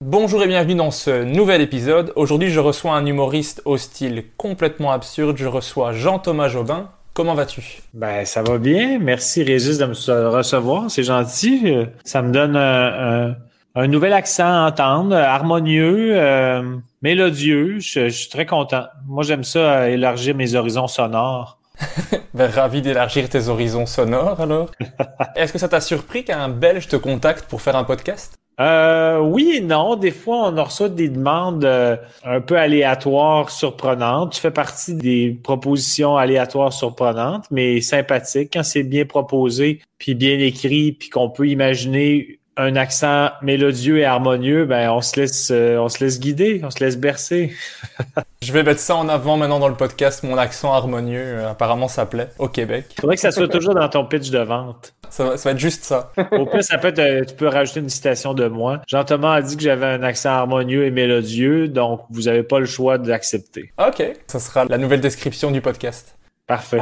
Bonjour et bienvenue dans ce nouvel épisode. Aujourd'hui, je reçois un humoriste au style complètement absurde. Je reçois Jean-Thomas Jobin. Comment vas-tu? Ben, ça va bien. Merci, Régis, de me recevoir. C'est gentil. Ça me donne un, nouvel accent à entendre, harmonieux, euh, mélodieux. Je, je suis très content. Moi, j'aime ça, euh, élargir mes horizons sonores. ben, Ravi d'élargir tes horizons sonores alors. Est-ce que ça t'a surpris qu'un Belge te contacte pour faire un podcast? Euh, oui et non. Des fois, on reçoit des demandes euh, un peu aléatoires, surprenantes. Tu fais partie des propositions aléatoires, surprenantes, mais sympathiques quand c'est bien proposé, puis bien écrit, puis qu'on peut imaginer un accent mélodieux et harmonieux. Ben, on se laisse, euh, on se laisse guider, on se laisse bercer. Je vais mettre ça en avant maintenant dans le podcast, mon accent harmonieux. euh, apparemment, ça plaît au Québec. Il faudrait que ça soit toujours dans ton pitch de vente. Ça va, ça va être juste ça. Au pire, ça peut être, euh, tu peux rajouter une citation de moi. Jean-Thomas a dit que j'avais un accent harmonieux et mélodieux, donc vous n'avez pas le choix d'accepter. Ok, ça sera la nouvelle description du podcast. Parfait.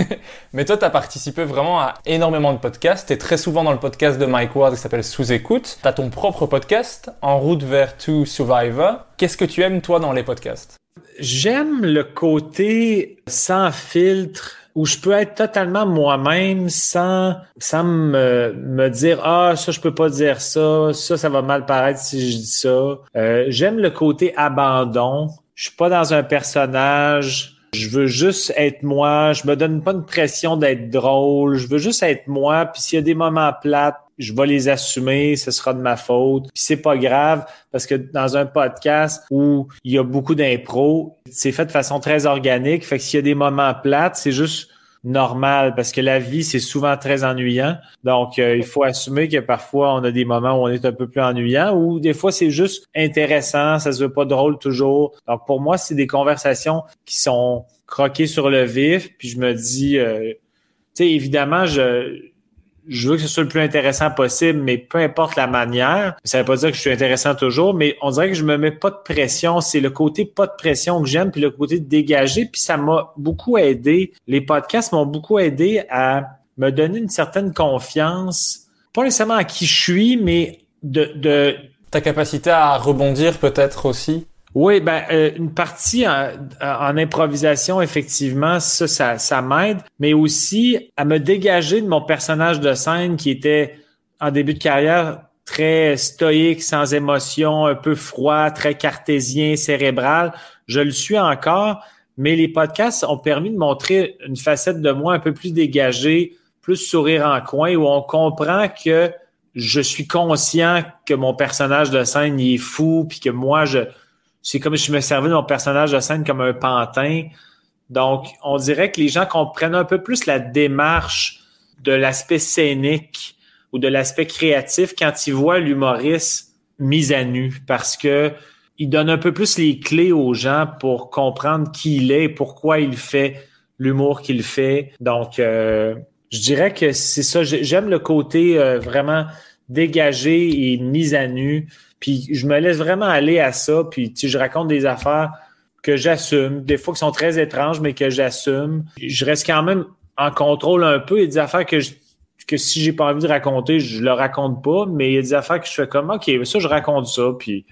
Mais toi, tu as participé vraiment à énormément de podcasts. Tu es très souvent dans le podcast de Mike Ward qui s'appelle Sous écoute. Tu as ton propre podcast, En route vers To Survivor. Qu'est-ce que tu aimes, toi, dans les podcasts? J'aime le côté sans filtre où je peux être totalement moi-même sans, sans me, me dire ah ça je peux pas dire ça ça ça va mal paraître si je dis ça Euh, j'aime le côté abandon je suis pas dans un personnage je veux juste être moi je me donne pas une pression d'être drôle je veux juste être moi puis s'il y a des moments plates je vais les assumer, ce sera de ma faute. Puis c'est pas grave parce que dans un podcast où il y a beaucoup d'impro, c'est fait de façon très organique. Fait que s'il y a des moments plates, c'est juste normal parce que la vie c'est souvent très ennuyant. Donc euh, il faut assumer que parfois on a des moments où on est un peu plus ennuyant ou des fois c'est juste intéressant, ça se veut pas drôle toujours. Donc pour moi c'est des conversations qui sont croquées sur le vif. Puis je me dis, euh, tu sais évidemment je je veux que ce soit le plus intéressant possible, mais peu importe la manière. Ça veut pas dire que je suis intéressant toujours, mais on dirait que je me mets pas de pression. C'est le côté pas de pression que j'aime, puis le côté dégagé, puis ça m'a beaucoup aidé. Les podcasts m'ont beaucoup aidé à me donner une certaine confiance, pas nécessairement à qui je suis, mais de, de Ta capacité à rebondir peut-être aussi oui, ben euh, une partie en, en improvisation, effectivement, ça, ça, ça m'aide, mais aussi à me dégager de mon personnage de scène qui était en début de carrière très stoïque, sans émotion, un peu froid, très cartésien, cérébral. Je le suis encore, mais les podcasts ont permis de montrer une facette de moi un peu plus dégagée, plus sourire en coin, où on comprend que je suis conscient que mon personnage de scène il est fou, puis que moi, je c'est comme si je me servais de mon personnage de scène comme un pantin. Donc, on dirait que les gens comprennent un peu plus la démarche de l'aspect scénique ou de l'aspect créatif quand ils voient l'humoriste mis à nu parce que il donne un peu plus les clés aux gens pour comprendre qui il est, pourquoi il fait l'humour qu'il fait. Donc, euh, je dirais que c'est ça. J'aime le côté euh, vraiment dégagé et mis à nu. Puis je me laisse vraiment aller à ça. Puis je raconte des affaires que j'assume, des fois qui sont très étranges, mais que j'assume. Je reste quand même en contrôle un peu. Il y a des affaires que je, que si j'ai pas envie de raconter, je le raconte pas. Mais il y a des affaires que je fais comme OK, ça, je raconte ça. Puis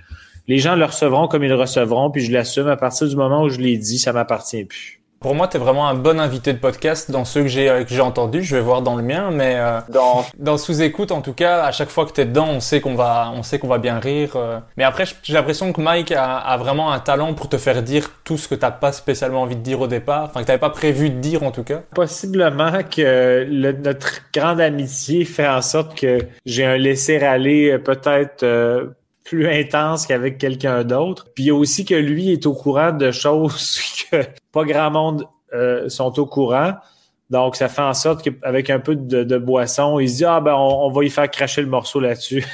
les gens le recevront comme ils le recevront, puis je l'assume à partir du moment où je l'ai dit, ça m'appartient plus. Pour moi, tu es vraiment un bon invité de podcast dans ceux que j'ai euh, que j'ai entendus. Je vais voir dans le mien, mais euh, dans, dans sous-écoute, en tout cas, à chaque fois que tu es dedans, on sait qu'on va, on sait qu'on va bien rire. Euh. Mais après, j'ai l'impression que Mike a, a, vraiment un talent pour te faire dire tout ce que t'as pas spécialement envie de dire au départ, enfin que t'avais pas prévu de dire en tout cas. Possiblement que le, notre grande amitié fait en sorte que j'ai un laisser-aller peut-être plus intense qu'avec quelqu'un d'autre. Puis il y a aussi que lui est au courant de choses que pas grand monde euh, sont au courant. Donc, ça fait en sorte qu'avec un peu de, boisson, il se dit Ah ben on, va y faire cracher le morceau là-dessus.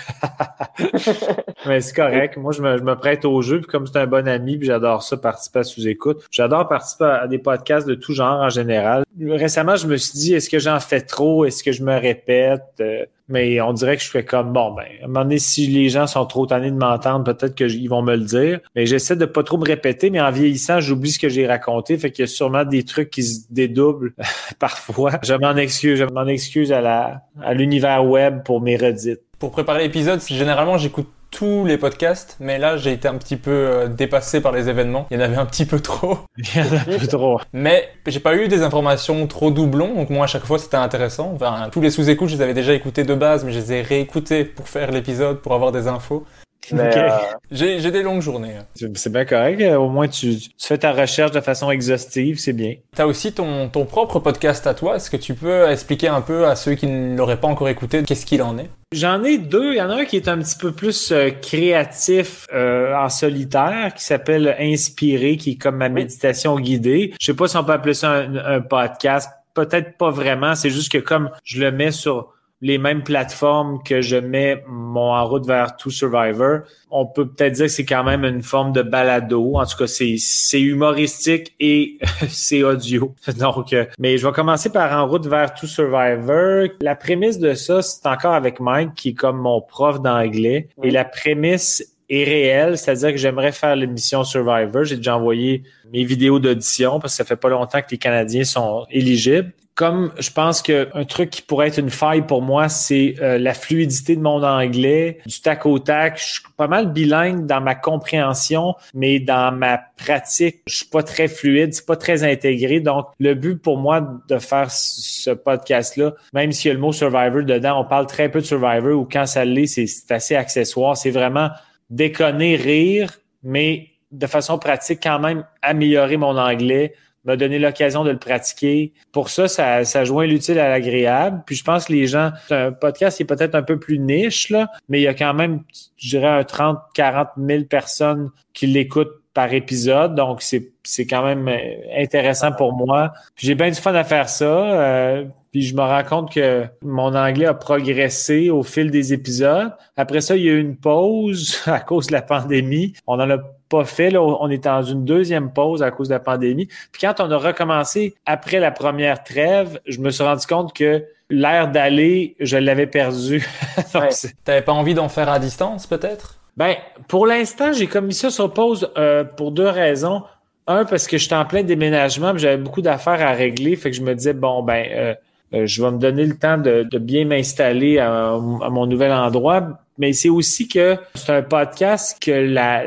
Mais c'est correct. Moi, je me, prête au jeu, puis comme c'est un bon ami, puis j'adore ça, participer à sous-écoute. J'adore participer à des podcasts de tout genre en général. Récemment, je me suis dit Est-ce que j'en fais trop? Est-ce que je me répète? Mais on dirait que je fais comme bon ben à un moment donné si les gens sont trop tannés de m'entendre peut-être qu'ils vont me le dire. Mais j'essaie de pas trop me répéter mais en vieillissant j'oublie ce que j'ai raconté. Fait qu'il y a sûrement des trucs qui se dédoublent parfois. Je m'en excuse je m'en excuse à la à l'univers web pour mes redites. Pour préparer l'épisode généralement j'écoute tous les podcasts, mais là j'ai été un petit peu euh, dépassé par les événements. Il y en avait un petit peu trop. Il y en a un peu trop. Mais j'ai pas eu des informations trop doublons, donc moi à chaque fois c'était intéressant. Enfin, tous les sous-écoutes, je les avais déjà écoutés de base, mais je les ai réécoutés pour faire l'épisode, pour avoir des infos. Euh, j'ai des longues journées. C'est bien correct. Au moins, tu, fais ta recherche de façon exhaustive, c'est bien. Tu as aussi ton, ton propre podcast à toi. Est-ce que tu peux expliquer un peu à ceux qui ne l'auraient pas encore écouté qu'est-ce qu'il en est? J'en ai deux. Il y en a un qui est un petit peu plus euh, créatif euh, en solitaire, qui s'appelle Inspiré, qui est comme ma méditation guidée. Je sais pas si on peut appeler ça un podcast. Peut-être pas vraiment. C'est juste que comme je le mets sur les mêmes plateformes que je mets mon en route vers tout Survivor, on peut peut-être dire que c'est quand même une forme de balado. En tout cas, c'est, c'est humoristique et c'est audio. Donc, euh, mais je vais commencer par en route vers tout Survivor. La prémisse de ça, c'est encore avec Mike, qui est comme mon prof d'anglais. Et la prémisse est réelle, c'est-à-dire que j'aimerais faire l'émission Survivor. J'ai déjà envoyé mes vidéos d'audition parce que ça fait pas longtemps que les Canadiens sont éligibles comme je pense qu'un truc qui pourrait être une faille pour moi, c'est euh, la fluidité de mon anglais, du tac au tac. Je suis pas mal bilingue dans ma compréhension, mais dans ma pratique, je suis pas très fluide, c'est pas très intégré. Donc, le but pour moi de faire ce podcast-là, même s'il y a le mot Survivor dedans, on parle très peu de Survivor ou quand ça l'est, c'est assez accessoire. C'est vraiment déconner, rire, mais de façon pratique quand même améliorer mon anglais m'a donné l'occasion de le pratiquer. Pour ça, ça, ça joint l'utile à l'agréable. Puis je pense que les gens, un podcast qui est peut-être un peu plus niche, là, mais il y a quand même, je dirais, un 30, 40 000 personnes qui l'écoutent par épisode. Donc, c'est, c'est quand même euh, intéressant pour moi. J'ai bien du fun à faire ça. Euh, puis je me rends compte que mon anglais a progressé au fil des épisodes. Après ça, il y a eu une pause à cause de la pandémie. On en a pas fait. Là, on est dans une deuxième pause à cause de la pandémie. Puis quand on a recommencé après la première trêve, je me suis rendu compte que l'air d'aller, je l'avais perdu. T'avais pas envie d'en faire à distance, peut-être? Ben, pour l'instant, j'ai commis ça sur pause euh, pour deux raisons. Un, parce que j'étais en plein déménagement, j'avais beaucoup d'affaires à régler, fait que je me disais bon ben, euh, je vais me donner le temps de, bien m'installer à, mon nouvel endroit. Mais c'est aussi que c'est un podcast que la,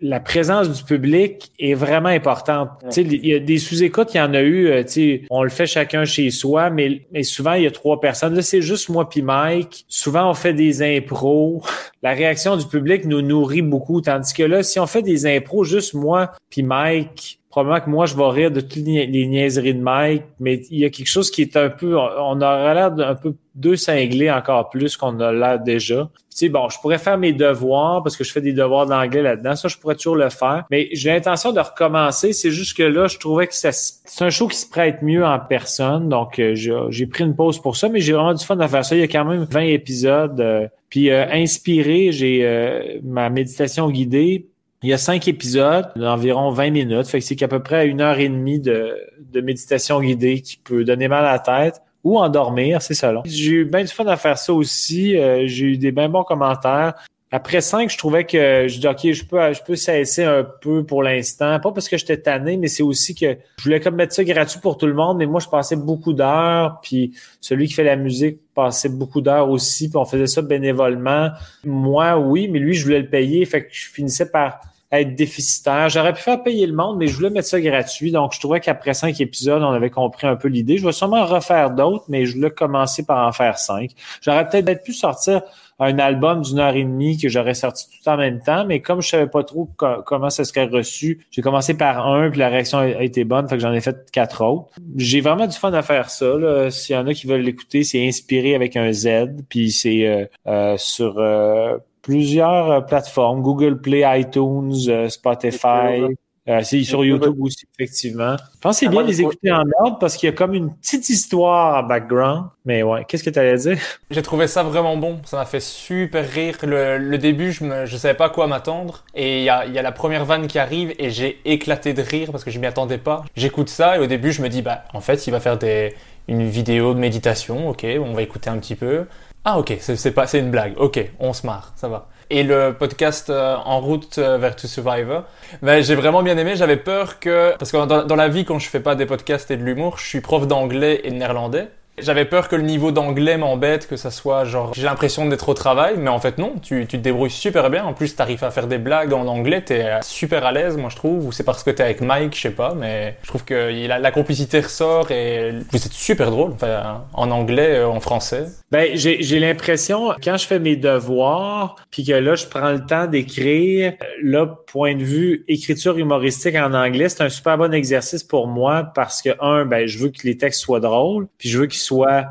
la présence du public est vraiment importante. Il y a des sous-écoutes, il y en a eu, euh, on le fait chacun chez soi, mais, mais souvent, il y a trois personnes. Là, c'est juste moi puis Mike. Souvent, on fait des impros. La réaction du public nous nourrit beaucoup, tandis que là, si on fait des impros, juste moi puis Mike, probablement que moi, je vais rire de toutes les niaiseries de Mike, mais il y a quelque chose qui est un peu, on aurait l'air d'un peu deux cinglés encore plus qu'on a l'air déjà. Tu sais, bon, je pourrais faire mes devoirs parce que je fais des devoirs d'anglais là-dedans. Ça, je pourrais toujours le faire. Mais j'ai l'intention de recommencer. C'est juste que là, je trouvais que c'est un show qui se prête mieux en personne. Donc, euh, j'ai pris une pause pour ça, mais j'ai vraiment du fun à faire ça. Il y a quand même 20 épisodes. Euh, puis, euh, inspiré, j'ai ma méditation guidée Il y a cinq épisodes d'environ 20 minutes. Fait que c'est qu'à peu près une heure et demie de, méditation guidée qui peut donner mal à la tête ou endormir, c'est ça. J'ai eu bien du fun à faire ça aussi. Euh, j'ai eu des bien bons commentaires. Après cinq, je trouvais que je dis OK, je peux, je peux cesser un peu pour l'instant. Pas parce que j'étais tanné, mais c'est aussi que je voulais comme mettre ça gratuit pour tout le monde, mais moi, je passais beaucoup d'heures, puis celui qui fait la musique passait beaucoup d'heures aussi, puis on faisait ça bénévolement. Moi, oui, mais lui, je voulais le payer, fait que je finissais par être déficitaire. J'aurais pu faire payer le monde, mais je voulais mettre ça gratuit. Donc, je trouvais qu'après cinq épisodes, on avait compris un peu l'idée. Je vais sûrement refaire d'autres, mais je voulais commencer par en faire cinq. J'aurais peut-être pu sortir un album d'une heure et demie que j'aurais sorti tout en même temps, mais comme je savais pas trop comment ça serait reçu, j'ai commencé par un, puis la réaction a été bonne, fait que j'en ai fait quatre autres. J'ai vraiment du fun à faire ça. S'il y en a qui veulent l'écouter, c'est inspiré avec un Z, puis c'est euh, euh, sur euh, plusieurs euh, plateformes, Google Play, iTunes, Spotify. Euh, c'est sur YouTube aussi, effectivement. Je pense que c'est bien de les écouter en ordre parce qu'il y a comme une petite histoire en background. Mais ouais, qu'est-ce que tu allais dire? J'ai trouvé ça vraiment bon. Ça m'a fait super rire. Le, début, je ne je savais pas à quoi m'attendre. Et il y a, y a, la première vanne qui arrive et j'ai éclaté de rire parce que je m'y attendais pas. J'écoute ça et au début, je me dis, bah, en fait, il va faire des, une vidéo de méditation. Ok, on va écouter un petit peu. Ah ok, c'est pas c'est une blague. Ok, on se marre, ça va. Et le podcast euh, En route euh, vers To Survivor, ben, j'ai vraiment bien aimé. J'avais peur que parce que dans, la vie, quand je fais pas des podcasts et de l'humour, je suis prof d'anglais et de néerlandais. J'avais peur que le niveau d'anglais m'embête, que ça soit genre j'ai l'impression d'être au travail, mais en fait non, tu, tu te débrouilles super bien. En plus, t'arrives à faire des blagues en anglais, t'es super à l'aise, moi je trouve. Ou c'est parce que t'es avec Mike, je sais pas, mais je trouve que la, complicité ressort et vous êtes super drôle, enfin, en anglais, euh, en français. Ben j'ai l'impression quand je fais mes devoirs, puis que là je prends le temps d'écrire, là point de vue écriture humoristique en anglais, c'est un super bon exercice pour moi parce que un, ben je veux que les textes soient drôles, puis je veux qu'ils soit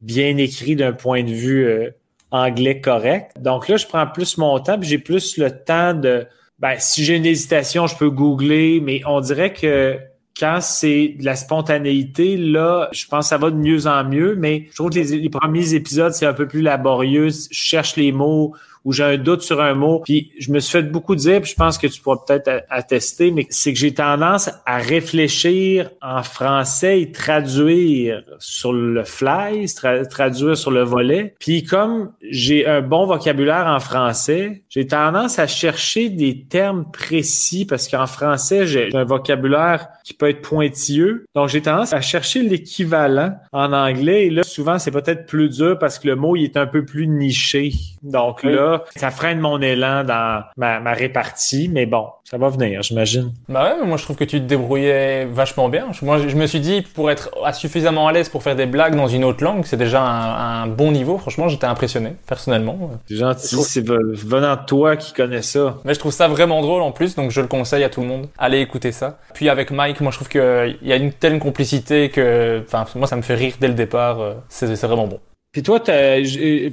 bien écrit d'un point de vue euh, anglais correct. Donc là, je prends plus mon temps, puis j'ai plus le temps de. Ben, si j'ai une hésitation, je peux googler, mais on dirait que quand c'est de la spontanéité, là, je pense que ça va de mieux en mieux, mais je trouve que les, les premiers épisodes, c'est un peu plus laborieux. Je cherche les mots, où j'ai un doute sur un mot. Puis je me suis fait beaucoup dire, puis je pense que tu pourras peut-être attester, mais c'est que j'ai tendance à réfléchir en français et traduire sur le fly, traduire sur le volet. Puis comme j'ai un bon vocabulaire en français, j'ai tendance à chercher des termes précis parce qu'en français, j'ai un vocabulaire qui peut être pointilleux. Donc j'ai tendance à chercher l'équivalent en anglais. Et là, souvent, c'est peut-être plus dur parce que le mot il est un peu plus niché. Donc là, ça freine mon élan dans ma, ma répartie, mais bon, ça va venir, j'imagine. Bah ouais, mais moi je trouve que tu te débrouillais vachement bien. Moi je me suis dit, pour être suffisamment à l'aise pour faire des blagues dans une autre langue, c'est déjà un, bon niveau. Franchement, j'étais impressionné, personnellement. C'est gentil, c'est venant de toi qui connais ça. Mais je trouve ça vraiment drôle en plus, donc je le conseille à tout le monde. Allez écouter ça. Puis avec Mike, moi je trouve qu'il y a une telle complicité que, enfin, moi ça me fait rire dès le départ. Euh, c'est vraiment bon. Puis toi,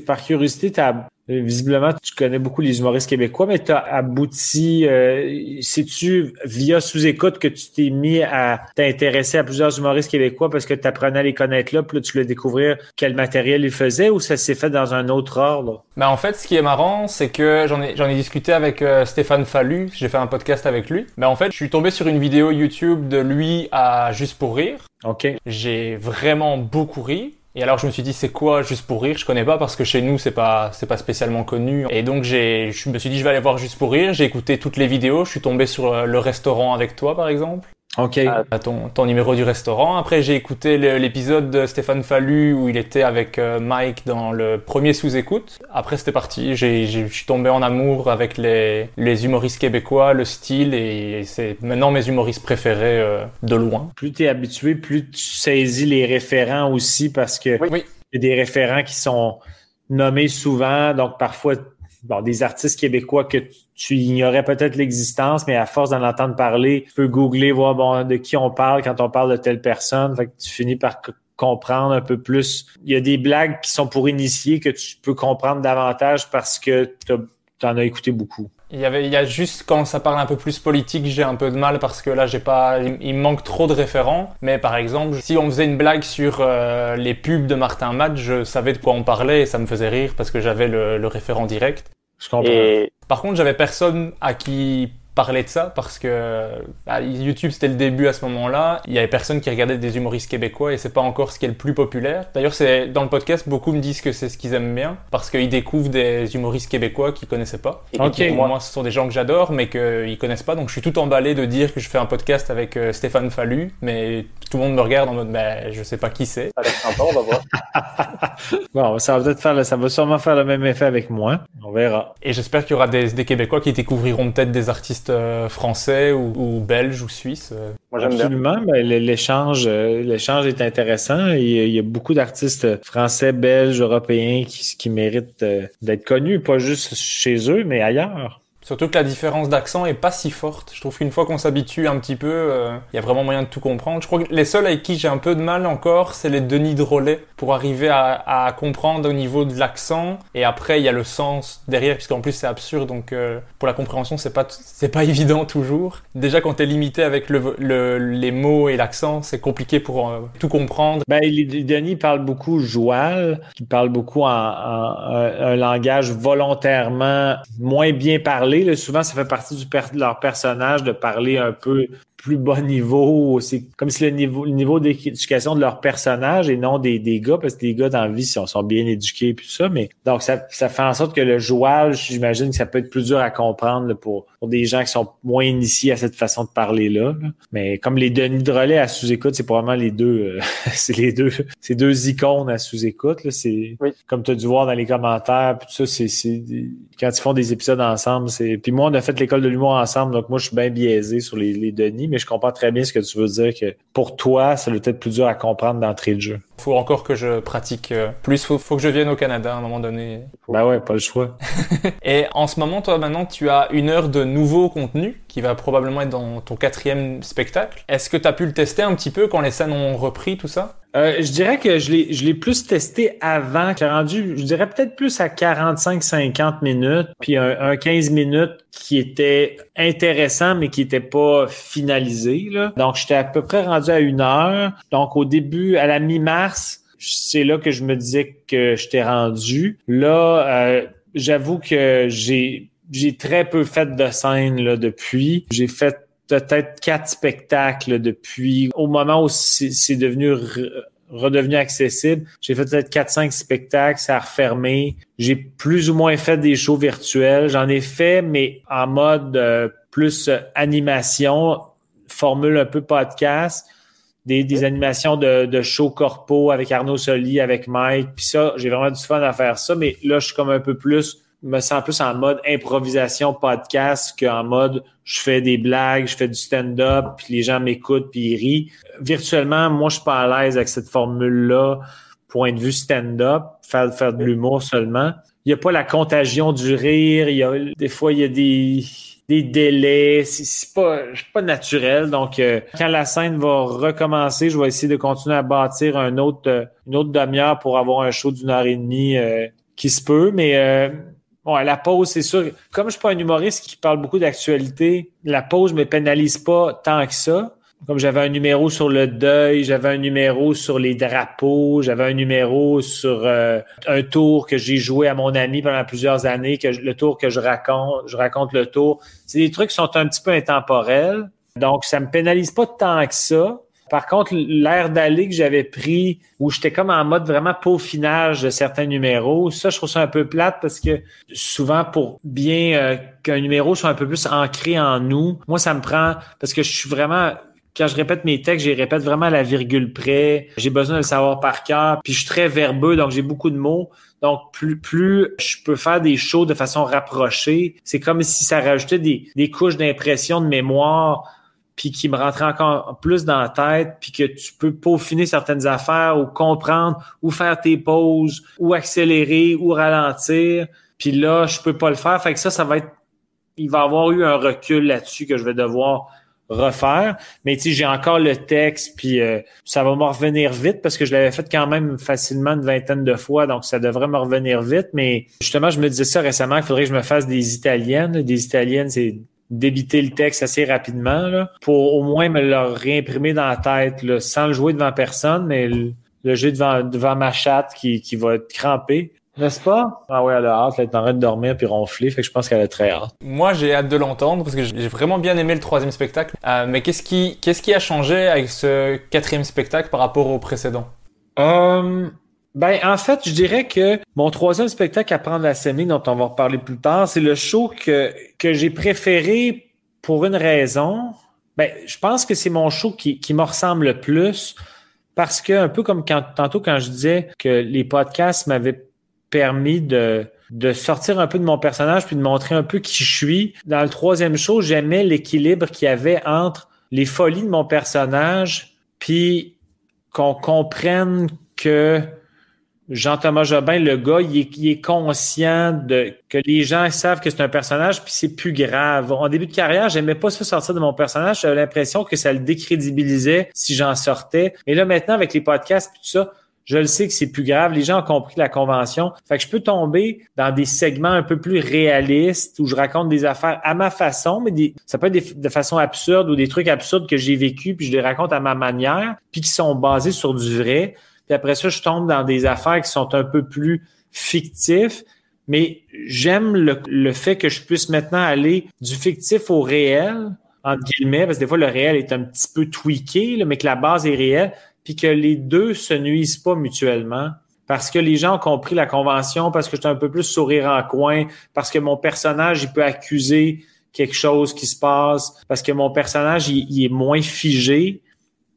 par curiosité, tu as euh, visiblement, tu connais beaucoup les humoristes québécois, mais tu as abouti, euh, c'est-tu via sous-écoute que tu t'es mis à t'intéresser à plusieurs humoristes québécois parce que tu apprenais à les connaître là, puis là, tu voulais découvrir quel matériel ils faisaient ou ça s'est fait dans un autre ordre? Ben en fait, ce qui est marrant, c'est que j'en ai, j'en ai discuté avec euh, Stéphane Fallu, j'ai fait un podcast avec lui. Mais en fait, je suis tombé sur une vidéo YouTube de lui à Juste pour rire. OK. J'ai vraiment beaucoup ri. Et alors je me suis dit c'est quoi juste pour rire? Je connais pas parce que chez nous c'est pas c'est pas spécialement connu. Et donc j'ai je me suis dit je vais aller voir juste pour rire. J'ai écouté toutes les vidéos. Je suis tombé sur euh, le restaurant avec toi par exemple. Ok. ton, ton numéro du restaurant. Après, j'ai écouté l'épisode de Stéphane Fallu où il était avec euh, Mike dans le premier sous-écoute. Après, c'était parti. Je suis tombé en amour avec les, les humoristes québécois, le style, et c'est maintenant mes humoristes préférés euh, de loin. Plus tu es habitué, plus tu saisis les référents aussi parce que oui. il y a des référents qui sont nommés souvent, donc parfois bon, des artistes québécois que tu ignorais peut-être l'existence, mais à force d'en entendre parler, tu peux googler, voir bon, de qui on parle quand on parle de telle personne. Fait que tu finis par comprendre un peu plus. Il y a des blagues qui sont pour initier que tu peux comprendre davantage parce que tu en as écouté beaucoup. Il y avait, il y a juste quand ça parle un peu plus politique, j'ai un peu de mal parce que là, j'ai pas, il, me manque trop de référents. Mais par exemple, si on faisait une blague sur euh, les pubs de Martin Matt, je savais de quoi on parlait et ça me faisait rire parce que j'avais le référent direct. Je comprends. Par contre, j'avais personne à qui parler de ça parce que bah, YouTube c'était le début à ce moment-là. Il y avait personne qui regardait des humoristes québécois et c'est pas encore ce qui est le plus populaire. D'ailleurs, c'est dans le podcast beaucoup me disent que c'est ce qu'ils aiment bien parce qu'ils découvrent des humoristes québécois qu'ils connaissaient pas. Et pour moi, ce sont des gens que j'adore mais qu'ils connaissent pas. Donc je suis tout emballé de dire que je fais un podcast avec euh, Stéphane Fallu, mais tout le monde me regarde en mode ben je sais pas qui c'est. Ça va être sympa, on va voir. Bon, ça va peut-être faire, ça va sûrement faire le même effet avec moi. On verra. Et j'espère qu'il y aura des, des Québécois qui découvriront peut-être des artistes euh, français ou, ou belges ou suisses. euh. Moi. Absolument. Ben, l'échange, euh, l'échange est intéressant. Il y a, il y a beaucoup d'artistes français, belges, européens qui, qui méritent d'être connus, pas juste chez eux, mais ailleurs. Surtout que la différence d'accent est pas si forte. Je trouve qu'une fois qu'on s'habitue un petit peu, euh, il y a vraiment moyen de tout comprendre. Je crois que les seuls avec qui j'ai un peu de mal encore, c'est les Denis Drolet, pour arriver à, comprendre au niveau de l'accent. Et après, il y a le sens derrière, puisqu'en plus c'est absurde, donc euh, pour la compréhension, c'est pas c'est pas évident toujours. Déjà, quand t'es limité avec le, le- les mots et l'accent, c'est compliqué pour euh, tout comprendre. Ben, Denis parle beaucoup joual, qui parle beaucoup en, en- un langage volontairement moins bien parlé. Souvent, ça fait partie du per- de leur personnage de parler un peu plus bas niveau. C'est comme si le niveau, le niveau d'éducation de leur personnage et non des, des gars, parce que les gars dans la vie sont, sont bien éduqués et tout ça. Mais donc, ça, ça fait en sorte que le joual, j'imagine que ça peut être plus dur à comprendre là, pour, pour des gens qui sont moins initiés à cette façon de parler-là. là. Mais comme les Denis de relais à sous-écoute, c'est probablement les deux, euh, c'est les deux, c'est deux icônes à sous-écoute. là. C'est Oui. comme tu as dû voir dans les commentaires, puis tout ça, c'est, c'est quand ils font des épisodes ensemble, c'est. Puis moi, on a fait l'école de l'humour ensemble, donc moi, je suis bien biaisé sur les, les Denis, mais je comprends très bien ce que tu veux dire que pour toi, ça doit être plus dur à comprendre d'entrée de jeu. Faut encore que je pratique euh, plus. Faut, faut que je vienne au Canada à un moment donné. Ben ouais, pas le choix. Et en ce moment, toi, maintenant, tu as une heure de nouveau contenu qui va probablement être dans ton quatrième spectacle. Est-ce que tu as pu le tester un petit peu quand les scènes ont repris tout ça? Euh, je dirais que je l'ai, plus testé avant. J'ai rendu, je dirais peut-être plus à 45-50 minutes, puis un, un 15 minutes qui était intéressant, mais qui était pas finalisé. Là. Donc, j'étais à peu près rendu à une heure. Donc, au début, à la mi-mars, c'est là que je me disais que j'étais rendu. Là, euh, j'avoue que j'ai j'ai très peu fait de scène là, depuis. J'ai fait peut-être quatre spectacles depuis au moment où c'est devenu re- redevenu accessible. J'ai fait peut-être quatre cinq spectacles, ça a refermé. J'ai plus ou moins fait des shows virtuels. J'en ai fait, mais en mode euh, plus euh, animation, formule un peu podcast. Des, des animations de, de shows corpo avec Arnaud Soli, avec Mike. Puis ça, j'ai vraiment du fun à faire ça. Mais là, je suis comme un peu plus me sens plus en mode improvisation podcast qu'en mode je fais des blagues, je fais du stand-up, puis les gens m'écoutent, puis ils rient. Virtuellement, moi, je suis pas à l'aise avec cette formule-là, point de vue stand-up, faire, faire de l'humour seulement. Il n'y a pas la contagion du rire, il y a, des fois, il y a des, des délais, c'est pas, pas naturel. Donc, euh, quand la scène va recommencer, je vais essayer de continuer à bâtir un autre, euh, une autre demi-heure pour avoir un show d'une heure et demie euh, qui se peut, mais euh, Bon, à la pause, c'est sûr. Comme je suis pas un humoriste qui parle beaucoup d'actualité, la pause me pénalise pas tant que ça. Comme j'avais un numéro sur le deuil, j'avais un numéro sur les drapeaux, j'avais un numéro sur euh, un tour que j'ai joué à mon ami pendant plusieurs années, que je- le tour que je raconte, je raconte le tour. C'est des trucs qui sont un petit peu intemporels. Donc, ça me pénalise pas tant que ça. Par contre, l'air d'aller que j'avais pris, où j'étais comme en mode vraiment peaufinage de certains numéros, ça, je trouve ça un peu plate parce que souvent, pour bien euh, qu'un numéro soit un peu plus ancré en nous, moi, ça me prend, parce que je suis vraiment, quand je répète mes textes, je les répète vraiment à la virgule près. J'ai besoin de le savoir par cœur. Puis je suis très verbeux, donc j'ai beaucoup de mots. Donc, plus, plus je peux faire des shows de façon rapprochée, c'est comme si ça rajoutait des, des couches d'impression, de mémoire puis qui me rentrait encore plus dans la tête, puis que tu peux peaufiner certaines affaires ou comprendre, ou faire tes pauses, ou accélérer, ou ralentir. Puis là, je peux pas le faire. Fait que ça, ça va être... Il va avoir eu un recul là-dessus que je vais devoir refaire. Mais tu sais, j'ai encore le texte, puis euh, ça va me revenir vite parce que je l'avais fait quand même facilement une vingtaine de fois, donc ça devrait me revenir vite. Mais justement, je me disais ça récemment, qu'il faudrait que je me fasse des italiennes. Des italiennes, c'est débiter le texte assez rapidement là, pour au moins me le réimprimer dans la tête là, sans le jouer devant personne, mais le, le jeu devant, devant ma chatte qui, qui va être crampée. N'est-ce pas? Ah ouais, elle a hâte, elle est en train de dormir puis ronfler, fait que je pense qu'elle a très hâte. Moi, j'ai hâte de l'entendre parce que j'ai vraiment bien aimé le troisième spectacle. Euh, mais qu'est-ce qui, qu'est-ce qui a changé avec ce quatrième spectacle par rapport au précédent? Euh, ben, en fait, je dirais que mon troisième spectacle à prendre à semer, dont on va reparler plus tard, c'est le show que, que j'ai préféré pour une raison. Ben, je pense que c'est mon show qui, qui me ressemble le plus parce que, un peu comme quand, tantôt quand je disais que les podcasts m'avaient permis de, de sortir un peu de mon personnage puis de montrer un peu qui je suis. Dans le troisième show, j'aimais l'équilibre qu'il y avait entre les folies de mon personnage puis qu'on comprenne que Jean-Thomas Jobin, le gars, il est, conscient de que les gens savent que c'est un personnage, puis c'est plus grave. En début de carrière, j'aimais pas ça sortir de mon personnage. J'avais l'impression que ça le décrédibilisait si j'en sortais. Mais là, maintenant, avec les podcasts et tout ça, je le sais que c'est plus grave. Les gens ont compris la convention. Fait que je peux tomber dans des segments un peu plus réalistes où je raconte des affaires à ma façon, mais des, ça peut être de façon absurde ou des trucs absurdes que j'ai vécu puis je les raconte à ma manière puis qui sont basés sur du vrai. Puis après ça, je tombe dans des affaires qui sont un peu plus fictifs. Mais j'aime le, le fait que je puisse maintenant aller du fictif au réel, entre guillemets, parce que des fois, le réel est un petit peu tweaké, mais que la base est réelle puis que les deux se nuisent pas mutuellement parce que les gens ont compris la convention, parce que j'étais un peu plus sourire en coin, parce que mon personnage, il peut accuser quelque chose qui se passe, parce que mon personnage, il, est moins figé.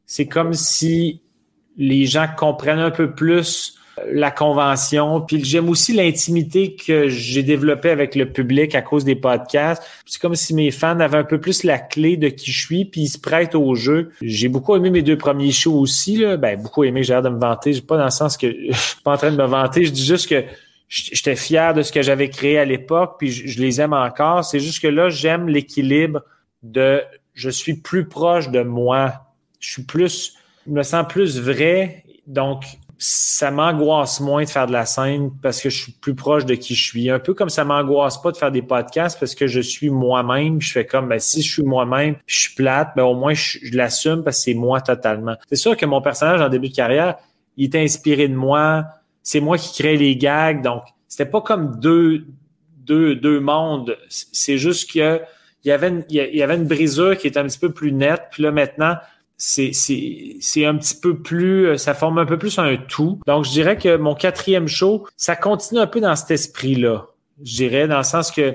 C'est comme si les gens comprennent un peu plus la convention. Puis j'aime aussi l'intimité que j'ai développée avec le public à cause des podcasts. C'est comme si mes fans avaient un peu plus la clé de qui je suis, puis ils se prêtent au jeu. J'ai beaucoup aimé mes deux premiers shows aussi. Là. Ben, beaucoup aimé, j'ai l'air de me vanter. J'ai pas dans le sens que je suis pas en train de me vanter. Je dis juste que j'étais fier de ce que j'avais créé à l'époque, puis je, je les aime encore. C'est juste que là, j'aime l'équilibre de je suis plus proche de moi. Je suis plus, je me sens plus vrai. Donc, ça m'angoisse moins de faire de la scène parce que je suis plus proche de qui je suis. Un peu comme ça m'angoisse pas de faire des podcasts parce que je suis moi-même. Je fais comme, ben, si je suis moi-même, je suis plate, ben, au moins, je, l'assume parce que c'est moi totalement. C'est sûr que mon personnage en début de carrière, il était inspiré de moi. C'est moi qui crée les gags. Donc, c'était pas comme deux, deux, deux mondes. C'est juste que il y avait une, il y avait une brisure qui était un petit peu plus nette. Puis là, maintenant, c'est, c'est, c'est un petit peu plus, euh, ça forme un peu plus un tout. Donc, je dirais que mon quatrième show, ça continue un peu dans cet esprit-là. Je dirais, dans le sens que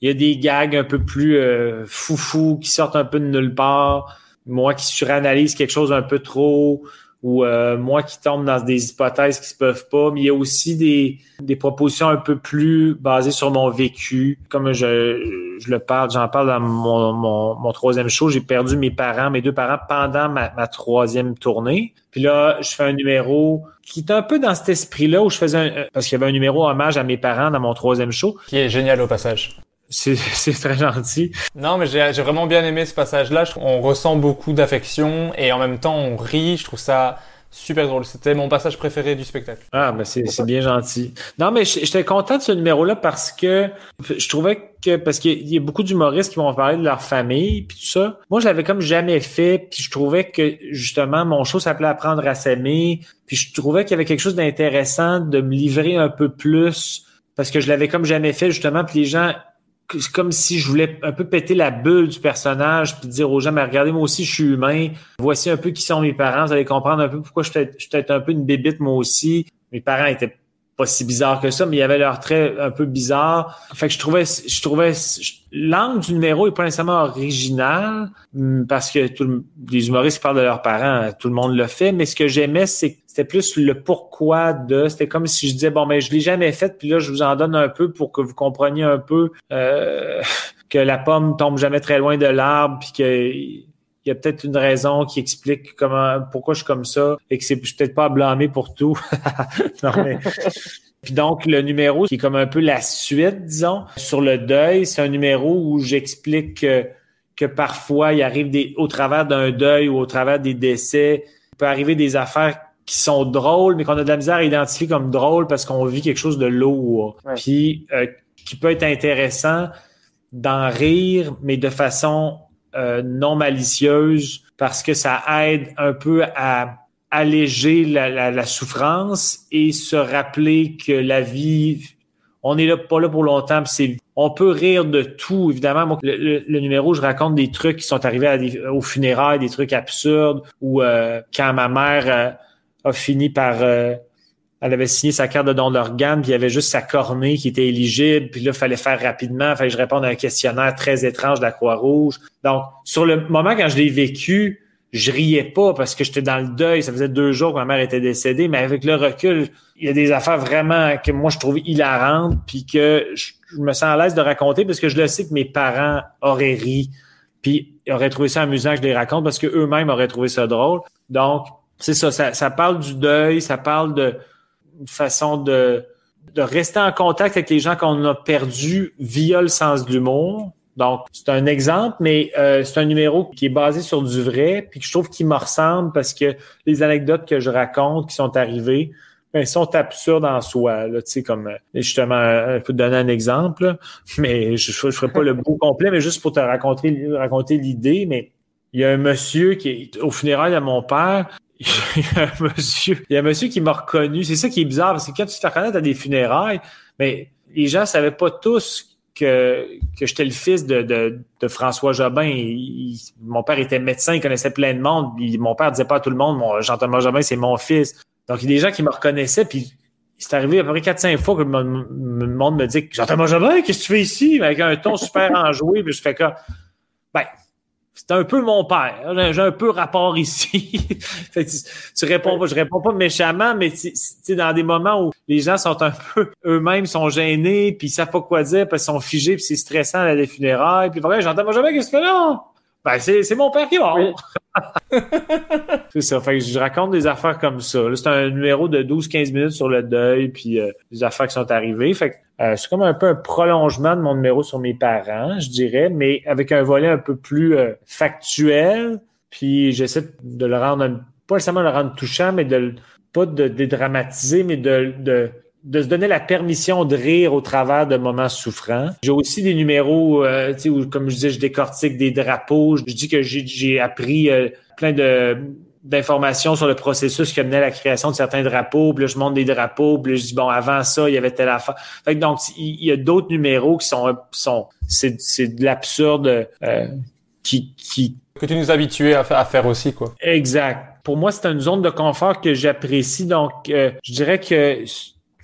il y a des gags un peu plus euh, foufou qui sortent un peu de nulle part. Moi qui suranalyse quelque chose un peu trop ou euh, moi qui tombe dans des hypothèses qui se peuvent pas, mais il y a aussi des, des propositions un peu plus basées sur mon vécu. Comme je, je le parle, j'en parle dans mon, mon, mon troisième show, j'ai perdu mes parents, mes deux parents pendant ma, ma, troisième tournée. Puis là, je fais un numéro qui est un peu dans cet esprit-là où je faisais un, parce qu'il y avait un numéro hommage à mes parents dans mon troisième show. Qui est génial au passage. C'est très gentil. Non, mais j'ai vraiment bien aimé ce passage-là. On ressent beaucoup d'affection et en même temps on rit. Je trouve ça super drôle. C'était mon passage préféré du spectacle. Ah, mais c'est bien gentil. Non, mais j'étais content de ce numéro-là parce que je trouvais que parce qu'il y a beaucoup d'humoristes qui vont parler de leur famille puis tout ça. Moi, je l'avais comme jamais fait puis je trouvais que justement mon show s'appelait Apprendre à s'aimer puis je trouvais qu'il y avait quelque chose d'intéressant de me livrer un peu plus parce que je l'avais comme jamais fait justement puis les gens comme si je voulais un peu péter la bulle du personnage puis dire aux gens, mais regardez, moi aussi, je suis humain. Voici un peu qui sont mes parents. Vous allez comprendre un peu pourquoi je suis peut-être un peu une bébite, moi aussi. Mes parents étaient pas si bizarres que ça, mais il y avait leur trait un peu bizarre. Fait que je trouvais, je trouvais, l'angle du numéro est pas nécessairement original, hum, parce que tout les humoristes parlent de leurs parents, tout le monde le fait, mais ce que j'aimais, c'est c'était plus le pourquoi de. C'était comme si je disais bon mais ben, je l'ai jamais fait, puis là je vous en donne un peu pour que vous compreniez un peu euh, que la pomme tombe jamais très loin de l'arbre, puis que il y a peut-être une raison qui explique comment pourquoi je suis comme ça et que c'est peut-être pas à blâmer pour tout. non, mais... Puis donc, le numéro qui est comme un peu la suite, disons, sur le deuil, c'est un numéro où j'explique que, que parfois, il arrive des, au travers d'un deuil ou au travers des décès, il peut arriver des affaires qui sont drôles, mais qu'on a de la misère à identifier comme drôles parce qu'on vit quelque chose de lourd. Puis euh, qui peut être intéressant d'en rire, mais de façon euh, non malicieuse, parce que ça aide un peu à, alléger la, souffrance et se rappeler que la vie, on est là pas là pour longtemps. C'est, on peut rire de tout, évidemment. le, numéro, je raconte des trucs qui sont arrivés à aux funérailles, des trucs absurdes, ou euh, quand ma mère euh, a fini par euh, elle avait signé sa carte de don d'organe, puis il y avait juste sa cornée qui était éligible, puis là, il fallait faire rapidement, il fallait que je réponde à un questionnaire très étrange de la Croix-Rouge. Donc, sur le moment quand je l'ai vécu, je riais pas parce que j'étais dans le deuil. Ça faisait deux jours que ma mère était décédée, mais avec le recul, il y a des affaires vraiment que moi je trouve hilarantes, puis que je, me sens à l'aise de raconter parce que je le sais que mes parents auraient ri, puis auraient trouvé ça amusant que je les raconte parce que eux-mêmes auraient trouvé ça drôle. Donc, c'est ça, ça parle du deuil, ça parle de une façon de, de rester en contact avec les gens qu'on a perdus via le sens de l'humour. Donc, c'est un exemple, mais euh, c'est un numéro qui est basé sur du vrai, puis que je trouve qu'il me ressemble parce que les anecdotes que je raconte qui sont arrivées, ben, sont absurdes en soi. Là, comme euh, justement, euh, je peux te donner un exemple, mais je ne ferai pas le beau complet, mais juste pour te raconter, raconter l'idée, mais il y a un monsieur qui est au funérail de mon père, il y a un monsieur, y a monsieur qui m'a reconnu. C'est ça qui est bizarre, parce que quand tu te reconnais à des funérailles, mais les gens savaient pas tous que, que j'étais le fils de, de, François Jobin. mon père était médecin, il connaissait plein de monde. mon père disait pas à tout le monde, Jean-Thomas Jobin, c'est mon fils. Donc, il y a des gens qui me reconnaissaient, puis c'est arrivé à peu près 4-5 fois que le monde me dit Jean-Thomas Jobin, qu'est-ce que tu fais ici? avec un ton super enjoué, puis je fais quoi? Ben, c'est un peu mon père. J'ai un peu rapport ici. tu, réponds pas, je réponds pas méchamment, mais tu dans des moments où les gens sont un peu eux-mêmes sont gênés, puis ils savent pas quoi dire, parce qu'ils sont figés, puis c'est stressant à la funérailles. Puis voilà, j'entends jamais qu'est-ce que tu là? Ben, c'est mon père qui est mort. c'est ça. Fait que je raconte des affaires comme ça. C'est un numéro de 12-15 minutes sur le deuil, puis euh, des affaires qui sont arrivées. Fait que euh, c'est comme un peu un prolongement de mon numéro sur mes parents, je dirais, mais avec un volet un peu plus euh, factuel. Puis j'essaie de le rendre, pas nécessairement le rendre touchant, mais de pas de dédramatiser, mais de, de de se donner la permission de rire au travers de moments souffrants. J'ai aussi des numéros, euh, où, comme je disais, je décortique des drapeaux. Je dis que j'ai appris euh, plein de d'informations sur le processus qui amenait à la création de certains drapeaux. Puis là, je montre des drapeaux. Puis là, je dis, bon, avant ça, il y avait telle affaire. Fait que donc, il y, a d'autres numéros qui sont... sont c'est, c'est de l'absurde euh, qui, qui... Que tu nous habituais à, à faire aussi, quoi. Exact. Pour moi, c'est une zone de confort que j'apprécie. Donc, euh, je dirais que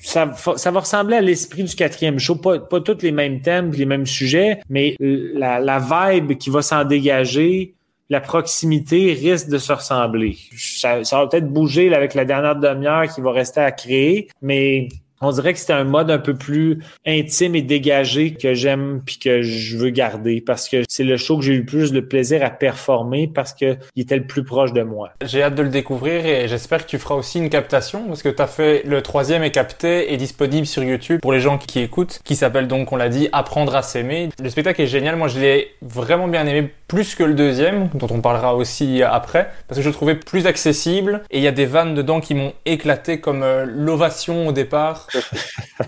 ça, ça va ressembler à l'esprit du quatrième show. Pas, pas tous les mêmes thèmes, les mêmes sujets, mais la, la vibe qui va s'en dégager, la proximité risque de se ressembler. Ça, ça va peut-être bouger avec la dernière demi-heure qui va rester à créer, mais on dirait que c'était un mode un peu plus intime et dégagé que j'aime puis que je veux garder parce que c'est le show que j'ai eu le plus de plaisir à performer parce que il était le plus proche de moi. J'ai hâte de le découvrir et j'espère que tu feras aussi une captation parce que tu as fait le troisième est capté et disponible sur YouTube pour les gens qui écoutent qui s'appelle donc on l'a dit apprendre à s'aimer. Le spectacle est génial, moi je l'ai vraiment bien aimé plus que le deuxième dont on parlera aussi après parce que je le trouvais plus accessible et il y a des vannes dedans qui m'ont éclaté comme euh, l'ovation au départ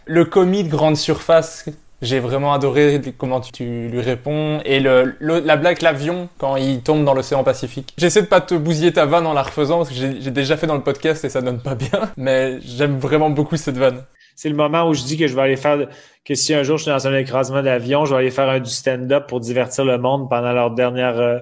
le commis de grande surface, j'ai vraiment adoré comment tu, lui réponds. Et le, la blague l'avion quand il tombe dans l'océan Pacifique. J'essaie de pas te bousiller ta vanne en la refaisant parce que j'ai déjà fait dans le podcast et ça donne pas bien. Mais j'aime vraiment beaucoup cette vanne. C'est le moment où je dis que je vais aller faire, que si un jour je suis dans un écrasement d'avion, je vais aller faire un du stand-up pour divertir le monde pendant leur dernière, euh,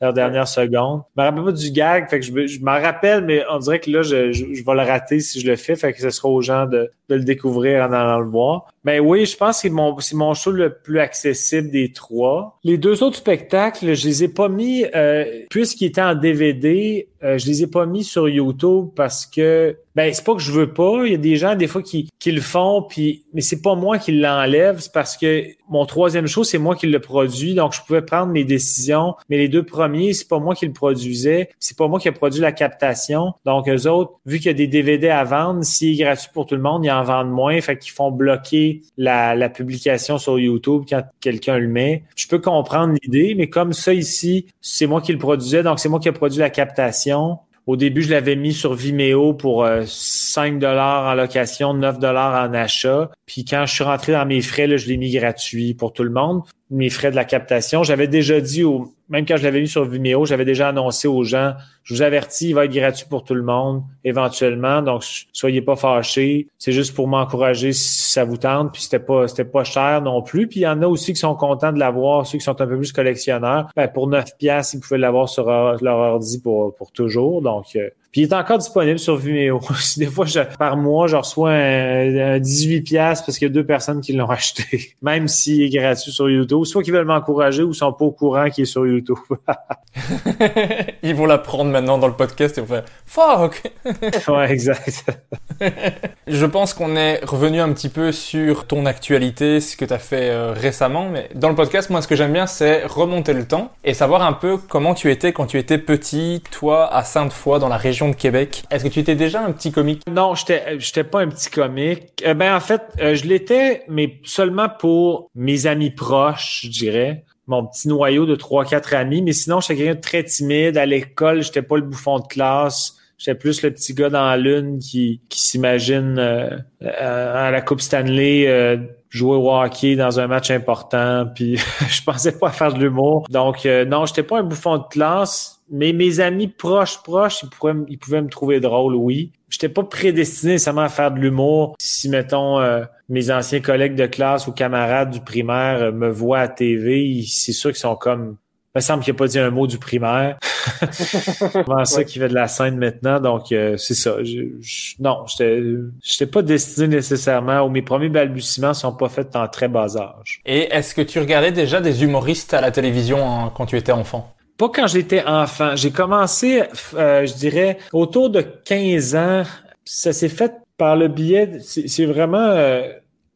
leur dernière seconde. Je me rappelle pas du gag, fait que je, je m'en rappelle, mais on dirait que là, je, je, vais le rater si je le fais, fait que ce sera aux gens de, de le découvrir en allant le voir. Mais oui, je pense que c'est mon, c'est mon show le plus accessible des trois. Les deux autres spectacles, je les ai pas mis, euh, puisqu'ils étaient en DVD, euh, je les ai pas mis sur YouTube parce que ben c'est pas que je veux pas. Il y a des gens des fois qui, qui le font, puis mais c'est pas moi qui l'enlève, c'est parce que mon troisième show c'est moi qui le produit, donc je pouvais prendre mes décisions. Mais les deux premiers c'est pas moi qui le produisais, c'est pas moi qui ai produit la captation. Donc eux autres, vu qu'il y a des DVD à vendre, s'il est gratuit pour tout le monde, ils en vendent moins, fait qu'ils font bloquer la, la publication sur YouTube quand quelqu'un le met. Je peux comprendre l'idée, mais comme ça ici, c'est moi qui le produisais, donc c'est moi qui ai produit la captation. Au début, je l'avais mis sur Vimeo pour 5 euh, dollars en location, 9 dollars en achat. Puis quand je suis rentré dans mes frais, là, je l'ai mis gratuit pour tout le monde. Mes frais de la captation. J'avais déjà dit, même quand je l'avais mis sur Vimeo, j'avais déjà annoncé aux gens, je vous avertis, il va être gratuit pour tout le monde, éventuellement. Donc, soyez pas fâchés. C'est juste pour m'encourager si ça vous tente. Puis c'était pas, c'était pas cher non plus. Puis il y en a aussi qui sont contents de l'avoir, ceux qui sont un peu plus collectionneurs. Ben, pour 9 piastres, ils pouvaient l'avoir sur leur ordi pour, pour toujours. Donc, euh, puis il est encore disponible sur Vimeo. Des fois, je, par mois, je reçois un, 18 pièces parce qu'il y a deux personnes qui l'ont acheté, même s'il est gratuit sur YouTube. Soit qu'ils veulent m'encourager ou sont pas au courant qu'il est sur YouTube. Ils vont l'apprendre maintenant dans le podcast et vont faire fuck. ouais, exact. je pense qu'on est revenu un petit peu sur ton actualité, ce que tu as fait euh, récemment, mais dans le podcast, moi, ce que j'aime bien, c'est remonter le temps et savoir un peu comment tu étais quand tu étais petit, toi, à Sainte-Foy, dans la région de Québec. Est-ce que tu étais déjà un petit comique? Non, j'étais, j'étais pas un petit comique. Euh, ben, en fait, euh, je l'étais, mais seulement pour mes amis proches, je dirais. Mon petit noyau de trois, quatre amis. Mais sinon, j'étais quelqu'un de très timide. À l'école, j'étais pas le bouffon de classe. J'étais plus le petit gars dans la lune qui, s'imagine euh, à la Coupe Stanley jouer au hockey dans un match important. Puis je pensais pas à faire de l'humour. Donc non, j'étais pas un bouffon de classe mais mes amis proches, proches, ils, pouvaient, ils pouvaient me trouver drôle, oui. J'étais pas prédestiné nécessairement à faire de l'humour. Si, mettons, euh, mes anciens collègues de classe ou camarades du primaire euh, me voient à TV, c'est sûr qu'ils sont comme... Il me semble qu'il n'a pas dit un mot du primaire. Comment ça qui fait de la scène maintenant. Donc, euh, c'est ça. Je, je, non, j'étais pas destiné nécessairement, ou mes premiers balbutiements sont pas faits en très bas âge. Et est-ce que tu regardais déjà des humoristes à la télévision quand tu étais enfant? Pas quand j'étais enfant. J'ai commencé, euh, je dirais, autour de 15 ans. Ça s'est fait par le biais, c'est vraiment euh,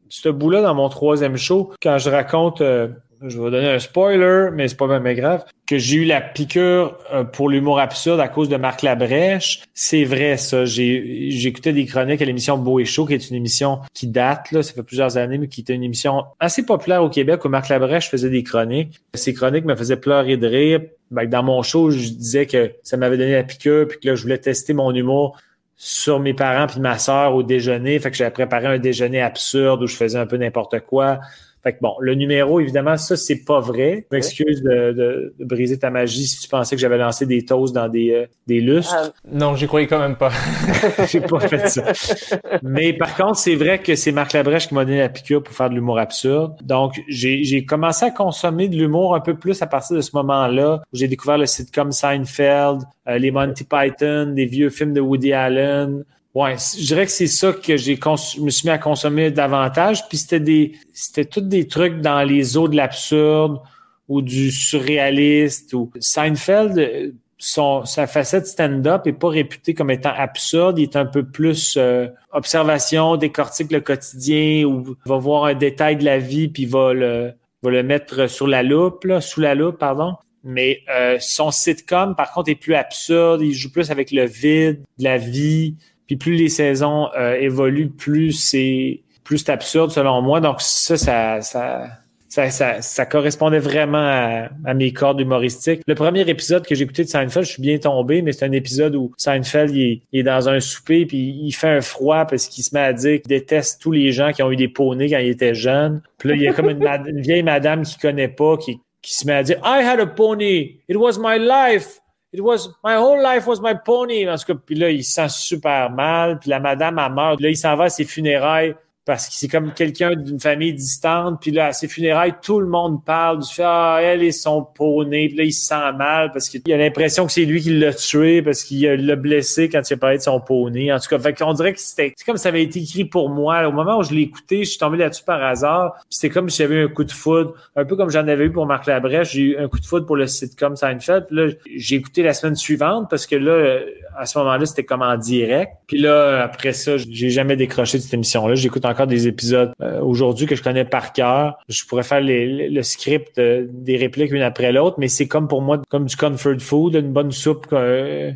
ce bout-là dans mon troisième show, quand je raconte euh, je vais donner un spoiler, mais c'est pas même grave, que j'ai eu la piqûre euh, pour l'humour absurde à cause de Marc Labrèche. C'est vrai, ça. J'ai, j'écoutais des chroniques à l'émission Beau et Chaud, qui est une émission qui date, là, ça fait plusieurs années, mais qui était une émission assez populaire au Québec où Marc Labrèche faisait des chroniques. Ces chroniques me faisaient pleurer de rire. Ben, dans mon show, je disais que ça m'avait donné la piqûre, puis que je voulais tester mon humour sur mes parents puis ma sœur au déjeuner. Fait que j'avais préparé un déjeuner absurde où je faisais un peu n'importe quoi. Fait que bon, le numéro, évidemment, ça, c'est pas vrai. Je m'excuse de, de, briser ta magie si tu pensais que j'avais lancé des toasts dans des, euh, des lustres. Ah. non, j'y croyais quand même pas. J'ai pas fait ça. Mais par contre, c'est vrai que c'est Marc Labrèche qui m'a donné la piqûre pour faire de l'humour absurde. Donc, j'ai commencé à consommer de l'humour un peu plus à partir de ce moment-là. J'ai découvert le sitcom Seinfeld, euh, les Monty Python, des vieux films de Woody Allen. Ouais, je dirais que c'est ça que j'ai je me suis mis à consommer davantage. Puis c'était des c'était tous des trucs dans les eaux de l'absurde ou du surréaliste ou Seinfeld son sa facette stand-up est pas réputée comme étant absurde, il est un peu plus euh, observation, décortique le quotidien ou va voir un détail de la vie puis va le va le mettre sur la loupe là, sous la loupe pardon. Mais euh, son sitcom par contre est plus absurde, il joue plus avec le vide de la vie puis plus les saisons euh, évoluent, plus c'est plus c'est absurde selon moi. Donc ça, ça, ça, ça, correspondait vraiment à, mes cordes humoristiques. Le premier épisode que j'ai écouté de Seinfeld, je suis bien tombé, mais c'est un épisode où Seinfeld il est, dans un souper puis il fait un froid parce qu'il se met à dire qu'il déteste tous les gens qui ont eu des poneys quand il était jeune. Puis là, il y a comme une, une vieille madame qui connaît pas, qui, qui se met à dire I had a pony, it was my life. It was my whole life was my pony. En tout cas, puis là, il se sent super mal. Puis la madame a meurt. Là, il s'en va à ses funérailles parce que c'est comme quelqu'un d'une famille distante. Puis là, à ses funérailles, tout le monde parle du fait ah elle et son poney. Puis là, il se sent mal parce qu'il a l'impression que c'est lui qui l'a tué parce qu'il l'a blessé quand il a parlé de son poney. En tout cas, fait qu'on dirait que c'était comme ça avait été écrit pour moi. Au moment où je l'ai écouté, je suis tombé là-dessus par hasard. C'était comme si j'avais un coup de foudre, un peu comme j'en avais eu pour Marc Labrèche. J'ai eu un coup de foudre pour le sitcom Seinfeld. Puis là, j'ai écouté la semaine suivante parce que là, à ce moment-là, c'était comme en direct. Puis là, après ça, j'ai jamais décroché de cette émission-là. J'écoute des épisodes euh, aujourd'hui que je connais par cœur. Je pourrais faire le script euh, des répliques une après l'autre, mais c'est comme pour moi, comme du comfort food, une bonne soupe que,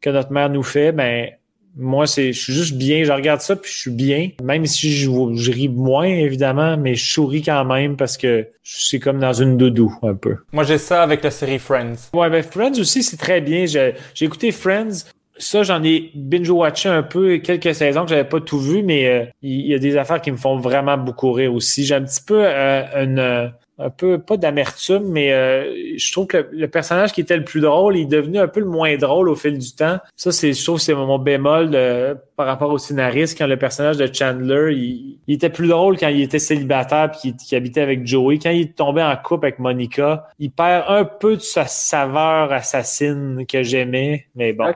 que notre mère nous fait. Ben moi, c'est, je suis juste bien. Je regarde ça puis je suis bien. Même si je, je ris moins évidemment, mais je souris quand même parce que c'est comme dans une doudou un peu. Moi, j'ai ça avec la série Friends. Ouais, ben Friends aussi, c'est très bien. J'ai écouté Friends ça, j'en ai binge-watché un peu quelques saisons que j'avais pas tout vu, mais euh, il y, a des affaires qui me font vraiment beaucoup rire aussi. J'ai un petit peu euh, une, euh, un peu, pas d'amertume, mais euh, je trouve que le, personnage qui était le plus drôle il est devenu un peu le moins drôle au fil du temps. Ça, c'est, je trouve que c'est mon bémol par rapport au scénariste quand le personnage de Chandler, il, était plus drôle quand il était célibataire puis qu'il habitait avec Joey. Quand il est tombé en couple avec Monica, il perd un peu de sa saveur assassine que j'aimais, mais bon.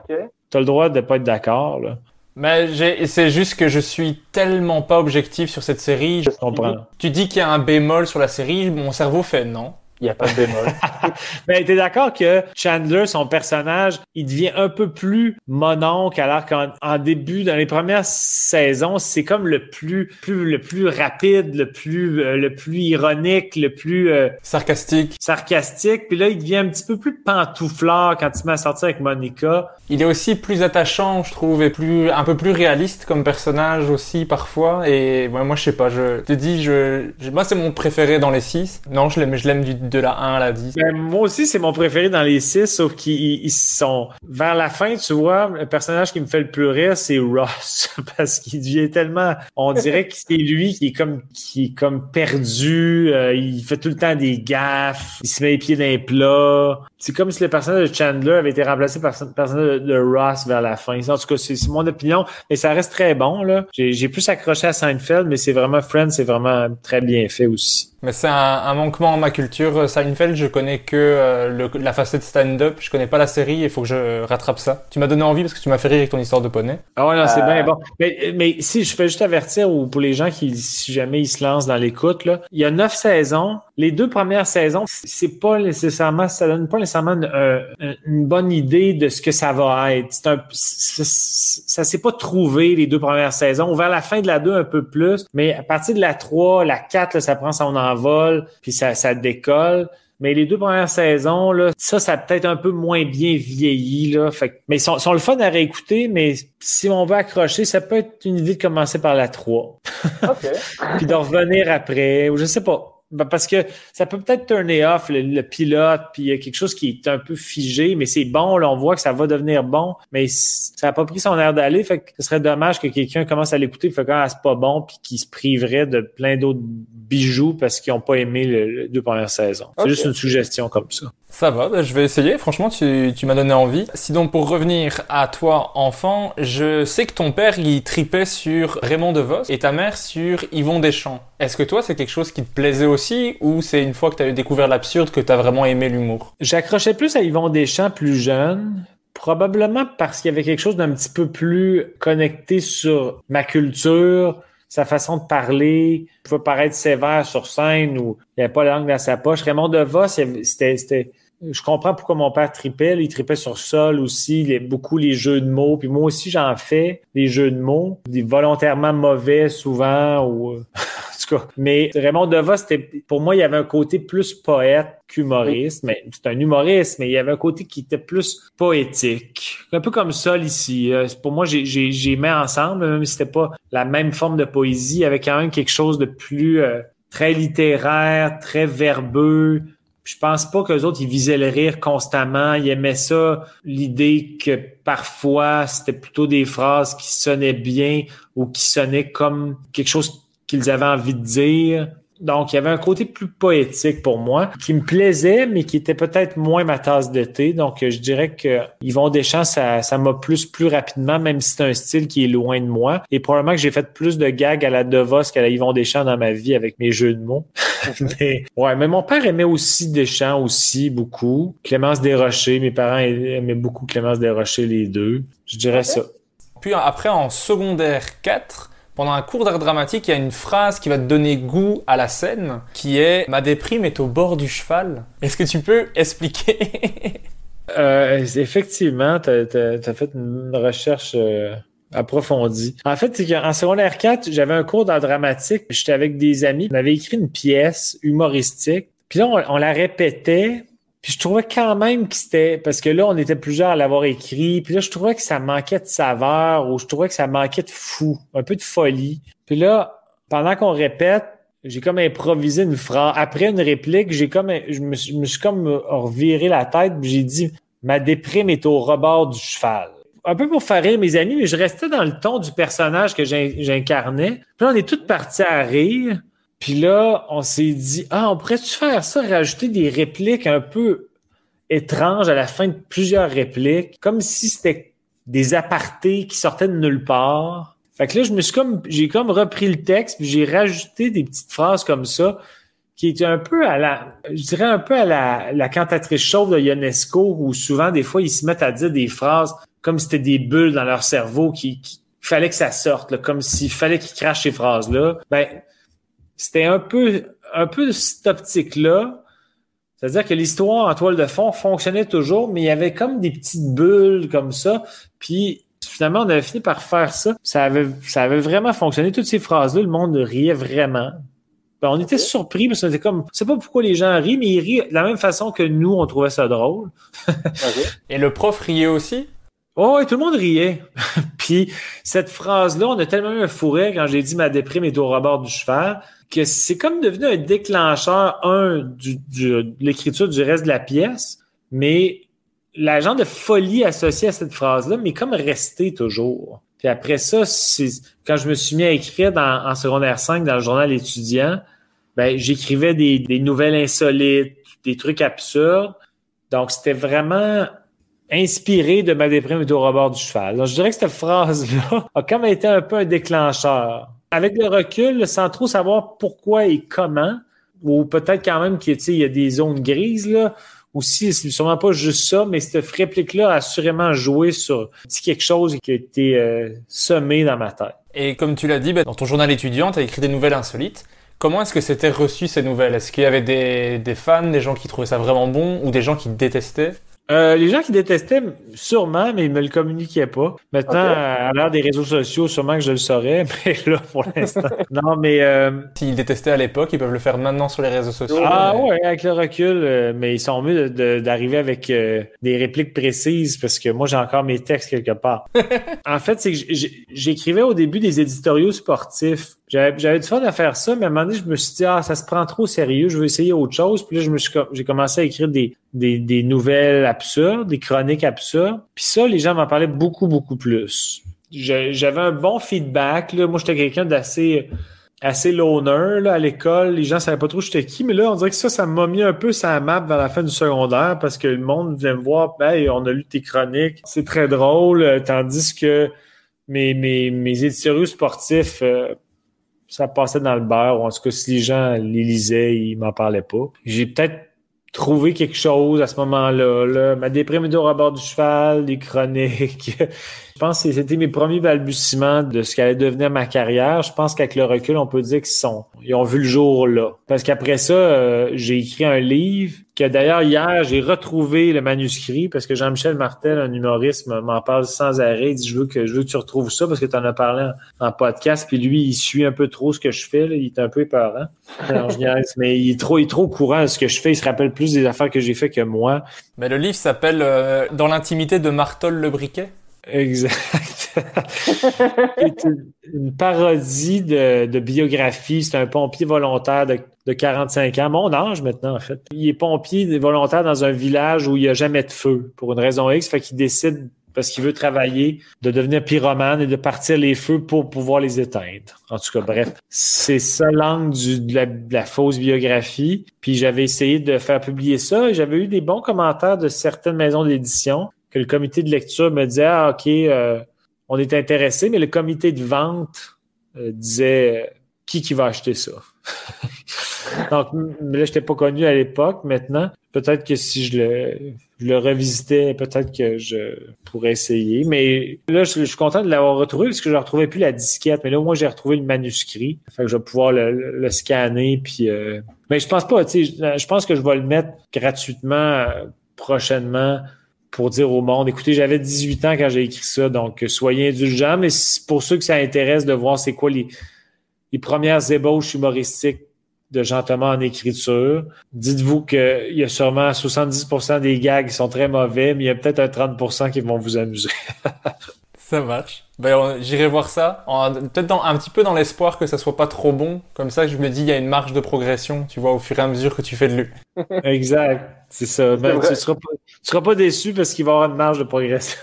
T'as le droit de pas être d'accord, là. Mais c'est juste que je suis tellement pas objectif sur cette série. Je comprends. Tu dis qu'il y a un bémol sur la série, mon cerveau fait non. Il n'y a pas de bémol. Mais tu es d'accord que Chandler, son personnage, il devient un peu plus mononcle, alors qu'en début, dans les premières saisons, c'est comme le plus, plus, le plus rapide, le plus, euh, le plus ironique, le plus euh, sarcastique. Sarcastique. Puis là, il devient un petit peu plus pantouflard quand il met à sortir avec Monica. Il est aussi plus attachant, je trouve, et plus, un peu plus réaliste comme personnage aussi parfois. Et moi, je sais pas, je te dis, je, moi, c'est mon préféré dans les six. Non, je l'aime, je l'aime du de la 1 à la 10. Ben, moi aussi, c'est mon préféré dans les 6, sauf qu'ils sont... Vers la fin, tu vois, le personnage qui me fait le plus rire, c'est Ross, parce qu'il devient tellement... On dirait que c'est lui qui est comme qui est comme perdu, euh, il fait tout le temps des gaffes, il se met les pieds dans les plats. C'est comme si le personnage de Chandler avait été remplacé par le personnage de Ross vers la fin. En tout cas, c'est mon opinion, mais ça reste très bon. là. J'ai plus accroché à Seinfeld, mais c'est vraiment Friends, c'est vraiment très bien fait aussi. Mais c'est un, manquement en ma culture. Seinfeld, je connais que euh, la facette stand-up. Je connais pas la série. Il faut que je rattrape ça. Tu m'as donné envie parce que tu m'as fait rire avec ton histoire de poney. Ah ouais, non, c'est bien bon. Mais, mais, si je fais juste avertir ou pour les gens qui, si jamais ils se lancent dans l'écoute, là, il y a neuf saisons. Les deux premières saisons, c'est pas nécessairement, ça donne pas nécessairement une, bonne idée de ce que ça va être. C'est un, ça s'est pas trouvé les deux premières saisons. Vers la fin de la deux un peu plus, mais à partir de la 3, la 4, ça prend son envol, puis ça, ça décolle. Mais les deux premières saisons, là, ça, ça a peut-être un peu moins bien vieilli. Là. Fait, mais ils sont, sont, le fun à réécouter, mais si on veut accrocher, ça peut être une idée de commencer par la 3. OK. Puis de revenir après, ou je sais pas. Ben, parce que ça peut peut-être turner off le, pilote, puis il y a quelque chose qui est un peu figé, mais c'est bon, là, on voit que ça va devenir bon, mais ça n'a pas pris son air d'aller, fait que ce serait dommage que quelqu'un commence à l'écouter, fait que ah, c'est pas bon, puis qu'il se priverait de plein d'autres bijoux parce qu'ils n'ont pas aimé les deux premières saisons. C'est juste une suggestion comme ça. Ça va, bah, je vais essayer. Franchement, tu, tu m'as donné envie. Sinon, pour revenir à toi, enfant, je sais que ton père, il tripait sur Raymond DeVos et ta mère sur Yvon Deschamps. Est-ce que toi, c'est quelque chose qui te plaisait aussi ou c'est une fois que tu as découvert l'absurde que tu as vraiment aimé l'humour? J'accrochais plus à Yvon Deschamps plus jeune. Probablement parce qu'il y avait quelque chose d'un petit peu plus connecté sur ma culture, sa façon de parler, il pouvait paraître sévère sur scène ou il n'y avait pas la langue dans sa poche. Raymond DeVos, c'était je comprends pourquoi mon père tripait. Il tripait sur sol aussi, il beaucoup les jeux de mots. Puis moi aussi, j'en fais des jeux de mots, des volontairement mauvais souvent ou euh, tout cas. Mais Raymond Devos, c'était pour moi, il y avait un côté plus poète qu'humoriste. Mais c'est un humoriste, mais il y avait un côté qui était plus poétique. Un peu comme Sol ici. Euh, pour moi, j'ai mis ensemble, même si c'était pas la même forme de poésie, il y avait quand même quelque chose de plus euh, très littéraire, très verbeux je pense pas que les autres, ils visaient le rire constamment. Ils aimaient ça, l'idée que parfois, c'était plutôt des phrases qui sonnaient bien ou qui sonnaient comme quelque chose qu'ils avaient envie de dire. Donc, il y avait un côté plus poétique pour moi, qui me plaisait, mais qui était peut-être moins ma tasse de thé. Donc, je dirais que Yvon Deschamps, ça, ça m'a plus plus rapidement, même si c'est un style qui est loin de moi. Et probablement que j'ai fait plus de gags à la Devos qu'à la Yvon Deschamps dans ma vie avec mes jeux de mots. mais, ouais, mais mon père aimait aussi Deschamps aussi beaucoup. Clémence Desrochers, mes parents aimaient beaucoup Clémence Desrochers les deux. Je dirais ça. Puis après, en secondaire 4, pendant un cours d'art dramatique, il y a une phrase qui va te donner goût à la scène, qui est Ma déprime est au bord du cheval. Est-ce que tu peux expliquer euh, Effectivement, tu as, fait une recherche euh, approfondie. En fait, c'est qu'en secondaire 4, j'avais un cours d'art dramatique, j'étais avec des amis, on avait écrit une pièce humoristique, puis là, on la répétait, puis je trouvais quand même que c'était parce que là, on était plusieurs à l'avoir écrit. Puis là, je trouvais que ça manquait de saveur ou je trouvais que ça manquait de fou, un peu de folie. Puis là, pendant qu'on répète, j'ai comme improvisé une phrase. Après une réplique, j'ai comme je me, suis comme reviré la tête, j'ai dit Ma déprime est au rebord du cheval. Un peu pour faire rire mes amis, mais je restais dans le ton du personnage que j'incarnais. Puis là, on est tous partis à rire. Puis là, on s'est dit, ah, on pourrait-tu faire ça, rajouter des répliques un peu étranges à la fin de plusieurs répliques, comme si c'était des apartés qui sortaient de nulle part. Fait que là, je me suis comme, j'ai comme repris le texte, puis j'ai rajouté des petites phrases comme ça, qui étaient un peu à la, je dirais un peu à la, la cantatrice chauve de Ionesco, où souvent, des fois, ils se mettent à dire des phrases comme si c'était des bulles dans leur cerveau qui, fallait que ça sorte, comme s'il fallait qu'ils crachent ces phrases-là. Ben, c'était un peu, un peu de cette optique-là. C'est-à-dire que l'histoire en toile de fond fonctionnait toujours, mais il y avait comme des petites bulles comme ça. Puis finalement, on avait fini par faire ça. Ça avait, ça avait vraiment fonctionné. Toutes ces phrases-là, le monde riait vraiment. Ben, on était surpris parce qu'on était comme, je sais pas pourquoi les gens rient, mais ils rient de la même façon que nous, on trouvait ça drôle. Et le prof riait aussi? Oh, oui, tout le monde riait. Puis cette phrase-là, on a tellement eu un fourré quand j'ai dit ma déprime est au rebord du cheval que c'est comme devenu un déclencheur, un, du, de l'écriture du reste de la pièce, mais l'agent de folie associé à cette phrase-là, mais comme resté toujours. Puis après ça, quand je me suis mis à écrire dans, en secondaire 5 dans le journal étudiant, ben, j'écrivais des nouvelles insolites, des trucs absurdes. Donc, c'était vraiment inspiré de ma déprime et au rebord du cheval. Je dirais que cette phrase-là a comme été un peu un déclencheur avec le recul, sans trop savoir pourquoi et comment, ou peut-être quand même qu'il y a des zones grises, là, aussi, c'est sûrement pas juste ça, mais cette réplique-là a assurément joué sur quelque chose qui a été euh, semé dans ma tête. Et comme tu l'as dit, ben, dans ton journal étudiant, tu as écrit des nouvelles insolites. Comment est-ce que c'était reçu ces nouvelles? Est-ce qu'il y avait des fans, des gens qui trouvaient ça vraiment bon ou des gens qui détestaient? Euh, les gens qui détestaient, sûrement, mais ils me le communiquaient pas. Maintenant, à l'heure des réseaux sociaux, sûrement que je le saurais, mais là, pour l'instant. non, mais. Euh... S'ils détestaient à l'époque, ils peuvent le faire maintenant sur les réseaux sociaux. Ah ouais, avec le recul, euh, mais ils sont mieux d'arriver avec euh, des répliques précises parce que moi, j'ai encore mes textes quelque part. en fait, c'est que j'écrivais au début des éditoriaux sportifs. J'avais du fun à faire ça, mais à un moment donné, je me suis dit, ah, ça se prend trop sérieux, je veux essayer autre chose. Puis là, je me j'ai commencé à écrire des, des, des, nouvelles absurdes, des chroniques absurdes. Puis ça, les gens m'en parlaient beaucoup, beaucoup plus. J'avais un bon feedback. Là. Moi, j'étais quelqu'un d'assez assez loner là, à l'école. Les gens savaient pas trop j'étais qui, mais là, on dirait que ça, ça m'a mis un peu sa map vers la fin du secondaire parce que le monde venait me voir, ben, on a lu tes chroniques, c'est très drôle, tandis que mes, mes, mes éditoriaux sportifs, euh, ça passait dans le beurre, ou en tout cas, si les gens les lisaient, ils m'en parlaient pas. J'ai peut-être trouvé quelque chose à ce moment-là. Là. Ma déprime au rebord du cheval, des chroniques. Je pense que c'était mes premiers balbutiements de ce qu'allait devenir ma carrière. Je pense qu'avec le recul, on peut dire qu'ils sont, ils ont vu le jour là. Parce qu'après ça, euh, j'ai écrit un livre que d'ailleurs hier, j'ai retrouvé le manuscrit parce que Jean-Michel Martel, un humoriste, m'en parle sans arrêt. Il dit, je veux que, je veux que tu retrouves ça parce que tu en as parlé en, podcast. Puis lui, il suit un peu trop ce que je fais. Là. Il est un peu épeurant. mais il est trop, il est trop courant de ce que je fais. Il se rappelle plus des affaires que j'ai fait que moi. Mais le livre s'appelle euh, Dans l'intimité de Martol le briquet? Exact. c'est une, parodie de, biographie. C'est un pompier volontaire de, de, 45 ans, mon âge maintenant en fait. Il est pompier volontaire dans un village où il n'y a jamais de feu pour une raison X, fait qu'il décide parce qu'il veut travailler, de devenir pyromane et de partir les feux pour pouvoir les éteindre. En tout cas, bref, c'est ça l'angle de la, de la fausse biographie. Puis j'avais essayé de faire publier ça et j'avais eu des bons commentaires de certaines maisons d'édition le comité de lecture me disait Ah, OK, euh, on est intéressé, mais le comité de vente euh, disait qui qui va acheter ça? Donc là, je n'étais pas connu à l'époque. Maintenant, peut-être que si je le, revisitais, peut-être que je pourrais essayer. Mais là, je, suis content de l'avoir retrouvé parce que je ne retrouvais plus la disquette. Mais là, moi, j'ai retrouvé le manuscrit. Fait que je vais pouvoir le, scanner. Puis, euh, Mais je pense pas, tu sais, je pense que je vais le mettre gratuitement prochainement pour dire au monde, écoutez, j'avais 18 ans quand j'ai écrit ça, donc soyez indulgents, mais pour ceux que ça intéresse de voir c'est quoi les, premières ébauches humoristiques de Jean en écriture, dites-vous qu'il y a sûrement 70% des gags qui sont très mauvais, mais il y a peut-être un 30% qui vont vous amuser. ça marche. Ben, j'irai voir ça, peut-être un petit peu dans l'espoir que ça soit pas trop bon. Comme ça, je me dis, il y a une marge de progression, tu vois, au fur et à mesure que tu fais de lui. exact, c'est ça. Ben, tu seras, pas, seras pas déçu parce qu'il va y avoir une marge de progression.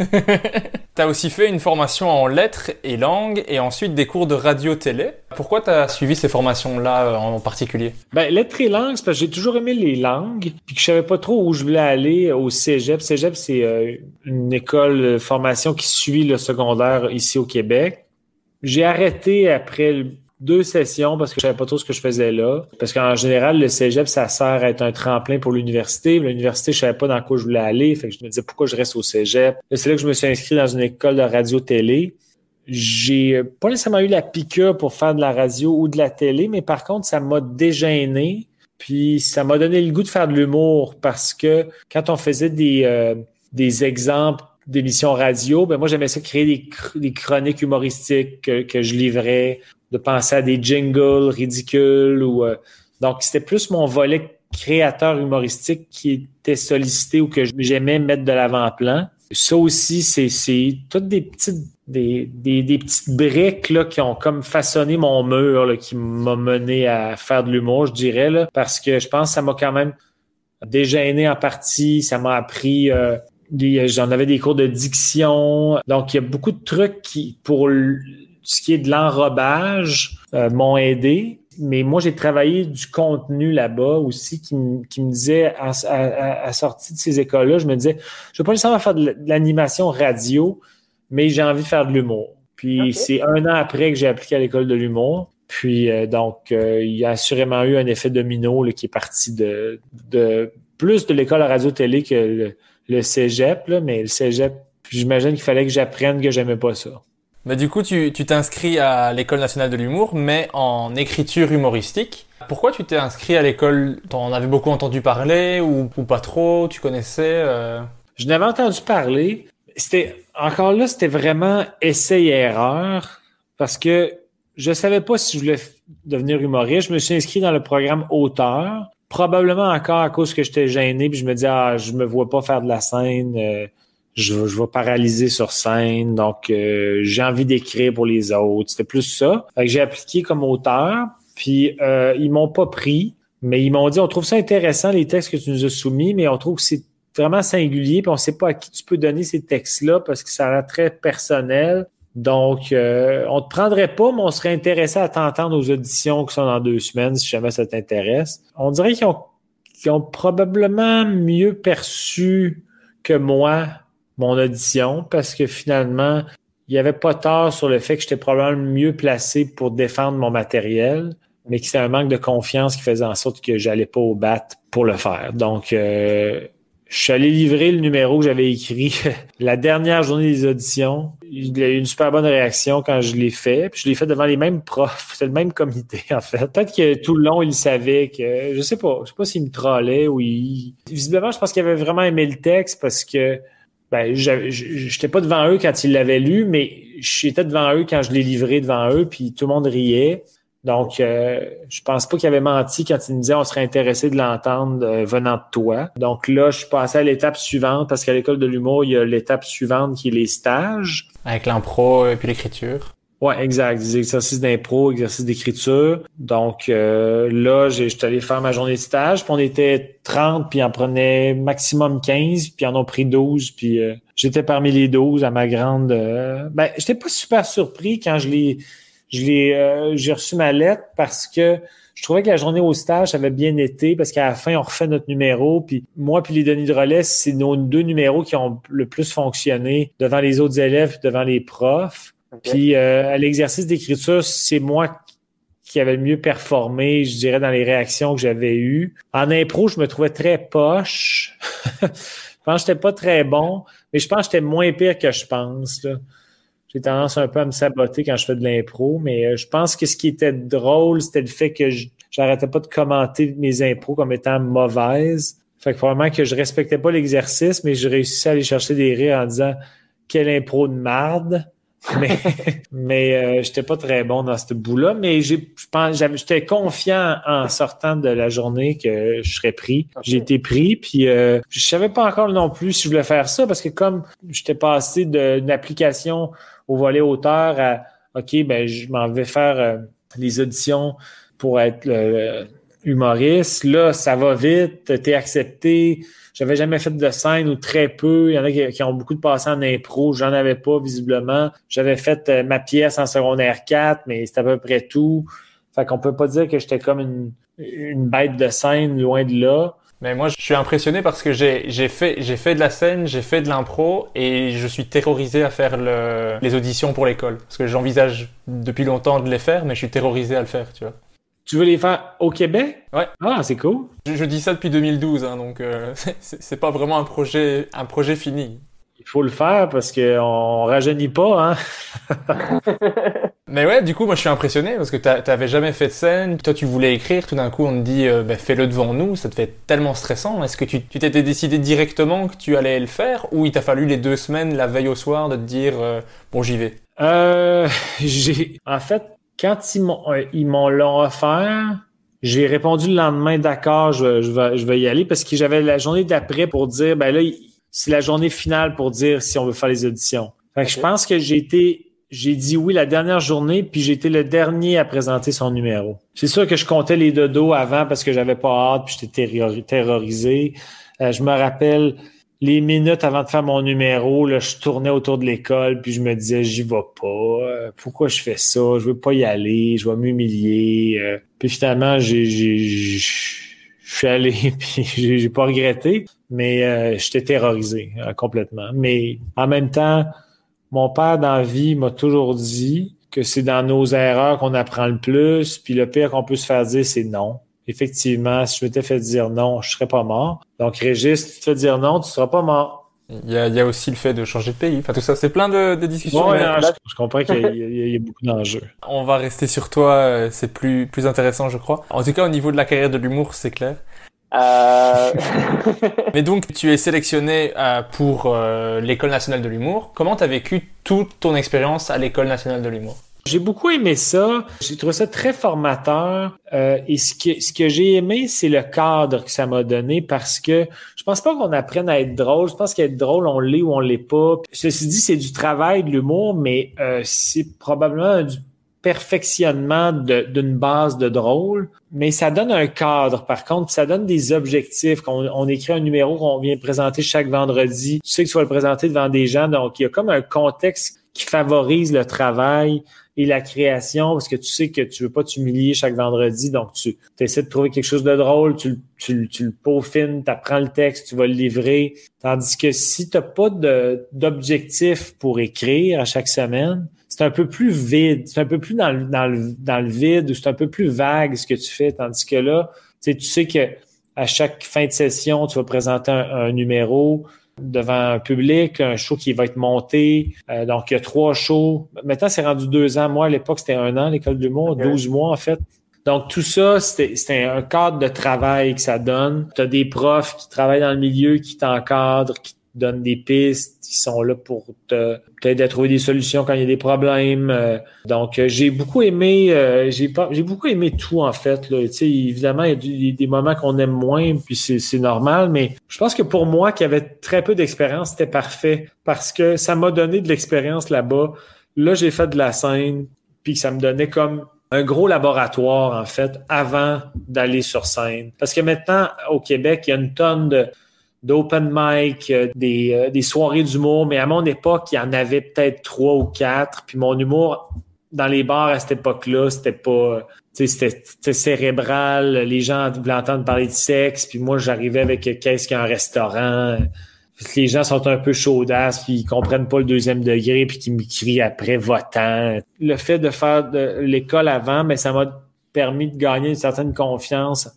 Tu as aussi fait une formation en lettres et langues et ensuite des cours de radio-télé. Pourquoi tu as suivi ces formations-là euh, en particulier? Ben, lettres et langues, c'est parce que j'ai toujours aimé les langues, puis que je savais pas trop où je voulais aller au cégep. Cégep, c'est euh, une école de formation qui suit le secondaire ici au Québec. J'ai arrêté après deux sessions parce que je savais pas trop ce que je faisais là. Parce qu'en général, le cégep, ça sert à être un tremplin pour l'université. L'université, je savais pas dans quoi je voulais aller. Fait que je me disais pourquoi je reste au cégep? C'est là que je me suis inscrit dans une école de radio-télé. J'ai pas nécessairement eu la piqûre pour faire de la radio ou de la télé, mais par contre, ça m'a dégêné. Puis ça m'a donné le goût de faire de l'humour parce que quand on faisait des, euh, des exemples d'émissions radio, ben moi j'aimais ça créer des, chroniques humoristiques que, que, je livrais de penser à des jingles ridicules ou euh, donc c'était plus mon volet créateur humoristique qui était sollicité ou que j'aimais mettre de l'avant-plan. Ça aussi, c'est, toutes des petites des, des, des, petites briques là, qui ont comme façonné mon mur, là, qui m'a mené à faire de l'humour, je dirais, là, parce que je pense que ça m'a quand même dégêné en partie, ça m'a appris euh, j'en avais des cours de diction. Donc, il y a beaucoup de trucs qui, pour ce qui est de l'enrobage euh, m'ont aidé. Mais moi, j'ai travaillé du contenu là-bas aussi qui, qui me disait, à, à, à, sortie de ces écoles-là, je me disais, je ne vais pas nécessairement faire de l'animation radio, mais j'ai envie de faire de l'humour. Puis c'est un an après que j'ai appliqué à l'école de l'humour. Puis euh, donc, euh, il y a assurément eu un effet domino là, qui est parti de, de plus de l'école radio-télé que le, le cégep, là, mais le cégep, j'imagine qu'il fallait que j'apprenne que j'aimais pas ça. Mais du coup, tu t'inscris à l'École nationale de l'humour, mais en écriture humoristique. Pourquoi tu t'es inscrit à l'école? T'en avais beaucoup entendu parler ou, pas trop? Tu connaissais euh? Je n'avais entendu parler. C'était encore là, c'était vraiment essai-erreur parce que je savais pas si je voulais devenir humoriste. Je me suis inscrit dans le programme auteur, probablement encore à cause que j'étais gêné, puis je me disais ah je me vois pas faire de la scène. Euh, je, je vais paralyser sur scène, donc euh, j'ai envie d'écrire pour les autres. C'était plus ça. Fait que j'ai appliqué comme auteur, puis euh, ils m'ont pas pris, mais ils m'ont dit on trouve ça intéressant les textes que tu nous as soumis, mais on trouve que c'est vraiment singulier, puis on sait pas à qui tu peux donner ces textes-là parce que ça a l'air très personnel. Donc, euh, on te prendrait pas, mais on serait intéressé à t'entendre aux auditions qui sont dans deux semaines, si jamais ça t'intéresse. On dirait qu'ils ont, qu'ils ont probablement mieux perçu que moi mon audition parce que finalement, il n'y avait pas tort sur le fait que j'étais probablement mieux placé pour défendre mon matériel, mais que c'était un manque de confiance qui faisait en sorte que j'allais pas au bat pour le faire. Donc, euh, je suis allé livrer le numéro que j'avais écrit la dernière journée des auditions. Il a eu une super bonne réaction quand je l'ai fait. Puis je l'ai fait devant les mêmes profs. C'est le même comité, en fait. Peut-être que tout le long, il savait que... Je sais pas. Je sais pas s'il me trollait ou il... Visiblement, je pense qu'il avait vraiment aimé le texte parce que ben, j'étais pas devant eux quand ils l'avaient lu, mais j'étais devant eux quand je l'ai livré devant eux, puis tout le monde riait. Donc, euh, je pense pas qu'il avait menti quand il me disait on serait intéressé de l'entendre euh, venant de toi. Donc là, je suis passé à l'étape suivante parce qu'à l'école de l'humour, il y a l'étape suivante qui est les stages. Avec l'impro et puis l'écriture. Ouais, exact. Des exercices d'impro, exercices d'écriture. Donc euh, là, j'étais allé faire ma journée de stage, puis on était 30, puis on prenait maximum 15, puis en ont pris 12, puis euh, j'étais parmi les 12 à ma grande... Euh, ben, j'étais pas super surpris quand je l'ai... Je l'ai, j'ai reçu ma lettre parce que je trouvais que la journée au stage avait bien été parce qu'à la fin, on refait notre numéro. Puis moi puis les Denis de relais, c'est nos deux numéros qui ont le plus fonctionné devant les autres élèves, devant les profs. Puis euh, à l'exercice d'écriture, c'est moi qui avait le mieux performé, je dirais, dans les réactions que j'avais eues. En impro, je me trouvais très poche. je pense que j'étais pas très bon, mais je pense que j'étais moins pire que je pense. J'ai tendance un peu à me saboter quand je fais de l'impro, mais euh, je pense que ce qui était drôle, c'était le fait que j'arrêtais pas de commenter mes impros comme étant mauvaises. Fait que probablement que je respectais pas l'exercice, mais je réussissais à aller chercher des rires en disant quelle impro de marde mais mais euh, j'étais pas très bon dans ce bout-là. Mais j'ai, je pense, j'étais confiant en sortant de la journée que je serais pris. J'ai été pris, puis euh, je savais pas encore non plus si je voulais faire ça parce que comme j'étais passé d'une application au volet auteur à OK, ben je m'en vais faire euh, les auditions pour être humoriste. Là, ça va vite, t'es accepté j'avais jamais fait de scène ou très peu. Il y en a qui, ont beaucoup de passés en impro. J'en avais pas, visiblement. J'avais fait euh, ma pièce en secondaire 4, mais c'était à peu près tout. Fait qu'on peut pas dire que j'étais comme une, une bête de scène, loin de là. Mais moi, je suis impressionné parce que j'ai fait, fait de la scène, j'ai fait de l'impro et je suis terrorisé à faire le, les auditions pour l'école. Parce que j'envisage depuis longtemps de les faire, mais je suis terrorisé à le faire, tu vois. Tu veux les faire au Québec? Ouais. Ah, c'est cool. Je, dis ça depuis 2012, hein, donc euh, c'est pas vraiment un projet, un projet fini. Il faut le faire parce qu'on rajeunit pas, hein. Mais ouais, du coup, moi, je suis impressionné parce que t'avais jamais fait de scène. Toi, tu voulais écrire. Tout d'un coup, on te dit, euh, bah, fais-le devant nous. Ça te fait tellement stressant. Est-ce que tu t'étais décidé directement que tu allais le faire ou il t'a fallu les deux semaines, la veille au soir, de te dire, euh, bon, j'y vais? Euh, j'ai, en fait, quand ils m'ont, euh, ils m'ont l'ont offert, j'ai répondu le lendemain, d'accord, je, je, vais, je vais y aller parce que j'avais la journée d'après pour dire, ben là, c'est la journée finale pour dire si on veut faire les auditions. Fait que je pense que j'ai été j'ai dit oui la dernière journée, puis j'ai été le dernier à présenter son numéro. C'est sûr que je comptais les dodos avant parce que j'avais pas hâte, puis j'étais terrorisé. Euh, je me rappelle les minutes avant de faire mon numéro, là, je tournais autour de l'école, puis je me disais j'y vais pas. Euh, pourquoi je fais ça Je veux pas y aller. Je vais m'humilier. Euh. puis finalement, j'ai, je suis allé, puis j'ai pas regretté, mais j'étais terrorisé complètement. Mais en même temps mon père dans la vie m'a toujours dit que c'est dans nos erreurs qu'on apprend le plus, puis le pire qu'on peut se faire dire, c'est non. Effectivement, si je m'étais fait dire non, je serais pas mort. Donc, Régis, si tu te fais dire non, tu seras pas mort. Il y, a, aussi le fait de changer de pays. Enfin, tout ça, c'est plein de, discussions. je, comprends qu'il y, a beaucoup d'enjeux. On va rester sur toi, euh, c'est plus, plus intéressant, je crois. En tout cas, au niveau de la carrière de l'humour, c'est clair. Euh... Mais donc, tu es sélectionné euh, pour euh, l'École nationale de l'humour. Comment tu as vécu toute ton expérience à l'École nationale de l'humour? J'ai beaucoup aimé ça. J'ai trouvé ça très formateur. Euh, et ce que, ce que j'ai aimé, c'est le cadre que ça m'a donné parce que je pense pas qu'on apprenne à être drôle. Je pense qu'être drôle, on l'est ou on l'est pas. Ceci dit, c'est du travail de l'humour, mais c'est probablement du perfectionnement d'une base de drôle, mais ça donne un cadre par contre, ça donne des objectifs. On, on écrit un numéro qu'on vient présenter chaque vendredi, tu sais que tu vas le présenter devant des gens, donc il y a comme un contexte qui favorise le travail et la création parce que tu sais que tu veux pas t'humilier chaque vendredi, donc tu essaies de trouver quelque chose de drôle, tu, tu, tu le peaufines, tu apprends le texte, tu vas le livrer. Tandis que si tu n'as pas d'objectif pour écrire à chaque semaine, c'est un peu plus vide, c'est un peu plus dans le, dans le, dans le vide ou c'est un peu plus vague ce que tu fais, tandis que là, tu sais que à chaque fin de session, tu vas présenter un, numéro devant un public, un show qui va être monté. Euh, donc, il y a trois shows. Maintenant, c'est rendu deux ans. Moi, à l'époque, c'était un an, l'école de l'humour, douze mois en fait. Donc, tout ça, c'était un cadre de travail que ça donne. Tu as des profs qui travaillent dans le milieu, qui t'encadrent, qui donnent des pistes, ils sont là pour te peut-être à trouver des solutions quand il y a des problèmes. Euh, donc euh, j'ai beaucoup aimé euh, j'ai pas j'ai beaucoup aimé tout en fait là. Évidemment il y a des, moments qu'on aime moins puis c'est normal mais je pense que pour moi qui avait très peu d'expérience, c'était parfait parce que ça m'a donné de l'expérience là-bas. Là, j'ai fait de la scène puis ça me donnait comme un gros laboratoire, en fait, avant d'aller sur scène. Parce que maintenant, au Québec, il y a une tonne de, d'open mic, euh, des, euh, des soirées d'humour, mais à mon époque, il y en avait peut-être trois ou quatre. Puis mon humour dans les bars à cette époque-là, c'était pas. C'était cérébral, les gens voulaient entendre parler de sexe, puis moi j'arrivais avec qu'est-ce qu'un restaurant? Les gens sont un peu chaudasses, puis ils comprennent pas le deuxième degré, puis qu'ils m'écrivent après votant. Le fait de faire l'école avant, mais ça m'a permis de gagner une certaine confiance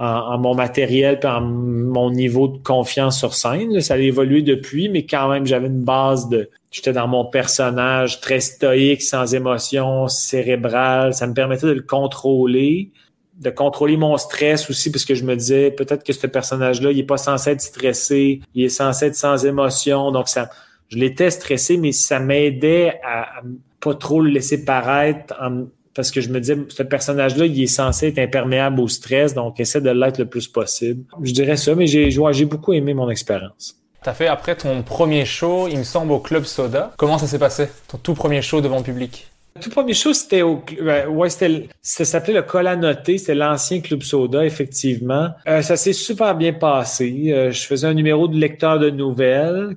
en, mon matériel et en mon niveau de confiance sur scène. Ça a évolué depuis, mais quand même, j'avais une base de. J'étais dans mon personnage très stoïque, sans émotion, cérébral. Ça me permettait de le contrôler, de contrôler mon stress aussi, parce que je me disais peut-être que ce personnage-là, il est pas censé être stressé, il est censé être sans émotion. Donc, ça, je l'étais stressé, mais ça m'aidait à, à pas trop le laisser paraître en, parce que je me disais, ce personnage-là, il est censé être imperméable au stress, donc essaie de l'être le plus possible. Je dirais ça, mais j'ai j'ai beaucoup aimé mon expérience. T'as fait après ton premier show, il me semble, au Club Soda. Comment ça s'est passé, ton tout premier show devant public? Le tout premier show, c'était au, ben, ouais, c'était, ça s'appelait le Col à noter, c'était l'ancien Club Soda, effectivement. Euh, ça s'est super bien passé. Euh, je faisais un numéro de lecteur de nouvelles.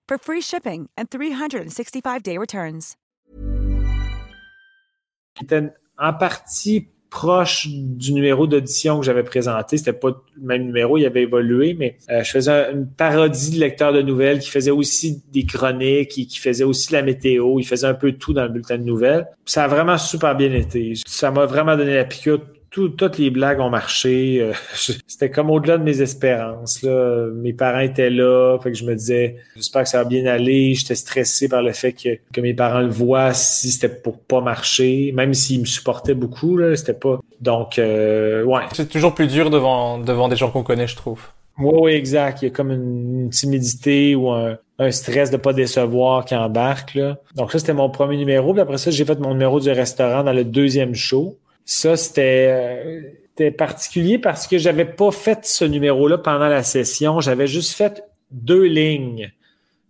for free shipping and 365-day returns. C'était en partie proche du numéro d'audition que j'avais présenté. C'était pas le même numéro, il avait évolué, mais euh, je faisais une parodie de lecteur de nouvelles qui faisait aussi des chroniques, qui, qui faisait aussi la météo, il faisait un peu tout dans le bulletin de nouvelles. Ça a vraiment super bien été. Ça m'a vraiment donné la piqûre toutes les blagues ont marché. Euh, c'était comme au-delà de mes espérances. Là. Mes parents étaient là, fait que je me disais, j'espère que ça va bien aller. J'étais stressé par le fait que, que mes parents le voient si c'était pour pas marcher, même s'ils me supportaient beaucoup. Là, c'était pas. Donc, euh, ouais. C'est toujours plus dur devant devant des gens qu'on connaît, je trouve. Oui, oui, exact. Il y a comme une, timidité ou un, un, stress de pas décevoir qui embarque. Là. Donc ça, c'était mon premier numéro. Puis après ça, j'ai fait mon numéro du restaurant dans le deuxième show. Ça, euh, c'était particulier parce que j'avais pas fait ce numéro-là pendant la session. J'avais juste fait deux lignes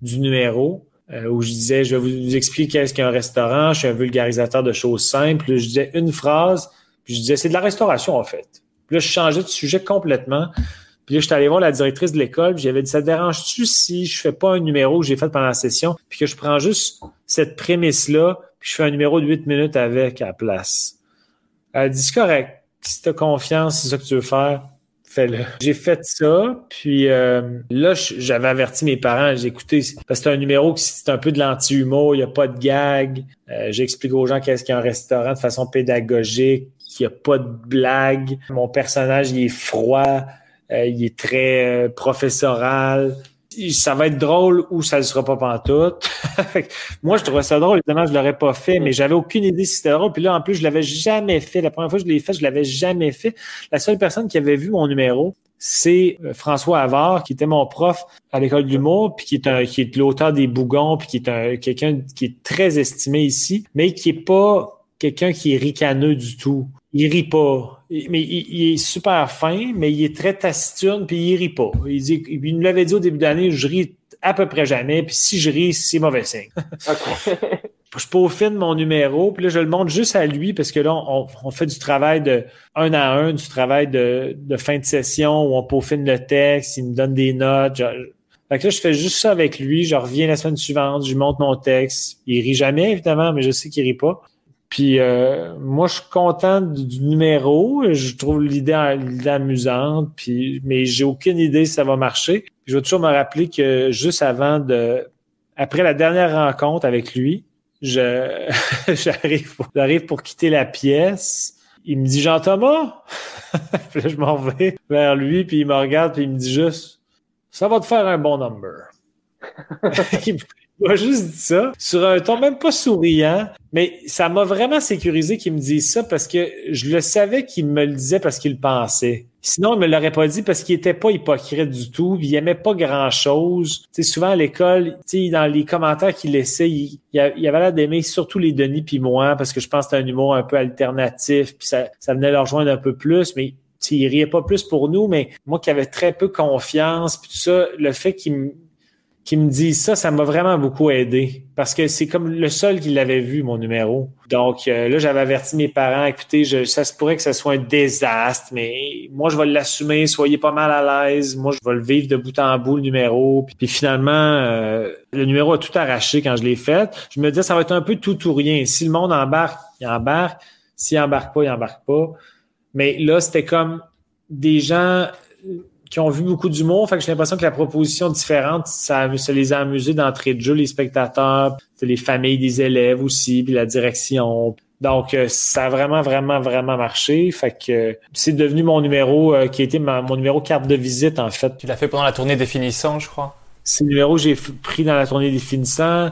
du numéro euh, où je disais, je vais vous expliquer qu'est-ce qu'un restaurant. Je suis un vulgarisateur de choses simples. Je disais une phrase, puis je disais, c'est de la restauration, en fait. Puis là, je changeais de sujet complètement. Puis là, je suis allé voir la directrice de l'école, puis j'avais dit, ça te dérange-tu si je fais pas un numéro que j'ai fait pendant la session, puis que je prends juste cette prémisse-là, puis je fais un numéro de huit minutes avec à la place? Elle dit, correct. Si t'as confiance, c'est ça que tu veux faire, fais-le. J'ai fait ça, puis euh, là, j'avais averti mes parents, j'ai écouté, parce que c'est un numéro qui c'est un peu de l'anti-humour, il n'y a pas de gag. Euh, J'explique aux gens qu'est-ce qu'il y a un restaurant de façon pédagogique, qu'il n'y a pas de blague. Mon personnage, il est froid, euh, il est très euh, professoral ça va être drôle ou ça ne sera pas pantoute. Moi, je trouvais ça drôle. Évidemment, je l'aurais pas fait, mais j'avais aucune idée si c'était drôle. Puis là, en plus, je l'avais jamais fait. La première fois que je l'ai fait, je l'avais jamais fait. La seule personne qui avait vu mon numéro, c'est euh, François Havard, qui était mon prof à l'école de l'humour, puis qui est un, qui est l'auteur des Bougons, puis qui est un, quelqu'un qui est très estimé ici, mais qui est pas quelqu'un qui est ricaneux du tout. Il rit pas mais il, est super fin, mais il est très taciturne, puis il rit pas. Il, dit, il nous l'avait dit au début d'année, je ris à peu près jamais, puis si je ris, c'est mauvais signe. je peaufine mon numéro, puis là, je le montre juste à lui, parce que là, on, fait du travail de un à un, du travail de, de, fin de session, où on peaufine le texte, il me donne des notes. Je, fait que là, je fais juste ça avec lui, je reviens la semaine suivante, je lui montre mon texte. Il rit jamais, évidemment, mais je sais qu'il rit pas. Puis euh, moi, je suis content du, numéro. Je trouve l'idée amusante. Puis, mais j'ai aucune idée si ça va marcher. je vais toujours me rappeler que juste avant de, après la dernière rencontre avec lui, je j'arrive, j'arrive pour quitter la pièce. Il me dit Jean Thomas. puis là, je m'en vais vers lui, puis il me regarde, puis il me dit juste ça va te faire un bon number. M'a juste dit ça sur un ton même pas souriant, mais ça m'a vraiment sécurisé qu'il me dise ça parce que je le savais qu'il me le disait parce qu'il pensait. Sinon, il me l'aurait pas dit parce qu'il était pas hypocrite du tout, il aimait pas grand-chose. Tu souvent à l'école, tu dans les commentaires qu'il laissait, il, il avait l'air d'aimer surtout les Denis puis moi parce que je pense que c'était un humour un peu alternatif puis ça, venait leur rejoindre un peu plus, mais il riait pas plus pour nous, mais moi qui avais très peu confiance puis tout ça, le fait qu'il me qui me disent ça, ça m'a vraiment beaucoup aidé parce que c'est comme le seul qui l'avait vu, mon numéro. Donc euh, là, j'avais averti mes parents, écoutez, je, ça se pourrait que ce soit un désastre, mais moi, je vais l'assumer, soyez pas mal à l'aise. Moi, je vais le vivre de bout en bout, le numéro. Puis, finalement, euh, le numéro a tout arraché quand je l'ai fait. Je me disais, ça va être un peu tout ou rien. Si le monde embarque, il embarque. S'il embarque pas, il embarque pas. Mais là, c'était comme des gens qui ont vu beaucoup d'humour. Fait que j'ai l'impression que la proposition différente, ça, ça les a amusés d'entrée de jeu, les spectateurs, les familles des élèves aussi, puis la direction. Donc, euh, ça a vraiment, vraiment, vraiment marché. Fait que c'est devenu mon numéro euh, qui a été mon numéro carte de visite, en fait. Tu l'as fait pendant la tournée des finissants, je crois? C'est le numéro que j'ai pris dans la tournée des finissants.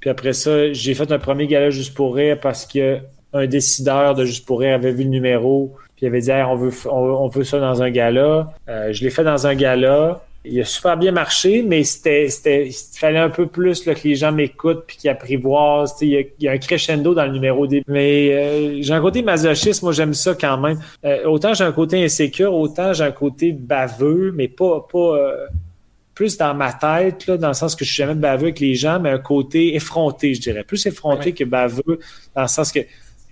Puis après ça, j'ai fait un premier gala juste pour rire parce que un décideur de juste pour rire avait vu le numéro il avait dit on veut on, veut ça dans un gala. Euh, je l'ai fait dans un gala. Il a super bien marché, mais c'était, c'était, il fallait un peu plus que les gens m'écoutent puis qu'ils apprivoisent. Il y, a, il y a un crescendo dans le numéro des. Mais euh, j'ai un côté masochiste, moi j'aime ça quand même. Euh, autant j'ai un côté insécure, autant j'ai un côté baveux, mais pas pas plus dans ma tête, là, dans le sens que je suis jamais baveux avec les gens, mais un côté effronté, je dirais. Plus effronté que baveux, dans le sens que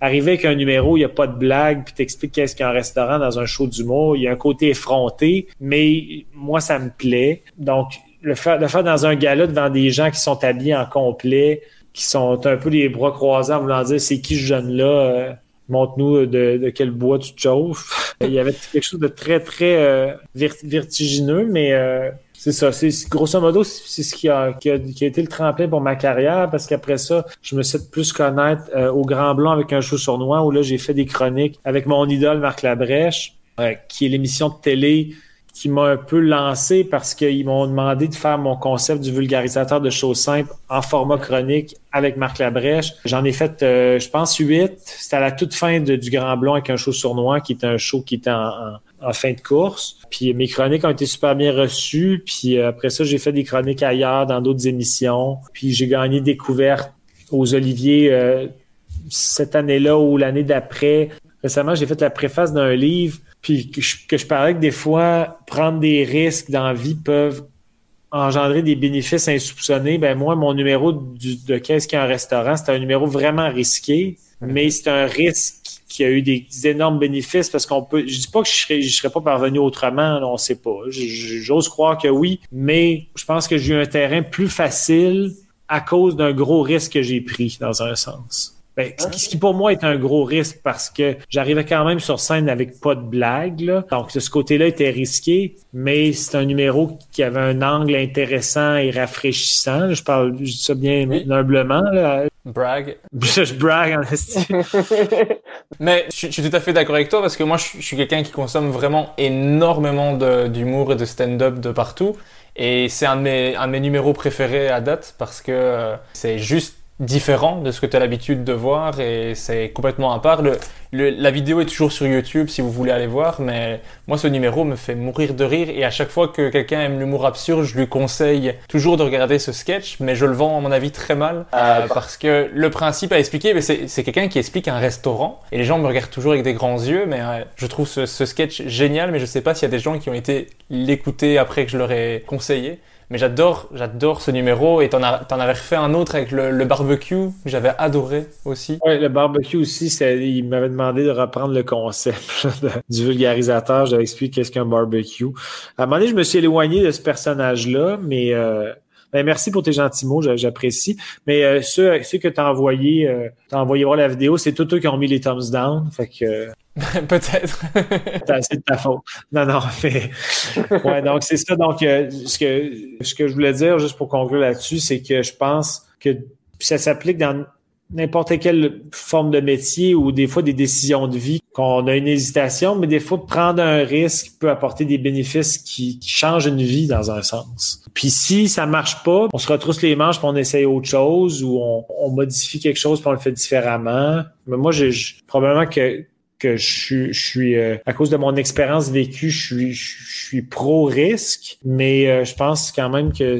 arriver avec un numéro, il n'y a pas de blague, puis t'expliques qu'est-ce qu'un restaurant dans un show d'humour. Il y a un côté effronté, mais moi, ça me plaît. Donc, le faire, le faire dans un gala devant des gens qui sont habillés en complet, qui sont un peu les bras croisés en voulant dire c'est qui ce jeune-là, euh, montre-nous de, quel bois tu te chauffes. il y avait quelque chose de très, très euh, vertigineux, mais euh, c'est ça. C'est grosso modo, c'est ce qui a, qui a, été le tremplin pour ma carrière parce qu'après ça, je me suis plus connaître euh, au Grand Blanc avec un show sur noix où là j'ai fait des chroniques avec mon idole Marc Labrèche, euh, qui est l'émission de télé qui m'a un peu lancé parce qu'ils m'ont demandé de faire mon concept du vulgarisateur de choses simples en format chronique avec Marc Labrèche. J'en ai fait, euh, je pense, huit. C'était à la toute fin de, du Grand Blanc avec un show sur noix qui était un show qui était en fin de course. Puis mes chroniques ont été super bien reçues. Puis euh, après ça, j'ai fait des chroniques ailleurs dans d'autres émissions. Puis j'ai gagné découverte aux Oliviers euh, cette année-là ou l'année d'après. Récemment, j'ai fait la préface d'un livre. Puis que je, parlais que des fois, prendre des risques dans la vie peuvent engendrer des bénéfices insoupçonnés. Ben moi, mon numéro de qu'est-ce qu'il y a un restaurant, c'était un numéro vraiment risqué, mais c'est un risque qui a eu des énormes bénéfices parce qu'on peut. Je dis pas que je serais, je serais pas parvenu autrement, on sait pas. J'ose croire que oui, mais je pense que j'ai eu un terrain plus facile à cause d'un gros risque que j'ai pris dans un sens. Ben, ce qui pour moi est un gros risque parce que j'arrivais quand même sur scène avec pas de blague. Là. Donc de ce côté-là était risqué, mais c'est un numéro qui avait un angle intéressant et rafraîchissant. Je parle je dis ça bien humblement. Là. Brag. Je brag en Mais je, suis tout à fait d'accord avec toi parce que moi je, suis quelqu'un qui consomme vraiment énormément d'humour et de stand-up de partout. Et c'est un, un, de mes numéros préférés à date parce que euh, c'est juste différent de ce que tu as l'habitude de voir et c'est complètement à part. Le, la vidéo est toujours sur YouTube si vous voulez aller voir, mais moi ce numéro me fait mourir de rire et à chaque fois que quelqu'un aime l'humour absurde, je lui conseille toujours de regarder ce sketch, mais je le vends à mon avis très mal ah, euh, parce que le principe à expliquer, c'est quelqu'un qui explique un restaurant et les gens me regardent toujours avec des grands yeux, mais euh, je trouve ce, ce sketch génial, mais je sais pas s'il y a des gens qui ont été l'écouter après que je leur ai conseillé. Mais j'adore, j'adore ce numéro. Et t'en, en avais refait un autre avec le, barbecue, que j'avais adoré aussi. Oui, le barbecue aussi, il m'avait demandé de reprendre le concept du vulgarisateur. J'avais expliqué qu'est-ce qu'un barbecue. À un moment donné, je me suis éloigné de ce personnage-là, mais euh, ben, merci pour tes gentils mots, j'apprécie. Mais euh, ceux, ceux que tu as envoyé, euh, envoyé voir la vidéo, c'est tous eux qui ont mis les thumbs down. Fait que. Peut-être. c'est de ta faute. Non, non, mais. Ouais, donc c'est ça. Donc, euh, ce, que, ce que je voulais dire, juste pour conclure là-dessus, c'est que je pense que ça s'applique dans n'importe quelle forme de métier ou des fois des décisions de vie qu'on a une hésitation, mais des fois prendre un risque peut apporter des bénéfices qui, changent une vie dans un sens. Puis si ça marche pas, on se retrousse les manches puis on essaye autre chose ou on, modifie quelque chose puis on le fait différemment. Mais moi, j'ai probablement que que je, je suis euh, à cause de mon expérience vécue, je suis je suis pro risque, mais euh, je pense quand même que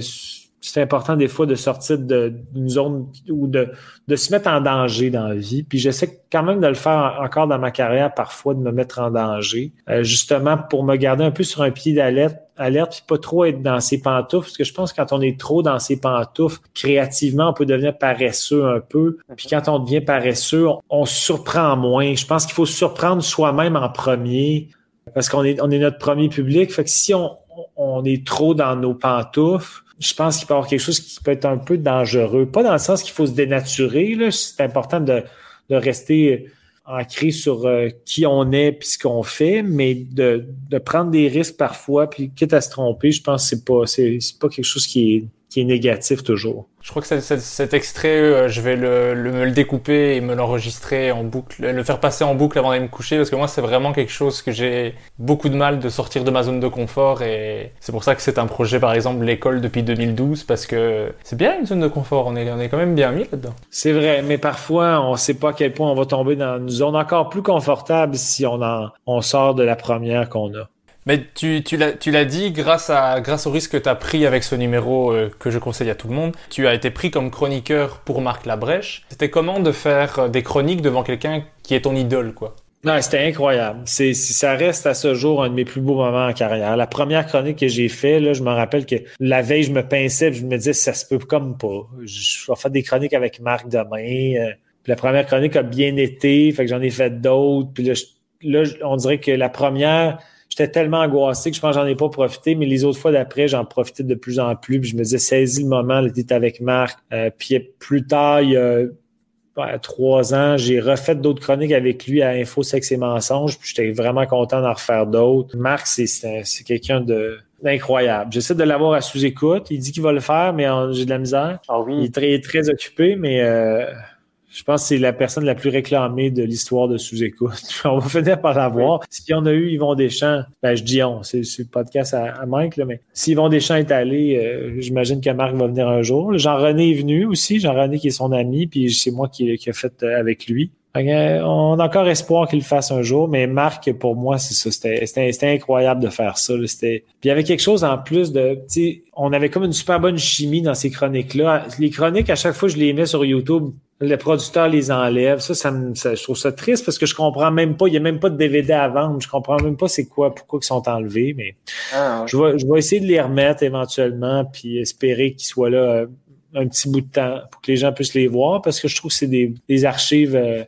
c'est important des fois de sortir d'une zone ou de, de se mettre en danger dans la vie. Puis j'essaie quand même de le faire encore dans ma carrière parfois, de me mettre en danger, euh, justement pour me garder un peu sur un pied d'alerte, alerte, puis pas trop être dans ses pantoufles, parce que je pense que quand on est trop dans ses pantoufles, créativement, on peut devenir paresseux un peu. Puis quand on devient paresseux, on, on surprend moins. Je pense qu'il faut surprendre soi-même en premier, parce qu'on est, on est notre premier public. Fait que si on, on est trop dans nos pantoufles, je pense qu'il peut y avoir quelque chose qui peut être un peu dangereux. Pas dans le sens qu'il faut se dénaturer. C'est important de, de rester ancré sur euh, qui on est puis ce qu'on fait, mais de, de prendre des risques parfois, puis quitte à se tromper, je pense que c'est pas c'est pas quelque chose qui est qui est négatif toujours. Je crois que cet, extrait, euh, je vais le, me le découper et me l'enregistrer en boucle, le faire passer en boucle avant d'aller me coucher, parce que moi, c'est vraiment quelque chose que j'ai beaucoup de mal de sortir de ma zone de confort, et c'est pour ça que c'est un projet, par exemple, l'école depuis 2012, parce que c'est bien une zone de confort, on est, on est quand même bien mis là-dedans. C'est vrai, mais parfois, on sait pas à quel point on va tomber dans une zone encore plus confortable si on, en, on sort de la première qu'on a. Mais tu, tu l'as dit, grâce, à, grâce au risque que tu as pris avec ce numéro euh, que je conseille à tout le monde, tu as été pris comme chroniqueur pour Marc Labrèche. C'était comment de faire euh, des chroniques devant quelqu'un qui est ton idole, quoi? Non, c'était incroyable. C'est, ça reste à ce jour un de mes plus beaux moments en carrière. La première chronique que j'ai fait, là, je me rappelle que la veille, je me pinçais, je me disais, ça se peut comme pas. Je vais faire des chroniques avec Marc demain. Euh. la première chronique a bien été, fait que j'en ai fait d'autres. Puis là, là, on dirait que la première, j'étais tellement angoissé que je pense que j'en ai pas profité, mais les autres fois d'après, j'en profitais de plus en plus. Puis je me disais, saisis le moment, t'es avec Marc. Euh, puis plus tard, il y a trois ans, j'ai refait d'autres chroniques avec lui à Info Sexe et Mensonges, puis j'étais vraiment content d'en refaire d'autres. Marc, c'est quelqu'un de d'incroyable. J'essaie de l'avoir à sous-écoute. Il dit qu'il va le faire, mais j'ai de la misère. Ah oui. Il est très, très occupé, mais euh, je pense que c'est la personne la plus réclamée de l'histoire de sous-écoute. on va finir par l'avoir. Si on a eu Yvon Deschamps, ben je dis on, c'est le podcast à, à Mike, là, mais si Yvon Deschamps est allé, euh, j'imagine que Marc va venir un jour. Jean-René est venu aussi, Jean-René qui est son ami, puis c'est moi qui, qui a fait euh, avec lui. Euh, on a encore espoir qu'il le fasse un jour, mais Marc, pour moi, c'est ça. C'était incroyable de faire ça. Puis il y avait quelque chose en plus de. On avait comme une super bonne chimie dans ces chroniques-là. Les chroniques, à chaque fois, je les mets sur YouTube le producteur les enlève. Ça, ça, me, je trouve ça triste parce que je comprends même pas. Il y a même pas de DVD à vendre. Je comprends même pas c'est quoi, pourquoi ils sont enlevés. Mais ah, je, vais, je vais essayer de les remettre éventuellement puis espérer qu'ils soient là euh, un petit bout de temps pour que les gens puissent les voir parce que je trouve que c'est des, des, archives euh,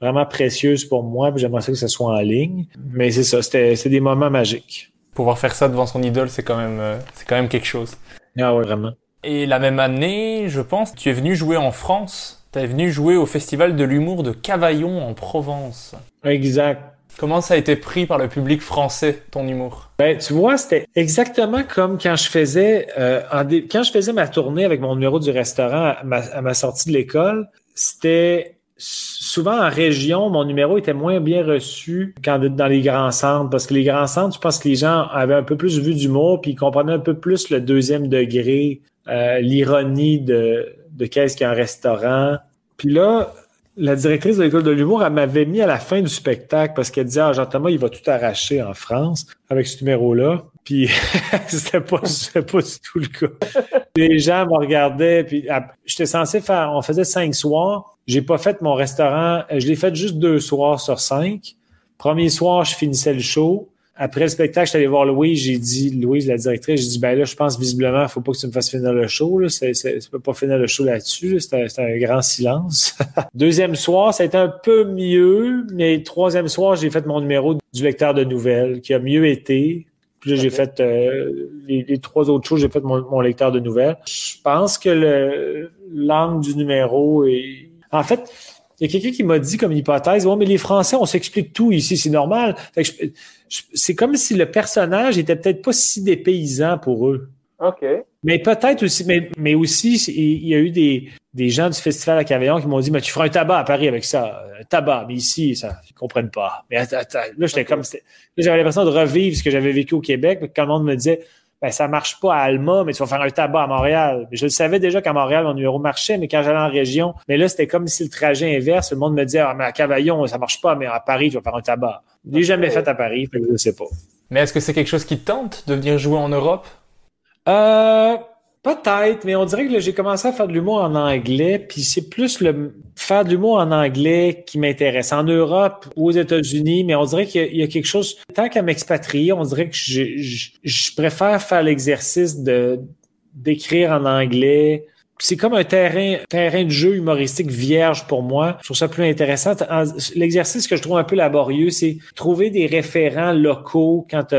vraiment précieuses pour moi. J'aimerais ça que ça soit en ligne. Mais c'est ça, c'était des moments magiques. Pouvoir faire ça devant son idole, c'est quand même, euh, c'est quand même quelque chose. Ah ouais, vraiment. Et la même année, je pense, tu es venu jouer en France T'es venu jouer au Festival de l'humour de Cavaillon en Provence. Exact. Comment ça a été pris par le public français, ton humour? Ben, tu vois, c'était exactement comme quand je faisais euh, quand je faisais ma tournée avec mon numéro du restaurant à ma, sortie de l'école. C'était souvent en région, mon numéro était moins bien reçu qu'en dans les grands centres, parce que les grands centres, je pense que les gens avaient un peu plus vu d'humour, puis ils comprenaient un peu plus le deuxième degré, euh, l'ironie de de qu'est-ce qu'il y un restaurant. Puis là, la directrice de l'école de l'humour, elle m'avait mis à la fin du spectacle parce qu'elle disait, ah, Jean-Thomas, il va tout arracher en France avec ce numéro-là. Puis c'était pas, pas du tout le cas. Les gens me regardaient, puis j'étais censé faire, on faisait cinq soirs. J'ai pas fait mon restaurant, je l'ai fait juste deux soirs sur cinq. Premier soir, je finissais le show. Après le spectacle, je suis allé voir Louise, j'ai dit, Louise, la directrice, j'ai dit, ben là, je pense visiblement, il faut pas que tu me fasses finir le show, là. Tu peux pas finir le show là-dessus, C'est, un, grand silence. Deuxième soir, ça a été un peu mieux, mais troisième soir, j'ai fait mon numéro du lecteur de nouvelles, qui a mieux été. Puis là, j'ai fait euh, les, trois autres choses, j'ai fait mon, mon, lecteur de nouvelles. Je pense que le l'angle du numéro est. En fait, il y a quelqu'un qui m'a dit comme hypothèse, ouais, mais les Français, on s'explique tout ici, c'est normal. C'est comme si le personnage était peut-être pas si dépaysant pour eux. OK. Mais peut-être aussi, mais, mais aussi, il y a eu des, des gens du festival à Cavaillon qui m'ont dit, mais tu feras un tabac à Paris avec ça. Un tabac, mais ici, ça, ils comprennent pas. Mais attends, là, j'étais comme, j'avais l'impression de revivre ce que j'avais vécu au Québec, quand le monde me disait, ben, ça marche pas à Alma, mais tu vas faire un tabac à Montréal. je le savais déjà qu'à Montréal, mon numéro marchait, mais quand j'allais en région, mais là, c'était comme si le trajet inverse, le monde me disait, ah, mais à Cavaillon, ça marche pas, mais à Paris, tu vas faire un tabac. Je l'ai jamais fait à Paris, je sais pas. Mais est-ce que c'est quelque chose qui te tente de venir jouer en Europe? Euh, Peut-être, mais on dirait que j'ai commencé à faire de l'humour en anglais, puis c'est plus le faire de l'humour en anglais qui m'intéresse. En Europe ou aux États-Unis, mais on dirait qu'il y, a quelque chose. Tant qu'à m'expatrier, on dirait que je, je, je préfère faire l'exercice de d'écrire en anglais. C'est comme un terrain, terrain de jeu humoristique vierge pour moi. Je trouve ça plus intéressant. L'exercice que je trouve un peu laborieux, c'est trouver des référents locaux quand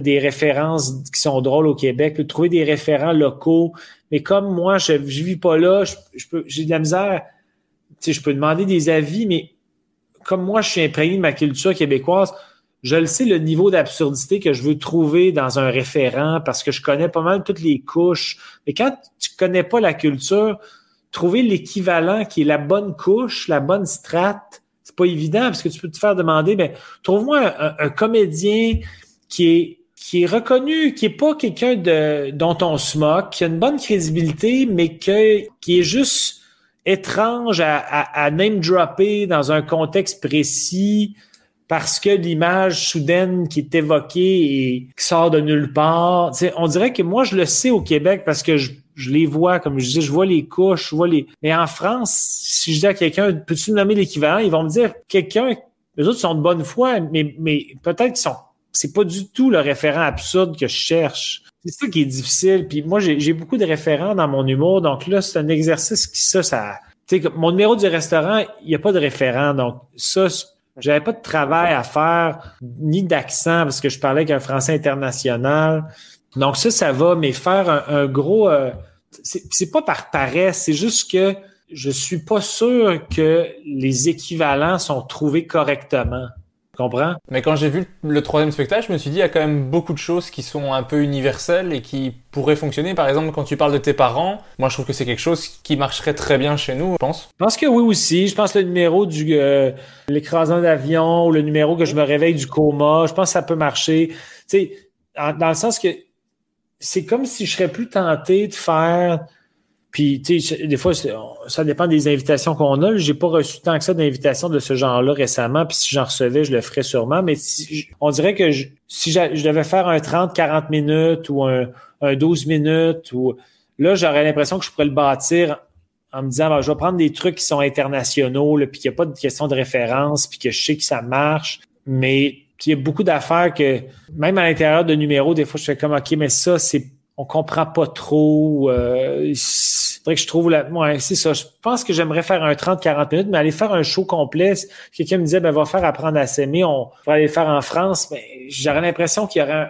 des références qui sont drôles au Québec, trouver des référents locaux. Mais comme moi, je ne vis pas là, je, peux, j'ai de la misère. Tu je peux demander des avis, mais comme moi, je suis imprégné de ma culture québécoise, je le sais, le niveau d'absurdité que je veux trouver dans un référent parce que je connais pas mal toutes les couches. Mais quand tu connais pas la culture, trouver l'équivalent qui est la bonne couche, la bonne strate, c'est pas évident parce que tu peux te faire demander, ben, trouve-moi un, comédien qui est qui est reconnu, qui est pas quelqu'un de dont on se moque, qui a une bonne crédibilité, mais qui est juste étrange à, name dropper dans un contexte précis parce que l'image soudaine qui est évoquée et qui sort de nulle part. on dirait que moi, je le sais au Québec parce que je, les vois, comme je disais, je vois les couches, je vois les. Mais en France, si je dis à quelqu'un, peux-tu nommer l'équivalent, ils vont me dire quelqu'un, les autres sont de bonne foi, mais, mais peut-être qu'ils sont. C'est pas du tout le référent absurde que je cherche. C'est ça qui est difficile. Puis moi, j'ai beaucoup de référents dans mon humour. Donc là, c'est un exercice qui, ça, ça. Tu sais, mon numéro du restaurant, il n'y a pas de référent. Donc, ça, j'avais pas de travail à faire, ni d'accent, parce que je parlais avec un français international. Donc ça, ça va, mais faire un, gros... Euh, c'est pas par paresse, c'est juste que je suis pas sûr que les équivalents sont trouvés correctement comprends? Mais quand j'ai vu le troisième spectacle, je me suis dit, il y a quand même beaucoup de choses qui sont un peu universelles et qui pourraient fonctionner. Par exemple, quand tu parles de tes parents, moi je trouve que c'est quelque chose qui marcherait très bien chez nous, je pense. Je pense que oui aussi. Je pense que le numéro du euh, l'écrasement d'avion ou le numéro que je me réveille du coma, je pense que ça peut marcher. Tu sais, dans le sens que c'est comme si je serais plus tenté de faire puis, tu sais, des fois, ça dépend des invitations qu'on a. J'ai pas reçu tant que ça d'invitations de ce genre-là récemment. Puis si j'en recevais, je le ferais sûrement. Mais on dirait que si je devais faire un 30-40 minutes ou un, 12 minutes, ou là, j'aurais l'impression que je pourrais le bâtir en me disant, ben, je vais prendre des trucs qui sont internationaux, là, puis qu'il n'y a pas de question de référence, puis que je sais que ça marche. Mais il y a beaucoup d'affaires que, même à l'intérieur de numéros, des fois, je fais comme, OK, mais ça, c'est on comprend pas trop. Euh, faudrait que je trouve la. C'est ça. Je pense que j'aimerais faire un 30-40 minutes, mais aller faire un show complet. Quelqu'un me disait ben va faire apprendre à s'aimer, on va aller le faire en France, mais j'aurais l'impression qu'il y aurait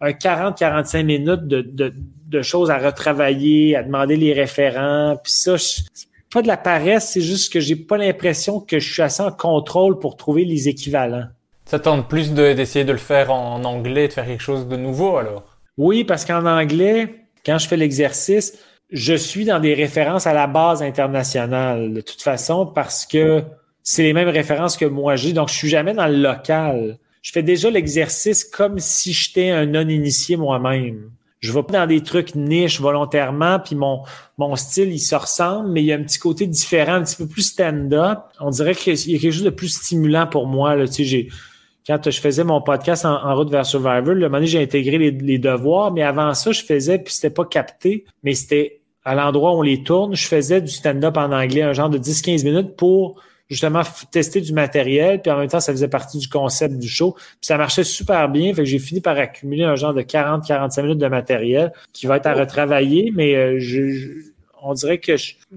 un, 40-45 minutes de, de, de, choses à retravailler, à demander les référents. Puis ça, c'est pas de la paresse, c'est juste que j'ai pas l'impression que je suis assez en contrôle pour trouver les équivalents. Ça tente plus d'essayer de le faire en anglais, de faire quelque chose de nouveau alors? Oui, parce qu'en anglais, quand je fais l'exercice, je suis dans des références à la base internationale, de toute façon, parce que c'est les mêmes références que moi j'ai. Donc, je suis jamais dans le local. Je fais déjà l'exercice comme si j'étais un non-initié moi-même. Je vais pas dans des trucs niches volontairement, puis mon, mon style, il se ressemble, mais il y a un petit côté différent, un petit peu plus stand-up. On dirait qu'il y a quelque chose de plus stimulant pour moi. Là. Tu sais, quand je faisais mon podcast en, route vers Survivor, le moment donné, j'ai intégré les, devoirs, mais avant ça, je faisais, puis c'était pas capté, mais c'était à l'endroit où on les tourne, je faisais du stand-up en anglais, un genre de 10-15 minutes pour justement tester du matériel, puis en même temps, ça faisait partie du concept du show. Puis ça marchait super bien, fait que j'ai fini par accumuler un genre de 40-45 minutes de matériel qui va être à retravailler, mais euh, je on dirait que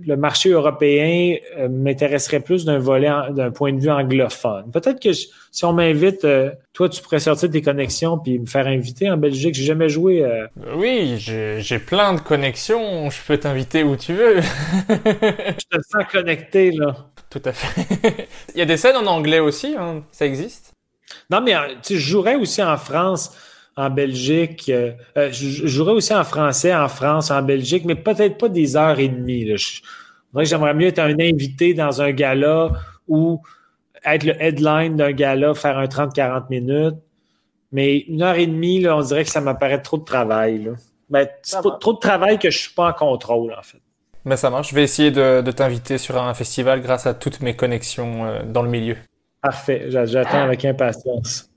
le marché européen euh, m'intéresserait plus d'un volet d'un point de vue anglophone. Peut-être que si on m'invite, euh, toi, tu pourrais sortir tes connexions puis me faire inviter en Belgique. J'ai jamais joué. Euh. Oui, j'ai plein de connexions. Je peux t'inviter où tu veux. je te sens connecté là. Tout à fait. Il y a des scènes en anglais aussi. Hein. Ça existe? Non, mais tu je jouerais aussi en France en Belgique. Euh, euh, je, jouerais aussi en français en France, en Belgique, mais peut-être pas des heures et demie. Là. j'aimerais mieux être un invité dans un gala ou être le headline d'un gala, faire un 30-40 minutes. Mais une heure et demie, là, on dirait que ça m'apparaît trop de travail. Là. Ben, c'est trop de travail que je suis pas en contrôle, en fait. Mais ben, ça marche. Je vais essayer de, t'inviter sur un festival grâce à toutes mes connexions euh, dans le milieu. Parfait. J'attends avec impatience.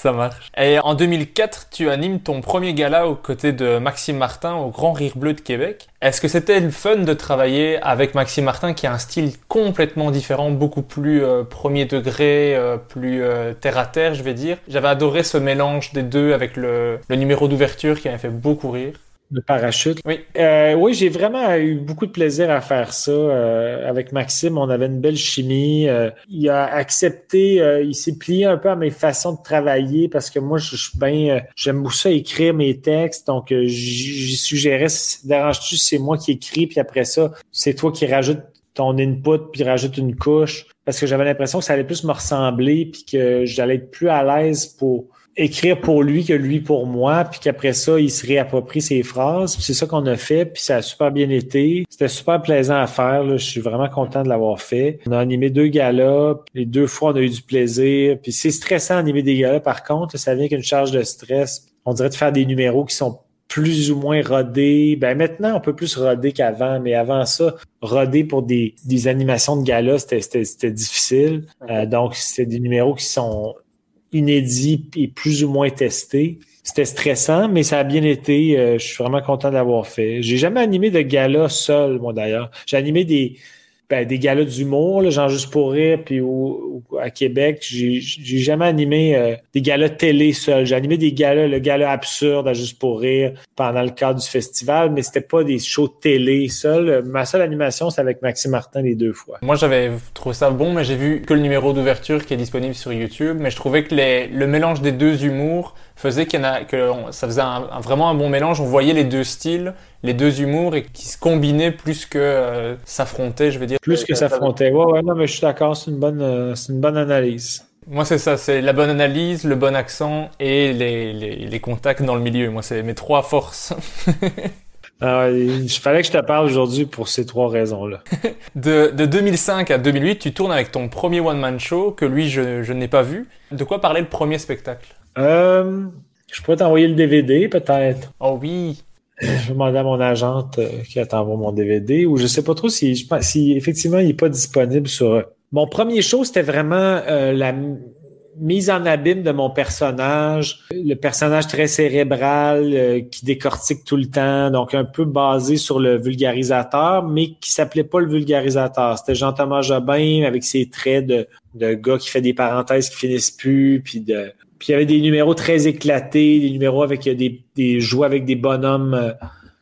Ça marche. Et en 2004, tu animes ton premier gala aux côtés de Maxime Martin au Grand Rire Bleu de Québec. Est-ce que c'était le fun de travailler avec Maxime Martin qui a un style complètement différent, beaucoup plus euh, premier degré, euh, plus euh, terre à terre, je vais dire? J'avais adoré ce mélange des deux avec le, le numéro d'ouverture qui m'avait fait beaucoup rire. Le parachute. Oui. Euh, oui, j'ai vraiment eu beaucoup de plaisir à faire ça. Euh, avec Maxime, on avait une belle chimie. Euh, il a accepté, euh, il s'est plié un peu à mes façons de travailler parce que moi, je suis bien, euh, j'aime beaucoup ça écrire mes textes. Donc, j'y suggérais, dérange-tu, c'est moi qui écris, puis après ça, c'est toi qui rajoute ton input, puis rajoute une couche. Parce que j'avais l'impression que ça allait plus me ressembler, puis que j'allais être plus à l'aise pour écrire pour lui que lui pour moi, puis qu'après ça, il se réapproprie ses phrases. C'est ça qu'on a fait, puis ça a super bien été. C'était super plaisant à faire. Là. Je suis vraiment content de l'avoir fait. On a animé deux galas, les deux fois, on a eu du plaisir. Puis c'est stressant d'animer des galas, par contre. Ça vient avec une charge de stress. On dirait de faire des numéros qui sont plus ou moins rodés. Ben maintenant, on peut plus roder qu'avant, mais avant ça, roder pour des, des animations de galas, c'était difficile. Euh, donc, c'était des numéros qui sont inédit et plus ou moins testé. C'était stressant, mais ça a bien été. Euh, je suis vraiment content d'avoir fait. J'ai jamais animé de gala seul, moi d'ailleurs. J'ai animé des, ben, des galas d'humour, genre juste pour rire, puis au, à Québec, j'ai jamais animé euh, des galas télé seul. J'ai animé des galas, le gala absurde à juste pour rire pendant le cadre du festival, mais c'était pas des shows télé seul. Ma seule animation, c'est avec Maxime Martin les deux fois. Moi, j'avais trouvé ça bon, mais j'ai vu que le numéro d'ouverture qui est disponible sur YouTube, mais je trouvais que les, le mélange des deux humours faisait qu'il y en a, que ça faisait un, vraiment un bon mélange. On voyait les deux styles, les deux humours et qui se combinaient plus que euh, s'affrontaient, je veux dire. Plus que s'affrontaient. Ouais, ouais, non, mais je suis d'accord, c'est une bonne, euh, c'est une bonne analyse. Moi, c'est ça, c'est la bonne analyse, le bon accent et les, les, les contacts dans le milieu. Moi, c'est mes trois forces. Ah, il fallait que je te parle aujourd'hui pour ces trois raisons-là. de, de 2005 à 2008, tu tournes avec ton premier one-man show que lui, je, je n'ai pas vu. De quoi parlait le premier spectacle? Euh, Je pourrais t'envoyer le DVD, peut-être. Oh oui je vais demander à mon agente euh, qui t'envoie mon DVD ou je sais pas trop si, si effectivement il n'est pas disponible sur. Mon premier show, c'était vraiment euh, la mise en abîme de mon personnage, le personnage très cérébral euh, qui décortique tout le temps, donc un peu basé sur le vulgarisateur, mais qui s'appelait pas le vulgarisateur. C'était Jean-Thomas Jobin avec ses traits de, de gars qui fait des parenthèses qui finissent plus, puis de puis il y avait des numéros très éclatés, des numéros avec des, jouets avec des bonhommes, euh,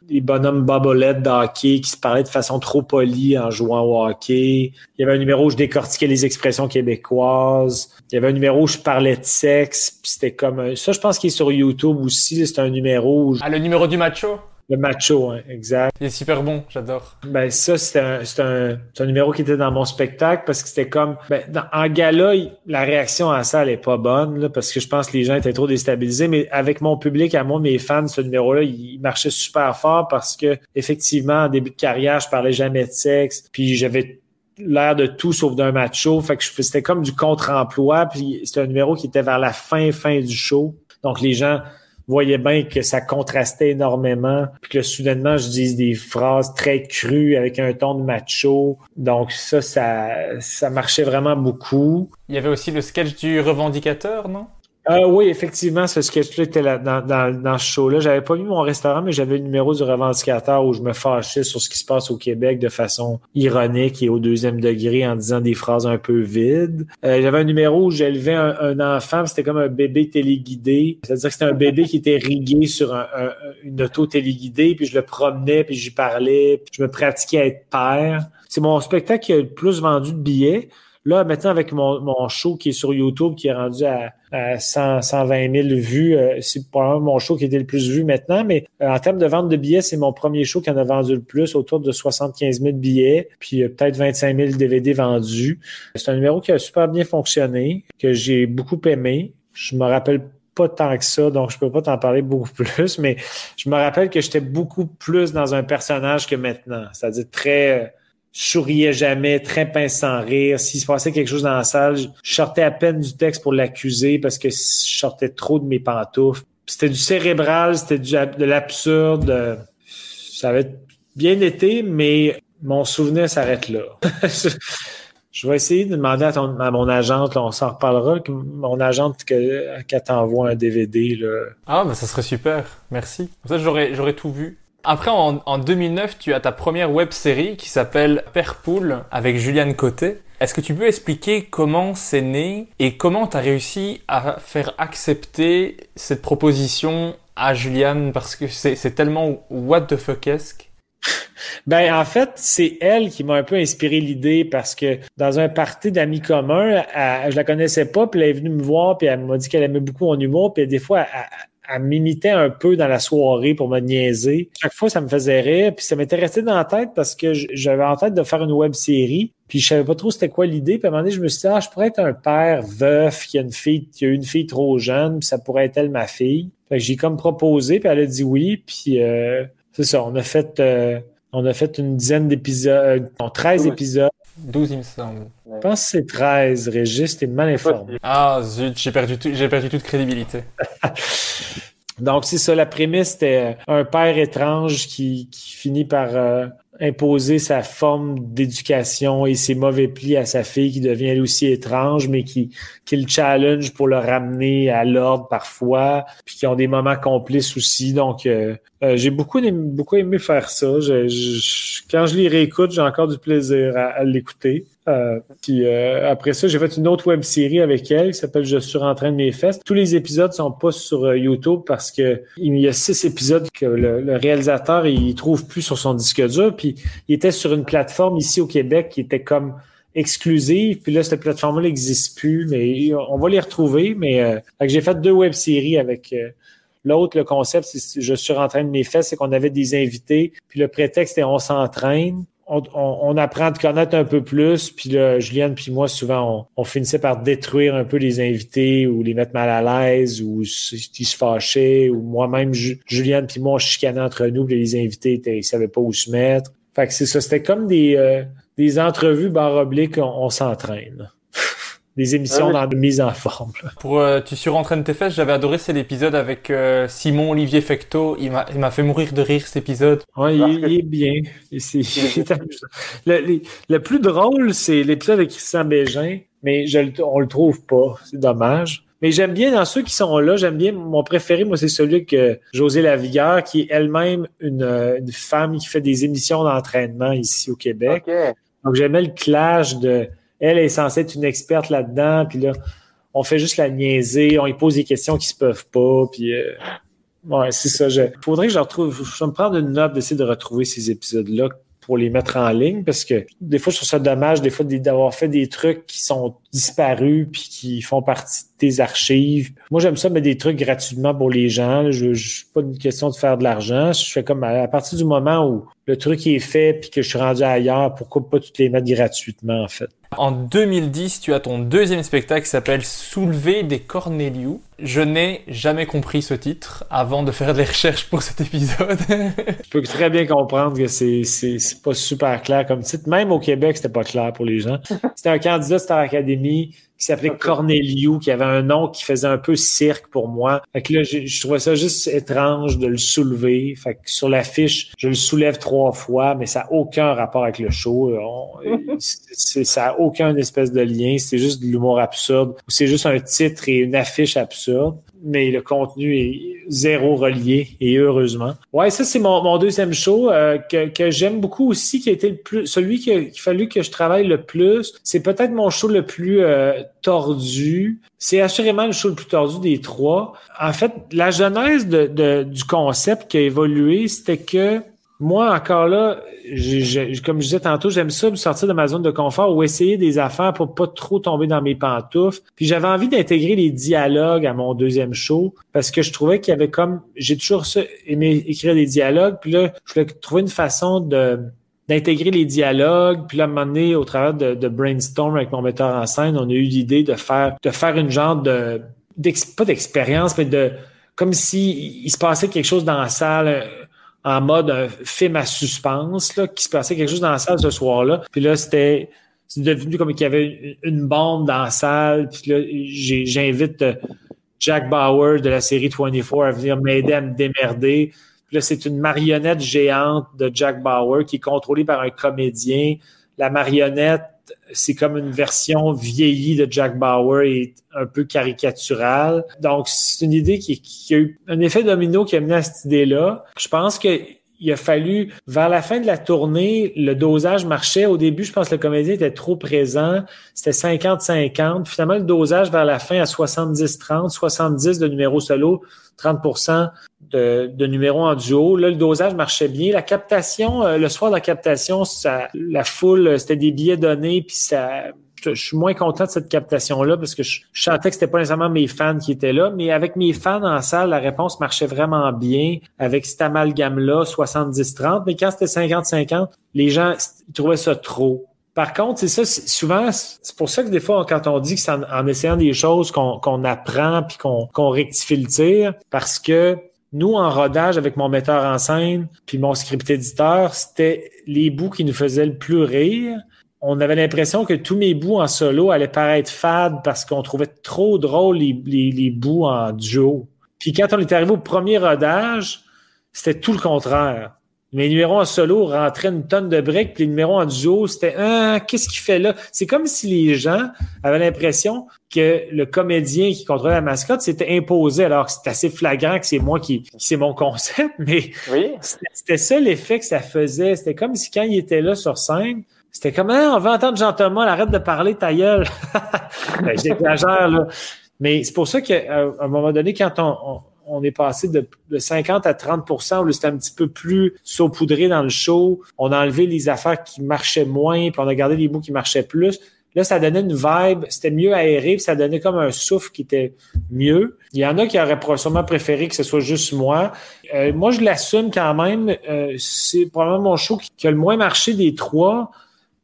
des bonhommes bobolettes d'hockey qui se parlaient de façon trop polie en jouant au hockey. Il y avait un numéro où je décortiquais les expressions québécoises. Il y avait un numéro où je parlais de sexe. Puis c'était comme ça, je pense qu'il est sur YouTube aussi. C'est un numéro. Où Ah, le numéro du macho? Le macho, hein, exact. Il est super bon, j'adore. Ben ça, c'est un, un, un, numéro qui était dans mon spectacle parce que c'était comme... Ben, dans, en gala, la réaction à ça, elle est pas bonne là, parce que je pense que les gens étaient trop déstabilisés, mais avec mon public, à moi, mes fans, ce numéro-là, il marchait super fort parce que effectivement, en début de carrière, je parlais jamais de sexe, puis j'avais l'air de tout sauf d'un macho. Fait que c'était comme du contre-emploi, puis c'était un numéro qui était vers la fin, fin du show. Donc les gens voyais bien que ça contrastait énormément, puis que soudainement je dise des phrases très crues avec un ton de macho. Donc ça, ça, ça marchait vraiment beaucoup. Il y avait aussi le sketch du revendicateur, non? Euh, oui, effectivement, ce sketch-là était là, dans, dans, ce show-là. J'avais pas mis mon restaurant, mais j'avais le numéro du revendicateur où je me fâchais sur ce qui se passe au Québec de façon ironique et au deuxième degré en disant des phrases un peu vides. Euh, j'avais un numéro où j'élevais un, un, enfant, c'était comme un bébé téléguidé. C'est-à-dire que c'était un bébé qui était rigué sur un, une auto téléguidée, puis je le promenais, puis j'y parlais, puis je me pratiquais à être père. C'est mon spectacle qui a le plus vendu de billets. Là, maintenant, avec mon, mon show qui est sur YouTube, qui est rendu à, à 100, 120 000 vues, euh, c'est probablement mon show qui était le plus vu maintenant, mais euh, en termes de vente de billets, c'est mon premier show qui en a vendu le plus, autour de 75 000 billets, puis euh, peut-être 25 000 DVD vendus. C'est un numéro qui a super bien fonctionné, que j'ai beaucoup aimé. Je me rappelle pas tant que ça, donc je peux pas t'en parler beaucoup plus, mais je me rappelle que j'étais beaucoup plus dans un personnage que maintenant. C'est-à-dire très je souriais jamais, très pince sans rire. S'il se passait quelque chose dans la salle, je sortais à peine du texte pour l'accuser parce que je sortais trop de mes pantoufles. C'était du cérébral, c'était de l'absurde. Ça avait bien été, mais mon souvenir s'arrête là. Je vais essayer de demander à, mon agente, on s'en reparlera, que mon agente qu'elle t'envoie un DVD. Ah, ben ça serait super. Merci. Comme ça, j'aurais tout vu. Après, en, en 2009, tu as ta première web série qui s'appelle Père Poule avec Juliane Côté. Est-ce que tu peux expliquer comment c'est né et comment tu as réussi à faire accepter cette proposition à Juliane? Parce que c'est tellement what the fuck-esque ben, en fait, c'est elle qui m'a un peu inspiré l'idée parce que dans un party d'amis communs, je la connaissais pas, puis elle est venue me voir, puis elle m'a dit qu'elle aimait beaucoup mon humour, puis des fois, elle, elle m'imitait un peu dans la soirée pour me niaiser. Chaque fois, ça me faisait rire, puis ça m'était resté dans la tête parce que j'avais en tête de faire une web série, puis je savais pas trop c'était quoi l'idée. Puis à un moment donné, je me suis dit, ah, je pourrais être un père veuf qui a une fille, qui a une fille trop jeune, puis ça pourrait être elle ma fille. Fait que j'ai comme proposé, puis elle a dit oui, puis euh, c'est ça, on a fait... Euh, on a fait une dizaine d'épisodes, non, 13 épisodes. 12, il me semble. Je pense que c'est 13, Régis, t'es mal informé. Ah, zut, j'ai perdu, j'ai perdu toute crédibilité. Donc, c'est ça, la prémisse, c'était un père étrange qui, qui finit par euh, imposer sa forme d'éducation et ses mauvais plis à sa fille qui devient elle aussi étrange, mais qui, qui le challenge pour le ramener à l'ordre parfois, puis qui ont des moments complices aussi. Donc, euh, euh, j'ai beaucoup aimé, beaucoup aimé faire ça. Je, quand je les réécoute, j'ai encore du plaisir à l'écouter. Euh, puis euh, après ça, j'ai fait une autre web série avec elle qui s'appelle Je suis de mes fesses. Tous les épisodes sont pas sur euh, YouTube parce que il y a six épisodes que le, réalisateur il trouve plus sur son disque dur. Puis il était sur une plateforme ici au Québec qui était comme exclusive. Puis là, cette plateforme-là n'existe plus, mais on va les retrouver. Mais j'ai fait deux web séries avec. L'autre, le concept, c'est je suis de mes fesses, c'est qu'on avait des invités, puis le prétexte est on s'entraîne on, apprend à te connaître un peu plus. Puis là, Juliane puis moi, souvent, on, finissait par détruire un peu les invités ou les mettre mal à l'aise ou ils se fâchaient ou moi-même, Juliane puis moi, on chicanait entre nous. Puis les invités, ils savaient pas où se mettre. Fait que c'est ça. C'était comme des, euh, des entrevues barre oblique, on s'entraîne des émissions dans de mise en forme. Pour euh, Tu surentraînes tes fesses, j'avais adoré cet épisode avec euh, Simon Olivier Fecto. Il m'a fait mourir de rire cet épisode. Oui, il, est bien. le, le, plus drôle, c'est l'épisode avec Christian Bégin, mais je, on le trouve pas. C'est dommage. Mais j'aime bien dans ceux qui sont là, j'aime bien mon préféré, moi, c'est celui que José Lavigueur, qui est elle-même une, euh, une, femme qui fait des émissions d'entraînement ici au Québec. Donc j'aimais le clash de elle est censée être une experte là-dedans, puis là, on fait juste la niaiser, on lui pose des questions qui se peuvent pas, puis euh, ouais, c'est ça. Il faudrait que je retrouve, je vais me prendre une note d'essayer de retrouver ces épisodes-là pour les mettre en ligne parce que des fois je trouve ça dommage des fois d'avoir fait des trucs qui sont disparus puis qui font partie de tes archives. Moi j'aime ça mettre des trucs gratuitement pour les gens. Je, je pas une question de faire de l'argent. Je fais comme à, partir du moment où le truc est fait puis que je suis rendu ailleurs, pourquoi pas toutes les mettre gratuitement en fait? En 2010, tu as ton deuxième spectacle qui s'appelle Soulever des Cornelius. Je n'ai jamais compris ce titre avant de faire des recherches pour cet épisode. Je peux très bien comprendre que c'est, c'est, pas super clair comme titre. Même au Québec, c'était pas clair pour les gens. C'était un candidat Star Academy qui s'appelait Corneliu, qui avait un nom qui faisait un peu cirque pour moi. Fait que là, je, trouvais ça juste étrange de le soulever. Fait que sur l'affiche, je le soulève trois fois, mais ça n'a aucun rapport avec le show. ça n'a aucun espèce de lien. C'est juste de l'humour absurde. C'est juste un titre et une affiche absurde mais le contenu est zéro relié et heureusement. Ouais, ça c'est mon, deuxième show euh, que, j'aime beaucoup aussi, qui a été le plus, celui qu'il a fallu que je travaille le plus. C'est peut-être mon show le plus euh, tordu. C'est assurément le show le plus tordu des trois. En fait, la genèse de, du concept qui a évolué, c'était que moi, encore là, comme je disais tantôt, j'aime ça me sortir de ma zone de confort ou essayer des affaires pour pas trop tomber dans mes pantoufles. Puis j'avais envie d'intégrer les dialogues à mon deuxième show parce que je trouvais qu'il y avait comme j'ai toujours aimé écrire des dialogues. Puis là, je voulais trouver une façon de d'intégrer les dialogues. Puis là, à un moment donné, au travers de, brainstorm avec mon metteur en scène, on a eu l'idée de faire de faire une genre de pas d'expérience, mais de comme si il se passait quelque chose dans la salle en mode un film à suspense, là, qui se passait quelque chose dans la salle ce soir-là. Puis là, c'était c'est devenu comme qu'il y avait une bombe dans la salle. Puis là, j'invite euh, Jack Bauer de la série 24 à venir m'aider à me démerder. Puis là, c'est une marionnette géante de Jack Bauer qui est contrôlée par un comédien. La marionnette c'est comme une version vieillie de Jack Bauer et un peu caricaturale. Donc, c'est une idée qui, qui, a eu un effet domino qui a mené à cette idée-là. Je pense que il a fallu, vers la fin de la tournée, le dosage marchait. Au début, je pense que le comédien était trop présent. C'était 50-50. Finalement, le dosage vers la fin à 70-30, 70 de numéros solo, 30 de, de numéros en duo. Là, le dosage marchait bien. La captation, euh, le soir de la captation, ça, la foule, c'était des billets donnés, puis ça je, suis moins content de cette captation-là parce que je, je sentais que c'était pas nécessairement mes fans qui étaient là, mais avec mes fans en salle, la réponse marchait vraiment bien avec cet amalgame-là, 70-30, mais quand c'était 50-50, les gens trouvaient ça trop. Par contre, c'est ça, souvent, c'est pour ça que des fois, quand on dit que c'est en, essayant des choses qu'on apprend puis qu'on rectifie le tir, parce que nous, en rodage avec mon metteur en scène puis mon script éditeur, c'était les bouts qui nous faisaient le plus rire on avait l'impression que tous mes bouts en solo allaient paraître fades parce qu'on trouvait trop drôle les, les, bouts en duo. Puis quand on est arrivé au premier rodage, c'était tout le contraire. Mes numéros en solo rentraient une tonne de briques, puis les numéros en duo, c'était ah, qu'est-ce qu'il fait là? C'est comme si les gens avaient l'impression que le comédien qui contrôlait la mascotte s'était imposé, alors que c'est assez flagrant que c'est moi qui, c'est mon concept, mais c'était ça l'effet que ça faisait. C'était comme si quand il était là sur scène, c'était comme, hein, on veut entendre Jean-Thomas, arrête de parler, ta gueule. Ben, j'exagère, là. Mais c'est pour ça qu'à un moment donné, quand on, on, est passé de, 50 à 30% où c'était un petit peu plus saupoudré dans le show, on a enlevé les affaires qui marchaient moins, puis on a gardé les mots qui marchaient plus. Là, ça donnait une vibe, c'était mieux aéré, puis ça donnait comme un souffle qui était mieux. Il y en a qui auraient sûrement préféré que ce soit juste moi. Euh, moi, je l'assume quand même. Euh, c'est probablement mon show qui a le moins marché des trois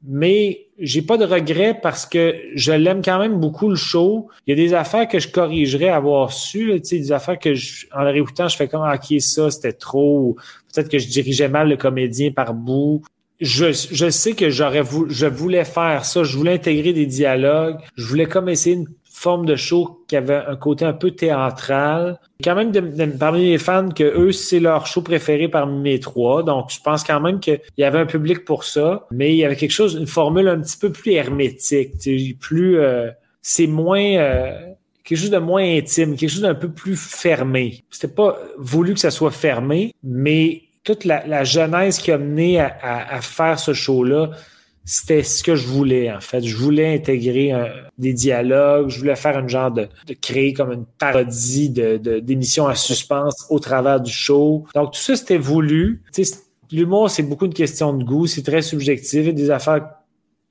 mais j'ai pas de regrets parce que je l'aime quand même beaucoup le show. Il y a des affaires que je corrigerais avoir su, sais, des affaires que je, en le réécoutant, je fais comme ah, ok ça c'était trop. Peut-être que je dirigeais mal le comédien par bout. Je, je sais que j'aurais voulu, je voulais faire ça, je voulais intégrer des dialogues, je voulais comme essayer une forme de show qui avait un côté un peu théâtral. Quand même, parmi les fans, que eux, c'est leur show préféré parmi mes trois. Donc, je pense quand même qu'il y avait un public pour ça. Mais il y avait quelque chose, une formule un petit peu plus hermétique, plus, euh, c'est moins, euh, quelque chose de moins intime, quelque chose d'un peu plus fermé. C'était pas voulu que ça soit fermé, mais toute la, la genèse qui a mené à faire ce show-là, c'était ce que je voulais, en fait. Je voulais intégrer des dialogues, je voulais faire un genre de, de créer comme une parodie de, d'émissions à suspense au travers du show. Donc, tout ça, c'était voulu. l'humour, c'est beaucoup une question de goût, c'est très subjectif. A des affaires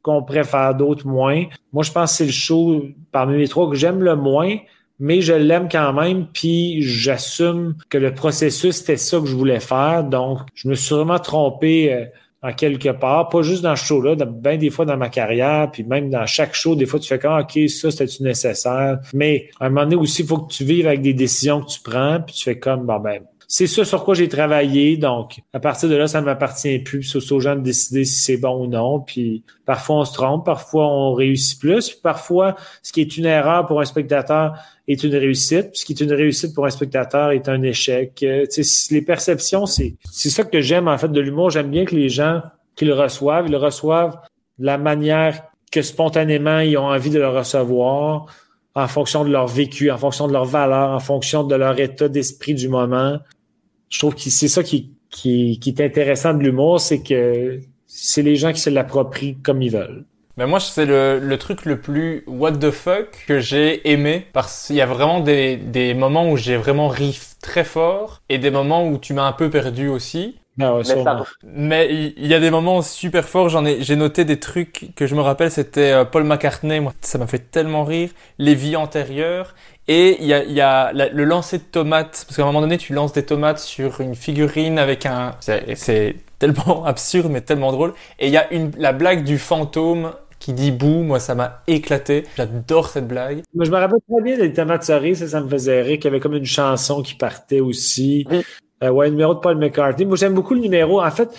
qu'on préfère, d'autres moins. Moi, je pense que c'est le show parmi les trois que j'aime le moins, mais je l'aime quand même, puis j'assume que le processus, c'était ça que je voulais faire. Donc, je me suis vraiment trompé euh, en quelque part, pas juste dans ce show-là, bien des fois dans ma carrière, puis même dans chaque show, des fois tu fais comme OK, ça c'était nécessaire? Mais à un moment donné aussi, il faut que tu vives avec des décisions que tu prends, puis tu fais comme bon ben c'est ça sur quoi j'ai travaillé. Donc, à partir de là, ça ne m'appartient plus. C'est aux gens de décider si c'est bon ou non. Puis, parfois, on se trompe, parfois, on réussit plus. Puis, parfois, ce qui est une erreur pour un spectateur est une réussite. Puis, ce qui est une réussite pour un spectateur est un échec. Euh, les perceptions, c'est, c'est ça que j'aime, en fait, de l'humour. J'aime bien que les gens qui le reçoivent, ils le reçoivent de la manière que spontanément, ils ont envie de le recevoir en fonction de leur vécu, en fonction de leur valeur, en fonction de leur état d'esprit du moment je trouve que c'est ça qui, qui, qui, est intéressant de l'humour, c'est que c'est les gens qui se l'approprient comme ils veulent. Mais moi, c'est le, le, truc le plus what the fuck que j'ai aimé parce qu'il y a vraiment des, des moments où j'ai vraiment ri très fort et des moments où tu m'as un peu perdu aussi. Ah mais, il y a des moments super forts. J'en ai, j'ai noté des trucs que je me rappelle. C'était euh, Paul McCartney. Moi, ça m'a fait tellement rire. Les vies antérieures. Et il y a, y a le lancer de tomates. Parce qu'à un moment donné, tu lances des tomates sur une figurine avec un, c'est tellement absurde, mais tellement drôle. Et il y a une, la blague du fantôme qui dit bouh, moi ça m'a éclaté. J'adore cette blague. Moi, je me rappelle très bien des tomates cerises, ça, ça me faisait rire, qu'il y avait comme une chanson qui partait aussi. Euh, ouais, le numéro de Paul McCartney. Moi, j'aime beaucoup le numéro. En fait,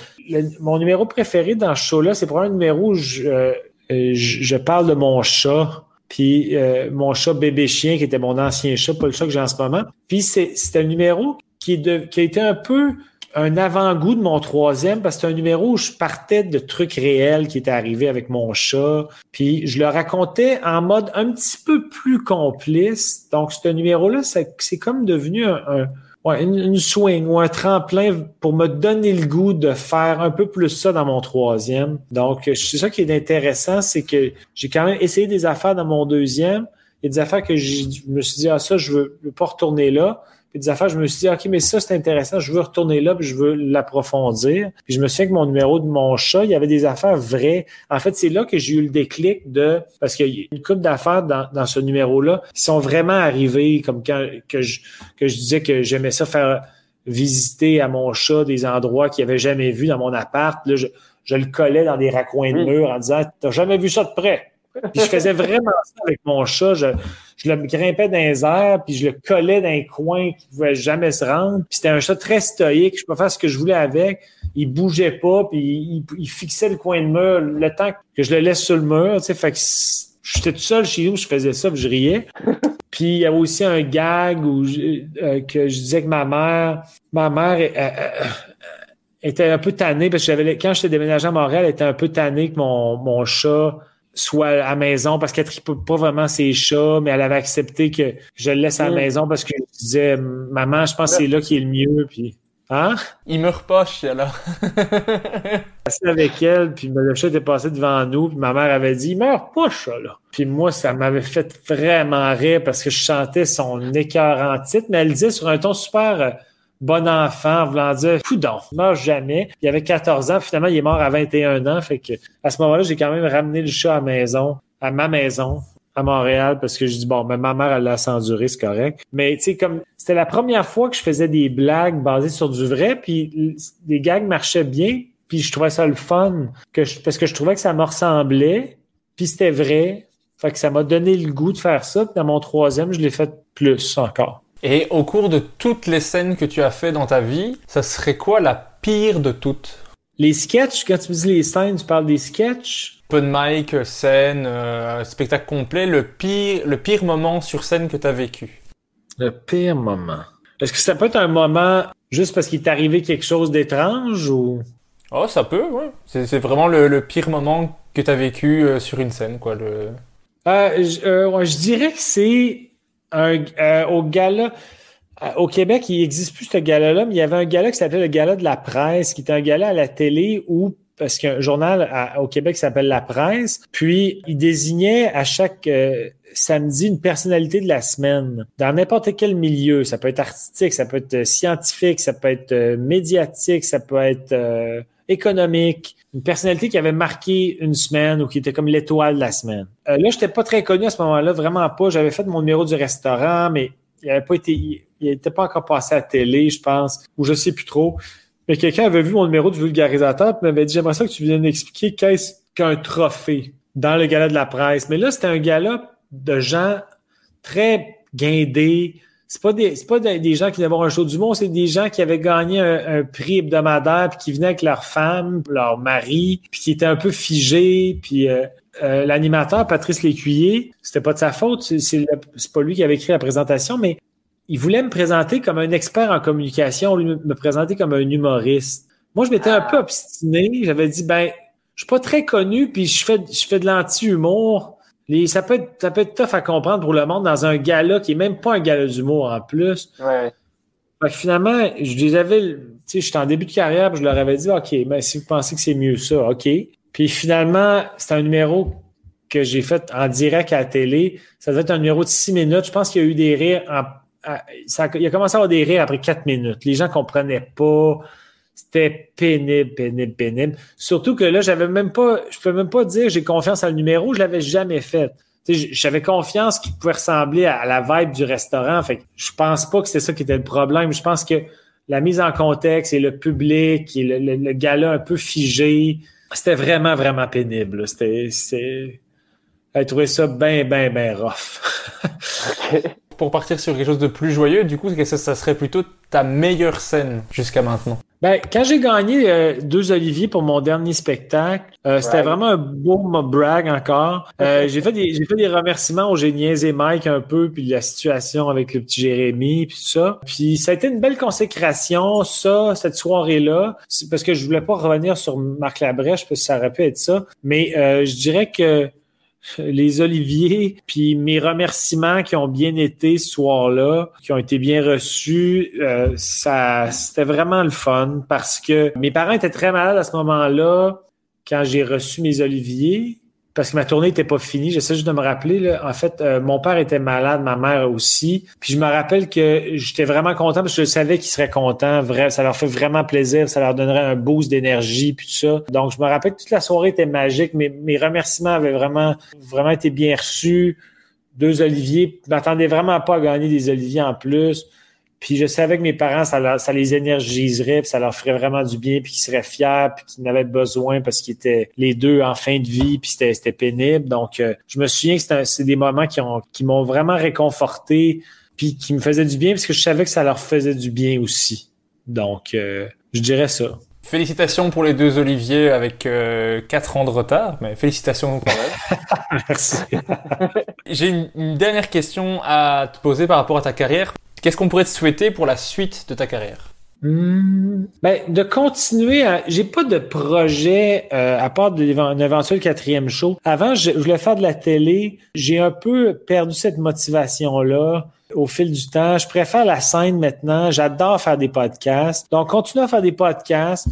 mon numéro préféré dans ce show-là, c'est probablement un numéro où je, euh, je, parle de mon chat. Puis euh, mon chat bébé chien, qui était mon ancien chat, pas le chat que j'ai en ce moment. Puis c'est un numéro qui, a été un peu un avant-goût de mon troisième parce que c'est un numéro où je partais de trucs réels qui étaient arrivés avec mon chat. Puis je le racontais en mode un petit peu plus complice. Donc, ce numéro-là, c'est comme devenu un, une, swing ou un tremplin pour me donner le goût de faire un peu plus ça dans mon troisième. Donc, c'est ça qui est intéressant, c'est que j'ai quand même essayé des affaires dans mon deuxième. Il y a des affaires que je me suis dit, ah, ça, je veux, veux pas retourner là. Puis des affaires, je me suis dit, OK, mais ça, c'est intéressant, je veux retourner là, puis je veux l'approfondir. Puis je me souviens que mon numéro de mon chat, il y avait des affaires vraies. En fait, c'est là que j'ai eu le déclic de, parce qu'il y a une couple d'affaires dans, dans ce numéro-là qui sont vraiment arrivées, comme quand que je, que je disais que j'aimais ça faire visiter à mon chat des endroits qu'il avait jamais vus dans mon appart. Là, je, je le collais dans des raccoins de mmh. mur en disant, t'as jamais vu ça de près? Puis je faisais vraiment ça avec mon chat. Je, je le grimpais dans les airs, puis je le collais dans un coin qui pouvait jamais se rendre. Puis c'était un chat très stoïque. Je pouvais faire ce que je voulais avec. Il bougeait pas, puis il, fixait le coin de mur le temps que je le laisse sur le mur. Tu sais, fait que j'étais tout seul chez nous, je faisais ça, puis je riais. Puis il y avait aussi un gag où euh, que je disais que ma mère, ma mère euh, euh, était un peu tannée parce que j'avais quand j'étais déménagé à Montréal, elle était un peu tannée que mon, mon chat soit à la maison parce qu'elle ne pas vraiment ses chats, mais elle avait accepté que je le laisse à la mm. maison parce que je disais Maman, je pense que c'est là qui est le mieux. Puis, hein? Il meurt pas, chien là. Assis avec elle, puis le chat était passé devant nous, puis ma mère avait dit Il meurt pas, chat là. Puis moi, ça m'avait fait vraiment rire parce que je chantais son écœur en titre, mais elle disait sur un ton super euh, bon enfant, voulant dire, coudon, meurt jamais. Il avait 14 ans, finalement, il est mort à 21 ans. Fait que, à ce moment-là, j'ai quand même ramené le chat à la maison, à ma maison, à Montréal, parce que je dis, bon, mais ma mère, elle l'a enduré, c'est correct. Mais, tu sais, comme, c'était la première fois que je faisais des blagues basées sur du vrai, puis les gags marchaient bien, puis je trouvais ça le fun, que parce que je trouvais que ça me ressemblait, puis c'était vrai. Fait que ça m'a donné le goût de faire ça. Puis dans mon troisième, je l'ai fait plus encore. Et au cours de toutes les scènes que tu as fait dans ta vie, ça serait quoi la pire de toutes? Les sketchs, quand tu dis les scènes, tu parles des sketchs? Open mic, scène, euh, spectacle complet, le pire, le pire moment sur scène que tu as vécu? Le pire moment. Est-ce que ça peut être un moment juste parce qu'il t'est arrivé quelque chose d'étrange ou? Oh, ça peut, oui. C'est vraiment le, pire moment que tu as vécu euh, sur une scène, quoi. Le... Euh, je dirais que c'est euh, au gala. Euh, au Québec, il n'existe plus ce gala-là, mais il y avait un gala qui s'appelait le gala de la presse, qui était un gala à la télé où parce qu'un journal au Québec s'appelle La Presse, puis il désignait à chaque euh, samedi une personnalité de la semaine dans n'importe quel milieu. Ça peut être artistique, ça peut être scientifique, ça peut être médiatique, ça peut être économique, une personnalité qui avait marqué une semaine ou qui était comme l'étoile de la semaine. Euh, là, je n'étais pas très connu à ce moment-là, vraiment pas. J'avais fait mon numéro du restaurant, mais il n'avait pas été, il n'était pas encore passé à la télé, je pense, ou je sais plus trop. Mais quelqu'un avait vu mon numéro du vulgarisateur et m'avait dit J'aimerais ça que tu viennes expliquer qu'est-ce qu'un trophée dans le gala de la presse. Mais là, c'était un gala de gens très guindés, c'est pas des pas des gens qui venaient voir un show du monde, c'est des gens qui avaient gagné un, prix hebdomadaire puis qui venaient avec leur femme, leur mari, puis qui étaient un peu figés, puis euh, euh, l'animateur Patrice Lécuyer, c'était pas de sa faute, c'est c'est pas lui qui avait écrit la présentation, mais il voulait me présenter comme un expert en communication, lui me présenter comme un humoriste. Moi, je m'étais un peu obstiné, j'avais dit ben je suis pas très connu puis je fais je fais de l'anti-humour ça, peut être, ça peut être tough à comprendre pour le monde dans un gala qui est même pas un gala d'humour en plus. Ouais. Fait que finalement, je les avais, tu sais, j'étais en début de carrière, puis je leur avais dit, OK, mais ben, si vous pensez que c'est mieux ça, OK. Puis finalement, c'est un numéro que j'ai fait en direct à la télé. Ça devait être un numéro de six minutes. Je pense qu'il y a eu des rires en, ça, il a commencé à avoir des rires après quatre minutes. Les gens comprenaient pas. C'était pénible, pénible, pénible. Surtout que là, j'avais même pas, je peux même pas dire j'ai confiance à le numéro, je l'avais jamais fait. J'avais confiance qu'il pouvait ressembler à la vibe du restaurant. Fait que je pense pas que c'était ça qui était le problème. Je pense que la mise en contexte et le public et le, le, gala un peu figé, c'était vraiment, vraiment pénible. C'était, j'ai trouvé ça bien, bien, bien rough. pour partir sur quelque chose de plus joyeux, du coup, ça, ça serait plutôt ta meilleure scène jusqu'à maintenant? Ben, quand j'ai gagné euh, deux Oliviers pour mon dernier spectacle, euh, c'était vraiment un beau brag encore. Euh, j'ai fait des j'ai fait des remerciements au génies et Mike un peu, puis la situation avec le petit Jérémy, puis tout ça. Puis ça a été une belle consécration, ça, cette soirée-là. Parce que je voulais pas revenir sur Marc Labrèche, parce que ça aurait pu être ça. Mais je dirais que les oliviers, puis mes remerciements qui ont bien été ce soir-là, qui ont été bien reçus, euh, ça c'était vraiment le fun parce que mes parents étaient très malades à ce moment-là quand j'ai reçu mes oliviers parce que ma tournée n'était pas finie. J'essaie juste de me rappeler. Là. En fait, euh, mon père était malade, ma mère aussi. Puis je me rappelle que j'étais vraiment content parce que je savais qu'ils seraient contents. Vrai, ça leur fait vraiment plaisir. Ça leur donnerait un boost d'énergie puis tout ça. Donc, je me rappelle que toute la soirée était magique. Mes, mes remerciements avaient vraiment, vraiment été bien reçus. Deux oliviers. Je m'attendais vraiment pas à gagner des oliviers en plus. Puis je savais que mes parents, ça, ça les énergiserait, puis ça leur ferait vraiment du bien, puis qu'ils seraient fiers, puis qu'ils en avaient besoin parce qu'ils étaient les deux en fin de vie, puis c'était pénible. Donc, euh, je me souviens que c'est des moments qui ont qui m'ont vraiment réconforté, puis qui me faisaient du bien, parce que je savais que ça leur faisait du bien aussi. Donc, euh, je dirais ça. Félicitations pour les deux Olivier avec euh, 4 ans de retard, mais félicitations quand même. Merci. J'ai une, une dernière question à te poser par rapport à ta carrière. Qu'est-ce qu'on pourrait te souhaiter pour la suite de ta carrière? Hmm, ben, de continuer à. J'ai pas de projet euh, à part d'un éventuel quatrième show. Avant, je, voulais faire de la télé. J'ai un peu perdu cette motivation-là au fil du temps. Je préfère la scène maintenant. J'adore faire des podcasts. Donc, continuer à faire des podcasts.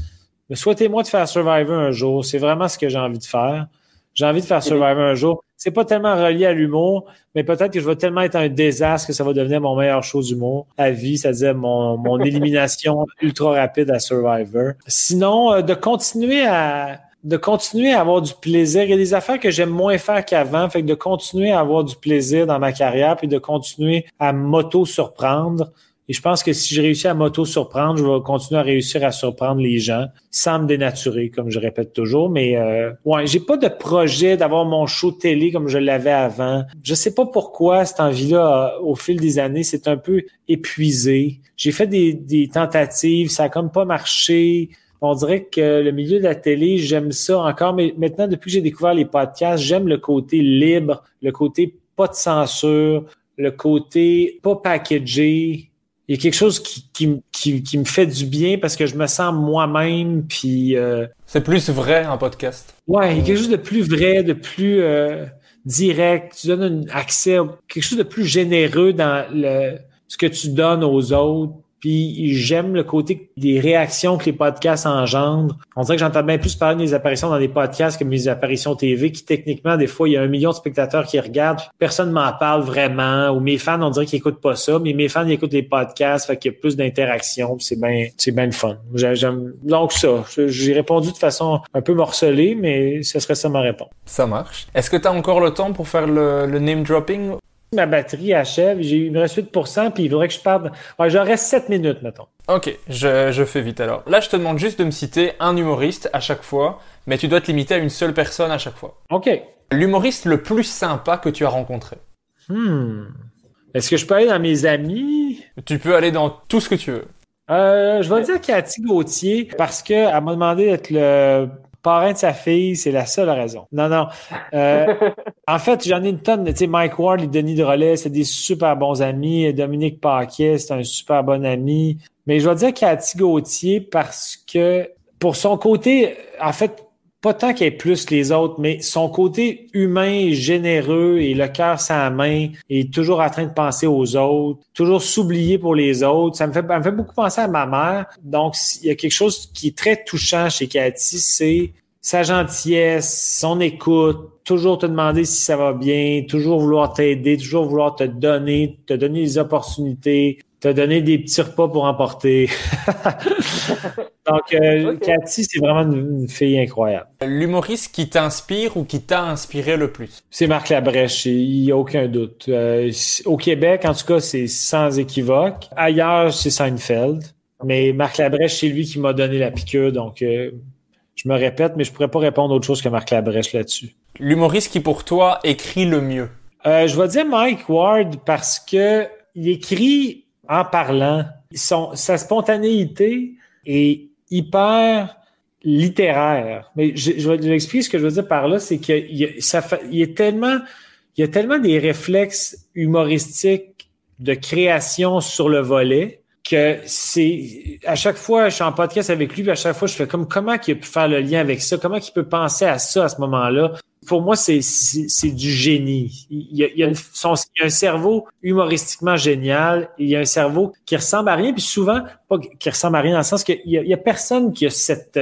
Souhaitez-moi de faire Survivor un jour. C'est vraiment ce que j'ai envie de faire. J'ai envie de faire Survivor un jour c'est pas tellement relié à l'humour, mais peut-être que je vais tellement être un désastre que ça va devenir mon meilleur show d'humour à vie, c'est-à-dire mon, mon élimination ultra rapide à Survivor. Sinon, euh, de continuer à de continuer à avoir du plaisir. Il y a des affaires que j'aime moins faire qu'avant, fait que de continuer à avoir du plaisir dans ma carrière, puis de continuer à m'auto-surprendre. Et je pense que si je réussis à m'auto-surprendre, je vais continuer à réussir à surprendre les gens sans me dénaturer, comme je répète toujours. Mais euh, ouais, j'ai pas de projet d'avoir mon show télé comme je l'avais avant. Je sais pas pourquoi cette envie-là, euh, au fil des années, c'est un peu épuisé. J'ai fait des, des tentatives, ça a comme pas marché. On dirait que le milieu de la télé, j'aime ça encore, mais maintenant, depuis que j'ai découvert les podcasts, j'aime le côté libre, le côté pas de censure, le côté pas packagé, il y a quelque chose qui, qui, qui, qui, me fait du bien parce que je me sens moi-même. Puis euh, c'est plus vrai en podcast. Ouais, il y a quelque chose de plus vrai, de plus euh, direct. Tu donnes un accès, quelque chose de plus généreux dans le, ce que tu donnes aux autres. Puis j'aime le côté des réactions que les podcasts engendrent. On dirait que j'entends bien plus parler des apparitions dans des podcasts que mes apparitions TV, qui techniquement, des fois, il y a un million de spectateurs qui regardent. Personne m'en parle vraiment. Ou mes fans, on dirait qu'ils écoutent pas ça, mais mes fans, ils écoutent les podcasts, fait qu'il y a plus d'interaction. C'est bien, c'est bien le fun. J'aime, donc ça. J'ai répondu de façon un peu morcelée, mais ce serait ça ma réponse. Ça marche. Est-ce que tu as encore le temps pour faire le, le name dropping ma batterie achève, j'ai, il me reste 8% puis il faudrait que je parte. Ouais, j'en reste 7 minutes, mettons. Ok, je, je, fais vite alors. Là, je te demande juste de me citer un humoriste à chaque fois, mais tu dois te limiter à une seule personne à chaque fois. Ok. L'humoriste le plus sympa que tu as rencontré. Hmm. Est-ce que je peux aller dans mes amis? Tu peux aller dans tout ce que tu veux. Euh, je vais dire Cathy Gauthier parce qu'elle m'a demandé d'être le parrain de sa fille, c'est la seule raison. Non, non. Euh, en fait, j'en ai une tonne. Tu sais, Mike Ward et Denis Drolet, c'est des super bons amis. Dominique Paquet, c'est un super bon ami. Mais je vais dire Cathy Gauthier parce que pour son côté, en fait, pas tant qu'elle est plus les autres, mais son côté humain, généreux et le cœur sans main et toujours en train de penser aux autres, toujours s'oublier pour les autres. Ça me fait, ça me fait beaucoup penser à ma mère. Donc, il y a quelque chose qui est très touchant chez Cathy, c'est sa gentillesse, son écoute, toujours te demander si ça va bien, toujours vouloir t'aider, toujours vouloir te donner, te donner des opportunités, te donner des petits repas pour emporter. Donc, euh, Cathy, c'est vraiment une, fille incroyable. L'humoriste qui t'inspire ou qui t'a inspiré le plus? C'est Marc Labrèche, il n'y a aucun doute. Euh, au Québec, en tout cas, c'est sans équivoque. Ailleurs, c'est Seinfeld. Mais Marc Labrèche, c'est lui qui m'a donné la piqûre, donc euh, je me répète, mais je pourrais pas répondre autre chose que Marc Labrèche là-dessus. L'humoriste qui, pour toi, écrit le mieux? je vais dire Mike Ward parce que il écrit en parlant. Son, sa spontanéité est hyper littéraire. Mais je, vais expliquer ce que je veux dire par là, c'est qu'il il est tellement, il y a tellement des réflexes humoristiques de création sur le volet que c'est à chaque fois je suis en podcast avec lui, puis à chaque fois je fais comme comment il a pu faire le lien avec ça, comment il peut penser à ça à ce moment-là? Pour moi, c'est du génie. Il y a, il y a, un cerveau humoristiquement génial. Il y a un cerveau qui ressemble à rien, puis souvent, pas qui ressemble à rien dans le sens qu'il y, a, a personne qui a cette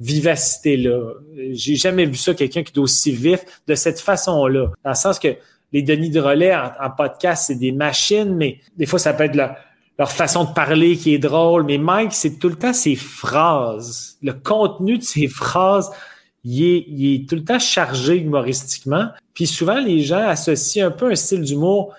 vivacité-là. J'ai jamais vu ça, quelqu'un qui est aussi vif de cette façon-là. Dans le sens que les Denis de relais en, podcast, c'est des machines, mais des fois, ça peut être leur façon de parler qui est drôle. Mais Mike, c'est tout le temps ses phrases. Le contenu de ses phrases, il est, il est tout le temps chargé humoristiquement. Puis souvent, les gens associent un peu un style d'humour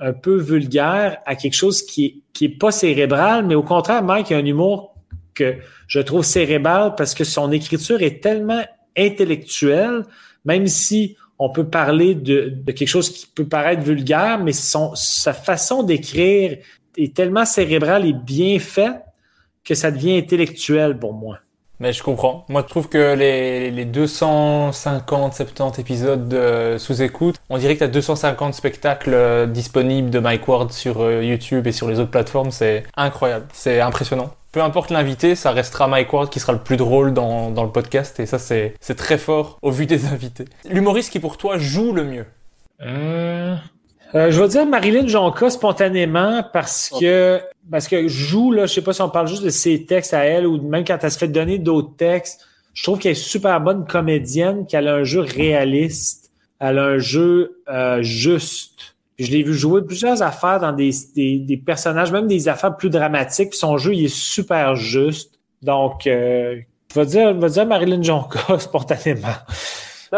un peu vulgaire à quelque chose qui est, qui est pas cérébral, mais au contraire, Mike a un humour que je trouve cérébral parce que son écriture est tellement intellectuelle, même si on peut parler de, quelque chose qui peut paraître vulgaire, mais son, sa façon d'écrire est tellement cérébrale et bien faite que ça devient intellectuel pour moi. Mais je comprends. Moi, je trouve que les, les 250, 70 épisodes de sous-écoute, on dirait que tu as 250 spectacles euh, disponibles de Mike Ward sur euh, YouTube et sur les autres plateformes. C'est incroyable. C'est impressionnant peu importe l'invité, ça restera Mike Ward qui sera le plus drôle dans, dans le podcast. Et ça, c'est très fort au vu des invités. L'humoriste qui, pour toi, joue le mieux? Euh, Je vais dire Marilyn Jonca spontanément parce que parce que joue, là, je sais pas si on parle juste de ses textes à elle ou même quand elle se fait donner d'autres textes. Je trouve qu'elle est super bonne comédienne, qu'elle a un jeu réaliste, elle a un jeu euh, juste je l'ai vu jouer plusieurs affaires dans des, des, personnages, même des affaires plus dramatiques. son jeu, il est super juste. Donc, euh, je vais dire, je vais dire Marilyn Jonka spontanément.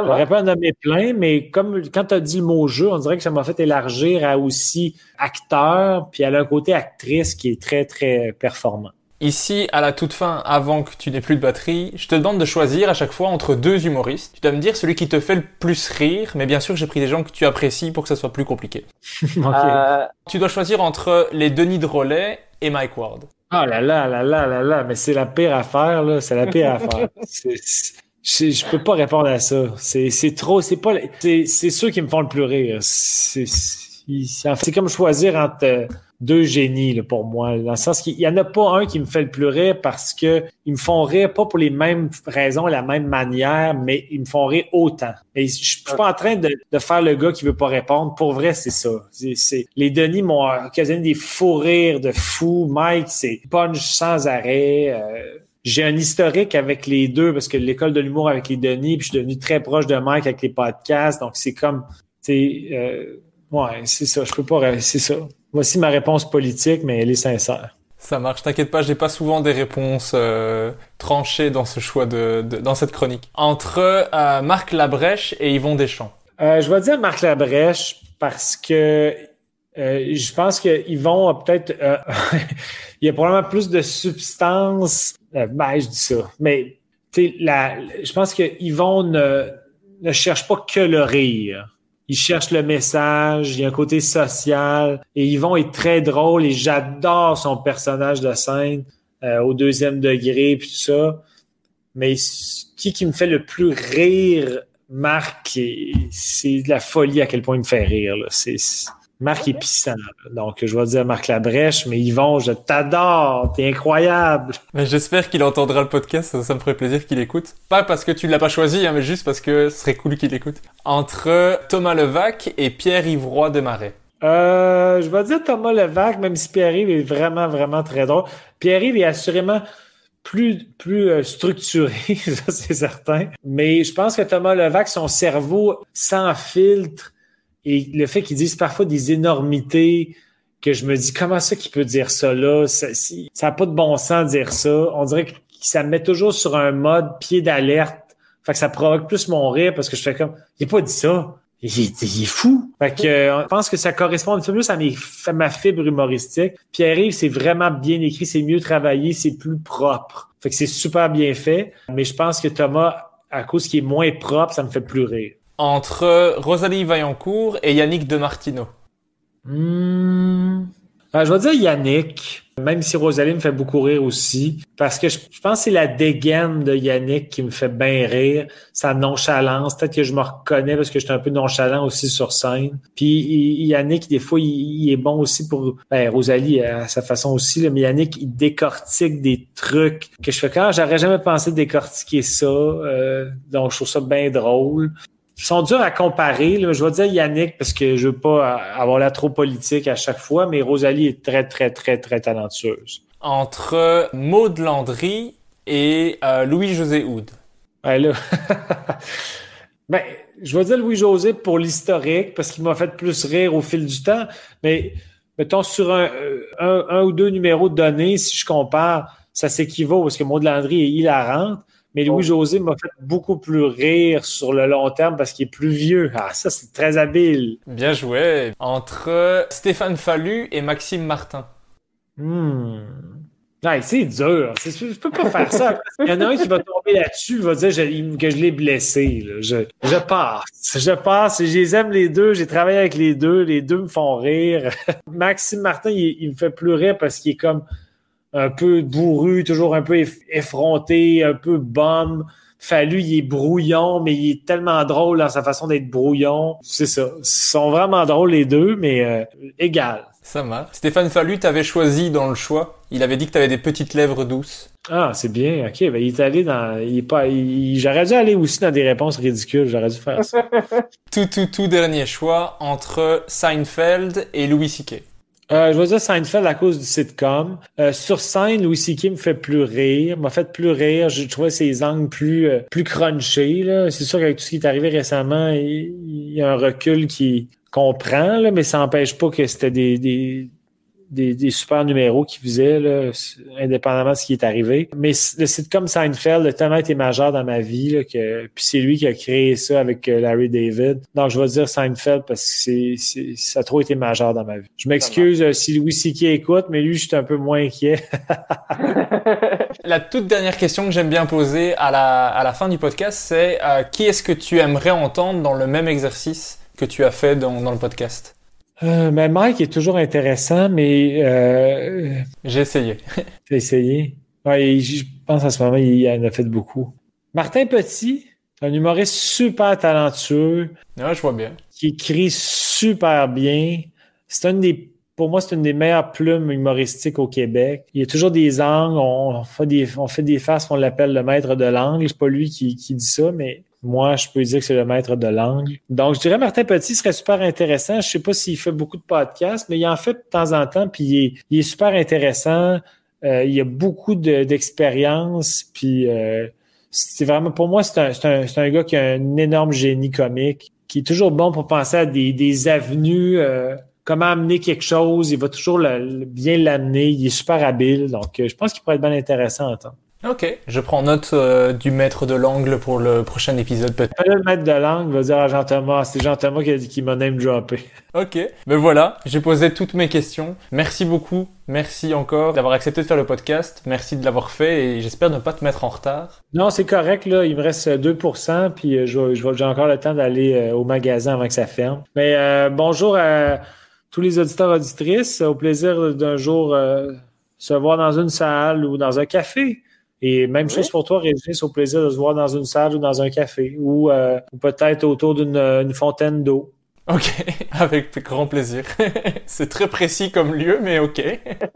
J'aurais pas en nommer plein, mais comme quand tu as dit le mot jeu, on dirait que ça m'a fait élargir à aussi acteur, puis elle a un côté actrice qui est très, très performant. Ici, à la toute fin, avant que tu n'aies plus de batterie, je te demande de choisir à chaque fois entre deux humoristes. Tu dois me dire celui qui te fait le plus rire, mais bien sûr, j'ai pris des gens que tu apprécies pour que ça soit plus compliqué. Euh, tu dois choisir entre les Denis de Rollet et Mike Ward. Oh là là là là là là, mais c'est la pire affaire, là. C'est la pire affaire. Je, je peux pas répondre à ça. C'est trop, c'est pas, c'est ceux qui me font le plus rire. C'est comme choisir entre deux génies là, pour moi, dans le sens qu'il y en a pas un qui me fait le plus rire parce que ils me font rire pas pour les mêmes raisons, la même manière, mais ils me font rire autant. Et je suis pas en train de, de, faire le gars qui veut pas répondre. Pour vrai, c'est ça. C'est les Denis m'ont occasionné des faux rires de fou. Mike, c'est punch sans arrêt. Euh, j'ai un historique avec les deux parce que l'école de l'humour avec les Denis, puis je suis devenu très proche de Mike avec les podcasts. Donc c'est comme, c'est, euh, ouais, c'est ça. Je peux pas, c'est ça. Voici ma réponse politique, mais elle est sincère. Ça marche, t'inquiète pas, j'ai pas souvent des réponses euh, tranchées dans ce choix de, dans cette chronique. Entre euh, Marc Labrèche et Yvon Deschamps. Euh, je vais dire Marc Labrèche parce que je pense que Yvon a peut-être il y a probablement plus de substance. Ben, je dis ça, mais la, je pense que Yvon ne, ne cherche pas que le rire il cherche le message, il y a un côté social. Et Yvon est très drôle et j'adore son personnage de scène euh, au deuxième degré puis tout ça. Mais qui qui me fait le plus rire, Marc, c'est de la folie à quel point il me fait rire. C'est Marc est puissant. Donc, je vais dire Marc Labrèche, mais Yvon, je t'adore. T'es incroyable. J'espère qu'il entendra le podcast. Ça, me ferait plaisir qu'il écoute. Pas parce que tu l'as pas choisi, hein, mais juste parce que ce serait cool qu'il écoute. Entre Thomas Levac et Pierre Ivroy Desmarais. Euh, je vais dire Thomas Levac, même si Pierre-Yves est vraiment, vraiment très drôle. Pierre-Yves est assurément plus, plus euh, structuré, ça c'est certain. Mais je pense que Thomas Levac, son cerveau sans filtre, et le fait qu'ils disent parfois des énormités, que je me dis, comment ça qu'il peut dire ça là? Ça n'a pas de bon sens dire ça. On dirait que ça me met toujours sur un mode pied d'alerte. Fait que ça provoque plus mon rire parce que je fais comme, il n'a pas dit ça. Il, est fou. Fait que, euh, je pense que ça correspond un peu plus à, mes, ma fibre humoristique. Pierre-Yves, c'est vraiment bien écrit, c'est mieux travaillé, c'est plus propre. Fait que c'est super bien fait. Mais je pense que Thomas, à cause qu'il est moins propre, ça me fait plus rire entre Rosalie Vaillancourt et Yannick Demartino Hmm. Euh, je vais dire Yannick, même si Rosalie me fait beaucoup rire aussi, parce que je, pense que c'est la dégaine de Yannick qui me fait bien rire, sa nonchalance. Peut-être que je me reconnais parce que j'étais un peu nonchalant aussi sur scène. Puis Yannick, des fois, il, est bon aussi pour... Ben, Rosalie, à sa façon aussi, mais Yannick, il décortique des trucs que je fais quand j'aurais jamais pensé décortiquer ça. Euh, donc, je trouve ça bien drôle sont durs à comparer. Je vais dire Yannick parce que je veux pas avoir l'air trop politique à chaque fois, mais Rosalie est très, très, très, très talentueuse. Entre Maud Landry et euh, Louis-José Houd. Ben là... ben, je vais dire Louis-José pour l'historique parce qu'il m'a fait plus rire au fil du temps, mais mettons sur un, un, ou deux numéros de données, si je compare, ça s'équivaut parce que Maud Landry est hilarante. Mais Louis-José m'a fait beaucoup plus rire sur le long terme parce qu'il est plus vieux. Ah, ça, c'est très habile. Bien joué. Entre Stéphane Fallu et Maxime Martin. Hmm. c'est dur. Je peux pas faire ça. Il y en a un qui va tomber là-dessus, il va dire que je l'ai blessé. Je, je, passe. Je passe. Je les aime les deux. J'ai travaillé avec les deux. Les deux me font rire. Maxime Martin, il, il me fait plus rire parce qu'il est comme un peu bourru, toujours un peu effronté, un peu bum. Fallu, il est brouillon, mais il est tellement drôle dans sa façon d'être brouillon. C'est ça. Ils sont vraiment drôles les deux, mais euh, égal. Ça marche. Stéphane Fallu, t'avais choisi dans le choix. Il avait dit que t'avais des petites lèvres douces. Ah, c'est bien. Ok, ben il est allé dans. Il est pas. J'aurais dû aller aussi dans des réponses ridicules. J'aurais dû faire ça. tout, tout, tout dernier choix entre Seinfeld et Louis C.K. Euh, je vais dire Seinfeld à cause du sitcom. Euh, sur scène, Louis C.K. me fait plus rire, m'a fait plus rire. Je trouvais ses angles plus euh, plus crunchés. C'est sûr qu'avec tout ce qui est arrivé récemment, il, y a un recul qui comprend, là, mais ça n'empêche pas que c'était des, des, des, des, super numéros qu'il faisait, là, indépendamment de ce qui est arrivé. Mais le sitcom Seinfeld a tellement été majeur dans ma vie là, que puis c'est lui qui a créé ça avec euh, Larry David. Donc je vais dire Seinfeld parce que c'est, ça a trop été majeur dans ma vie. Je m'excuse euh, si Louis C.K. écoute, mais lui je suis un peu moins inquiet. la toute dernière question que j'aime bien poser à la, à la fin du podcast, c'est euh, qui est-ce que tu aimerais entendre dans le même exercice que tu as fait dans, dans le podcast? Euh, mais Mike est toujours intéressant, mais euh, j'ai essayé. J'ai essayé? Ouais, je pense à ce moment, il en a fait beaucoup. Martin Petit, un humoriste super talentueux. Ouais, je vois bien. Qui écrit super bien. C'est une des, pour moi, c'est une des meilleures plumes humoristiques au Québec. Il y a toujours des angles, on fait des, on fait des faces, on l'appelle le maître de l'angle. C'est pas lui qui, qui dit ça, mais moi, je peux dire que c'est le maître de l'angle. Donc, je dirais Martin Petit serait super intéressant. Je sais pas s'il fait beaucoup de podcasts, mais il en fait de temps en temps, puis il est, super intéressant. Euh, il a beaucoup d'expérience, puis euh, c'est vraiment, pour moi, c'est un, un, gars qui a un énorme génie comique, qui est toujours bon pour penser à des, des avenues, euh, comment amener quelque chose. Il va toujours bien l'amener. Il est super habile, donc je pense qu'il pourrait être bien intéressant à entendre. Ok, je prends note euh, du maître de l'angle pour le prochain épisode peut-être. Le maître de l'angle va dire à Jean Thomas, c'est Jean Thomas qui a dit qu'il m'a name droppé. Ok, ben voilà, j'ai posé toutes mes questions. Merci beaucoup, merci encore d'avoir accepté de faire le podcast, merci de l'avoir fait et j'espère ne pas te mettre en retard. Non, c'est correct là, il me reste 2%, puis euh, j'ai encore le temps d'aller euh, au magasin avant que ça ferme. Mais bonjour à tous les auditeurs auditrices, au plaisir d'un jour se voir dans une salle ou dans un café. Et même chose pour toi, Régis, au plaisir de se voir dans une salle ou dans un café ou, euh, peut-être autour d'une fontaine d'eau. OK, avec grand plaisir. c'est très précis comme lieu, mais OK.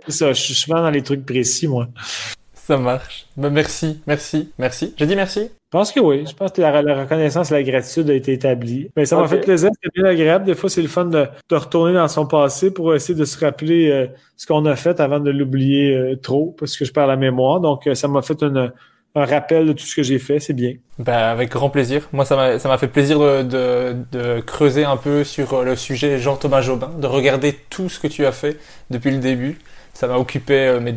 c'est ça, je suis souvent dans les trucs précis, moi. Ça marche. Ben, merci, merci, merci. J'ai dit merci? Je pense que oui. Je pense que la, reconnaissance et la gratitude a été établie. Mais ça m'a fait plaisir. C'est bien agréable. Des fois, c'est le fun de, retourner dans son passé pour essayer de se rappeler euh, ce qu'on a fait avant de l'oublier euh, trop, parce que je perds la mémoire. Donc, euh, ça m'a fait un rappel de tout ce que j'ai fait. C'est bien. Ben, avec grand plaisir. Moi, ça m'a fait plaisir de, de, creuser un peu sur le sujet Jean-Thomas Jobin, de regarder tout ce que tu as fait depuis le début ça m'a occupé euh, mes,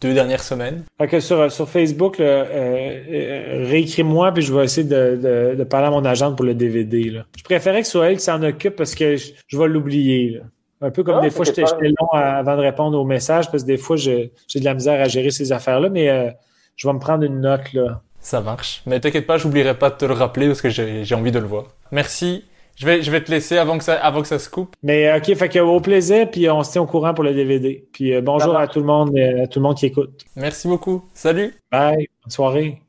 deux dernières semaines. Ok, sur, sur Facebook, euh, euh, réécris-moi puis je vais essayer de, de, parler à mon agent pour le DVD. Là. Je préférais que ce soit elle qui s'en occupe parce que je, vais l'oublier. Un peu comme ah, des fois, j'étais long avant de répondre aux messages parce que des fois, j'ai de la misère à gérer ces affaires-là, mais je vais me prendre une note. là. Ça marche. Mais t'inquiète pas, j'oublierai pas de te le rappeler parce que j'ai envie de le voir. Merci Je vais, je vais te laisser avant que ça, avant que ça se coupe. Mais OK, fait que au plaisir, puis on se tient au courant pour le DVD. Puis euh, bonjour à tout le monde, euh, à tout le monde qui écoute. Merci beaucoup. Salut. Bye. Bonne soirée.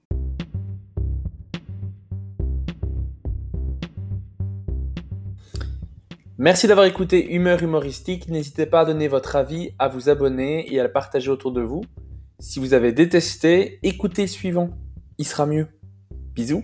Merci d'avoir écouté Humeur humoristique. N'hésitez pas à donner votre avis, à vous abonner et à le partager autour de vous. Si vous avez détesté, écoutez le suivant. Il sera mieux. Bisous.